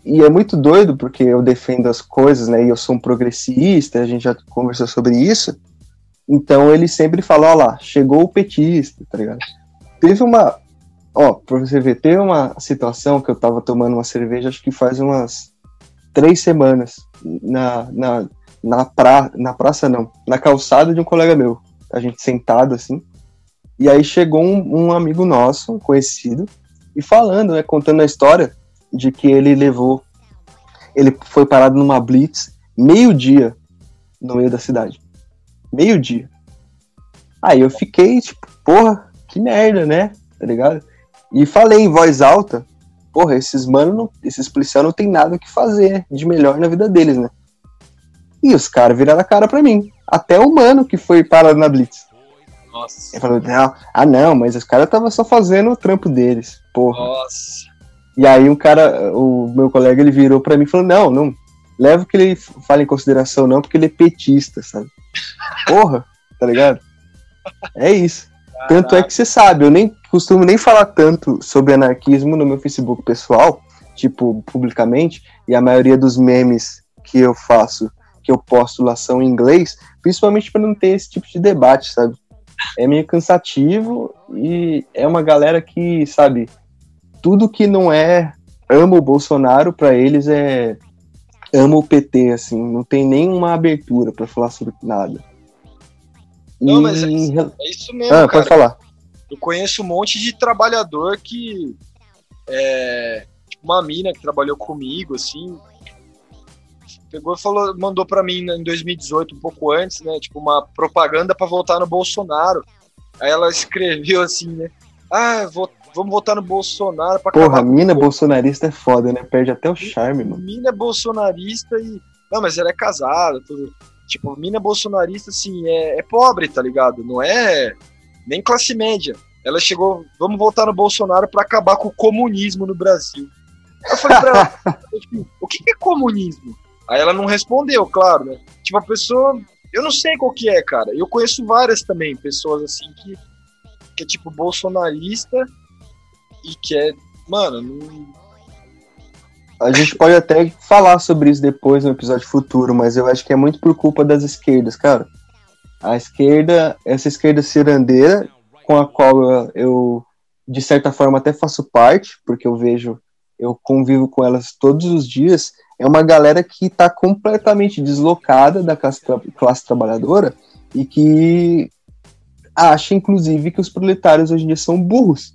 E é muito doido porque eu defendo as coisas, né? E eu sou um progressista, a gente já conversou sobre isso. Então ele sempre fala, ó lá, chegou o petista, tá ligado? Teve uma. Ó, pra você ver, teve uma situação que eu tava tomando uma cerveja, acho que faz umas três semanas, na, na, na, pra, na praça não, na calçada de um colega meu. A gente sentado assim. E aí chegou um, um amigo nosso, um conhecido, e falando, né, contando a história de que ele levou, ele foi parado numa blitz meio-dia no meio da cidade. Meio-dia. Aí eu fiquei, tipo, porra, que merda, né? Tá ligado? E falei em voz alta, porra, esses mano, esses policiais não tem nada o que fazer de melhor na vida deles, né? E os caras viraram a cara pra mim. Até o mano que foi parado na Blitz. Nossa. Ele falou, não, ah não, mas os caras estavam só fazendo o trampo deles, porra. Nossa. E aí um cara, o meu colega, ele virou pra mim e falou, não, não, leva o que ele fala em consideração não, porque ele é petista, sabe? Porra, tá ligado? É isso. Caraca. Tanto é que você sabe, eu nem costumo nem falar tanto sobre anarquismo no meu Facebook pessoal, tipo, publicamente, e a maioria dos memes que eu faço, que eu posto lá são em inglês, principalmente para não ter esse tipo de debate, sabe? É meio cansativo e é uma galera que, sabe, tudo que não é ama o Bolsonaro, para eles é ama o PT, assim, não tem nenhuma abertura para falar sobre nada. Não, mas é, é isso mesmo, ah, cara. Pode falar. Eu conheço um monte de trabalhador que é, tipo uma mina que trabalhou comigo, assim, pegou e falou, mandou para mim em 2018, um pouco antes, né, tipo uma propaganda para votar no Bolsonaro. Aí ela escreveu assim, né? Ah, vou, vamos votar no Bolsonaro para Porra, mina bolsonarista é foda, né? Perde até o charme, mano. Mina é bolsonarista e não, mas ela é casada, tudo. Tipo, mina bolsonarista, assim, é, é pobre, tá ligado? Não é nem classe média. Ela chegou, vamos voltar no Bolsonaro para acabar com o comunismo no Brasil. Eu falei pra ela, o que é comunismo? Aí ela não respondeu, claro, né? Tipo, a pessoa, eu não sei qual que é, cara. Eu conheço várias também, pessoas assim que, que é tipo bolsonarista e que é, mano, não, a gente pode até falar sobre isso depois no episódio futuro, mas eu acho que é muito por culpa das esquerdas, cara. A esquerda, essa esquerda cirandeira, com a qual eu, de certa forma, até faço parte, porque eu vejo, eu convivo com elas todos os dias, é uma galera que está completamente deslocada da classe, tra classe trabalhadora e que acha, inclusive, que os proletários hoje em dia são burros,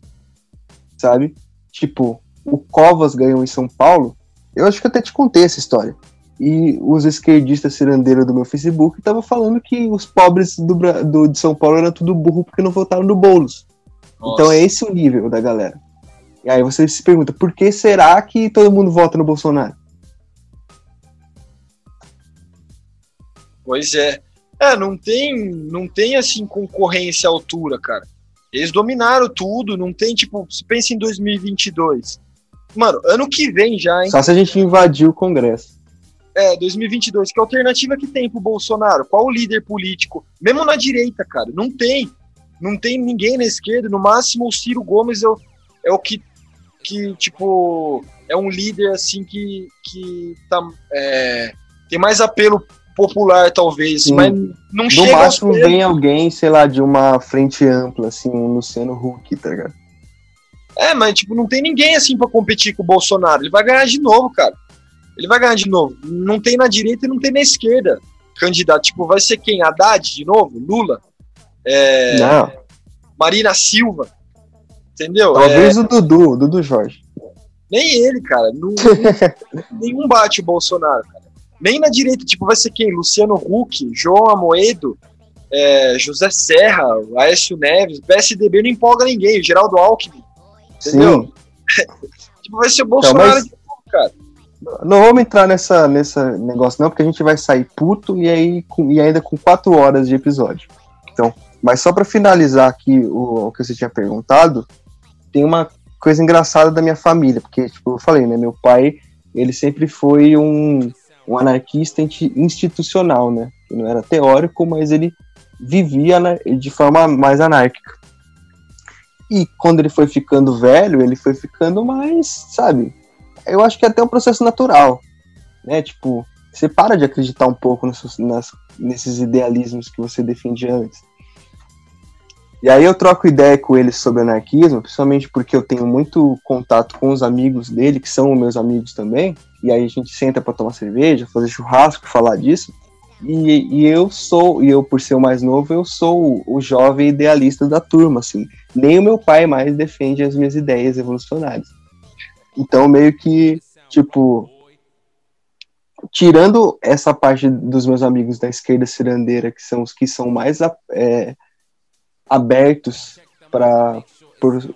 sabe? Tipo, o Covas ganhou em São Paulo, eu acho que até te contei essa história. E os esquerdistas cirandeiros do meu Facebook estavam falando que os pobres do, do, de São Paulo eram tudo burro porque não votaram no Boulos. Então é esse o nível da galera. E aí você se pergunta, por que será que todo mundo vota no Bolsonaro? Pois é. É, não tem, não tem assim concorrência à altura, cara. Eles dominaram tudo, não tem tipo, se pensa em 2022. Mano, ano que vem já, hein? Só se a gente invadir o Congresso. É, 2022. Que alternativa que tem pro Bolsonaro? Qual o líder político? Mesmo na direita, cara. Não tem. Não tem ninguém na esquerda. No máximo, o Ciro Gomes é o, é o que, que, tipo, é um líder, assim, que, que tá, é, tem mais apelo popular, talvez. Sim. Mas não no chega. No máximo, vem alguém, sei lá, de uma frente ampla, assim, um Luciano Huck, tá ligado? É, mas tipo, não tem ninguém assim para competir com o Bolsonaro. Ele vai ganhar de novo, cara. Ele vai ganhar de novo. Não tem na direita e não tem na esquerda candidato. Tipo, vai ser quem? Haddad de novo? Lula? É... Não. Marina Silva? Entendeu? Talvez é... o Dudu, o Dudu Jorge. Nem ele, cara. Não, nenhum bate o Bolsonaro, cara. Nem na direita, tipo, vai ser quem? Luciano Huck, João Amoedo, é, José Serra, Aécio Neves, PSDB não empolga ninguém, Geraldo Alckmin. Entendeu? Sim. tipo, vai ser o Bolsonaro então, mas... de novo, cara. Não vamos entrar nessa, nessa negócio, não, porque a gente vai sair puto e, aí, com, e ainda com quatro horas de episódio. Então, mas só para finalizar aqui o, o, que você tinha perguntado, tem uma coisa engraçada da minha família, porque, tipo, eu falei, né? Meu pai, ele sempre foi um, um anarquista institucional, né? Ele não era teórico, mas ele vivia de forma mais anárquica. E quando ele foi ficando velho, ele foi ficando mais, sabe? Eu acho que é até um processo natural, né? Tipo, você para de acreditar um pouco nesses, nas, nesses idealismos que você defendia antes. E aí eu troco ideia com ele sobre anarquismo, principalmente porque eu tenho muito contato com os amigos dele, que são meus amigos também, e aí a gente senta para tomar cerveja, fazer churrasco, falar disso. E, e, eu sou, e eu por ser o mais novo, eu sou o, o, jovem idealista da turma, assim. Nem o meu pai mais defende as minhas ideias evolucionárias. Então, meio que, tipo, tirando essa parte dos meus amigos da esquerda cirandeira, que são os que são mais é, abertos para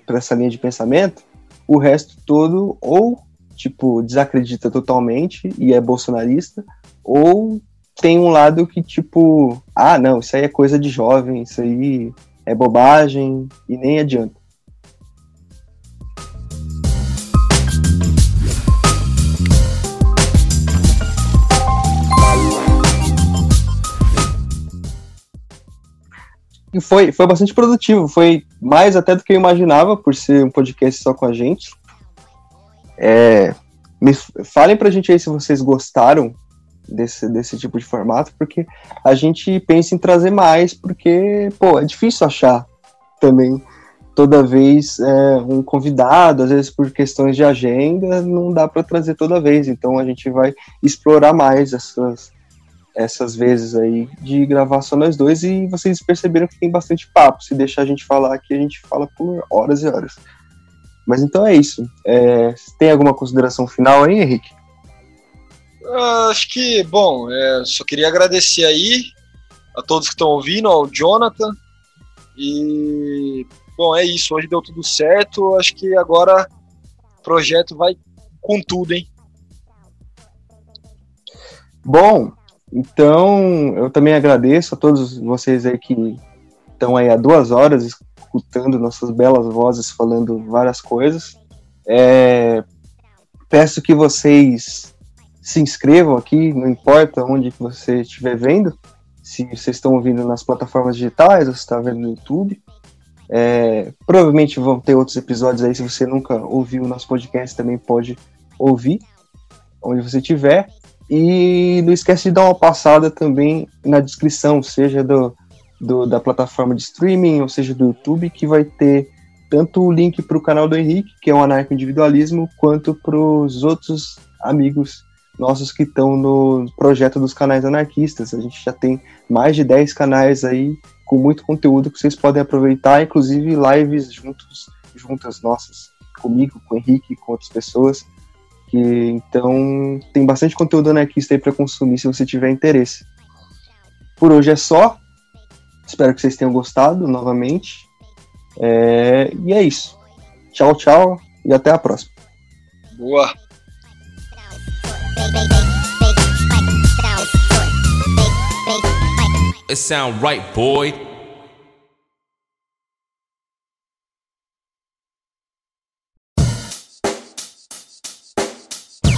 essa linha de pensamento, o resto todo ou tipo desacredita totalmente e é bolsonarista, ou tem um lado que, tipo, ah, não, isso aí é coisa de jovem, isso aí é bobagem e nem adianta. Foi, foi bastante produtivo, foi mais até do que eu imaginava, por ser um podcast só com a gente. É, me falem pra gente aí se vocês gostaram desse, desse tipo de formato, porque a gente pensa em trazer mais, porque, pô, é difícil achar também toda vez é, um convidado, às vezes por questões de agenda, não dá para trazer toda vez, então a gente vai explorar mais essas, essas vezes aí de gravar só nós dois e vocês perceberam que tem bastante papo, se deixar a gente falar aqui, a gente fala por horas e horas. Mas então é isso. É, tem alguma consideração final aí, Henrique? Uh, acho que, bom, é, só queria agradecer aí a todos que estão ouvindo, ao Jonathan. E, bom, é isso. Hoje deu tudo certo. Acho que agora o projeto vai com tudo, hein? Bom, então eu também agradeço a todos vocês aí que estão aí há duas horas escutando nossas belas vozes falando várias coisas. É, peço que vocês se inscrevam aqui, não importa onde que você estiver vendo, se vocês estão ouvindo nas plataformas digitais, ou se está vendo no YouTube. É, provavelmente vão ter outros episódios aí, se você nunca ouviu o nosso podcast, também pode ouvir, onde você estiver. E não esquece de dar uma passada também na descrição, seja do, do da plataforma de streaming, ou seja do YouTube, que vai ter tanto o link para o canal do Henrique, que é o anarco-individualismo, quanto para os outros amigos nossos que estão no projeto dos canais anarquistas. A gente já tem mais de 10 canais aí com muito conteúdo que vocês podem aproveitar, inclusive lives juntos, juntas nossas, comigo, com o Henrique, com outras pessoas. Que, então tem bastante conteúdo anarquista aí para consumir se você tiver interesse. Por hoje é só. Espero que vocês tenham gostado novamente. É, e é isso. Tchau, tchau e até a próxima. Boa! It sound right, boy.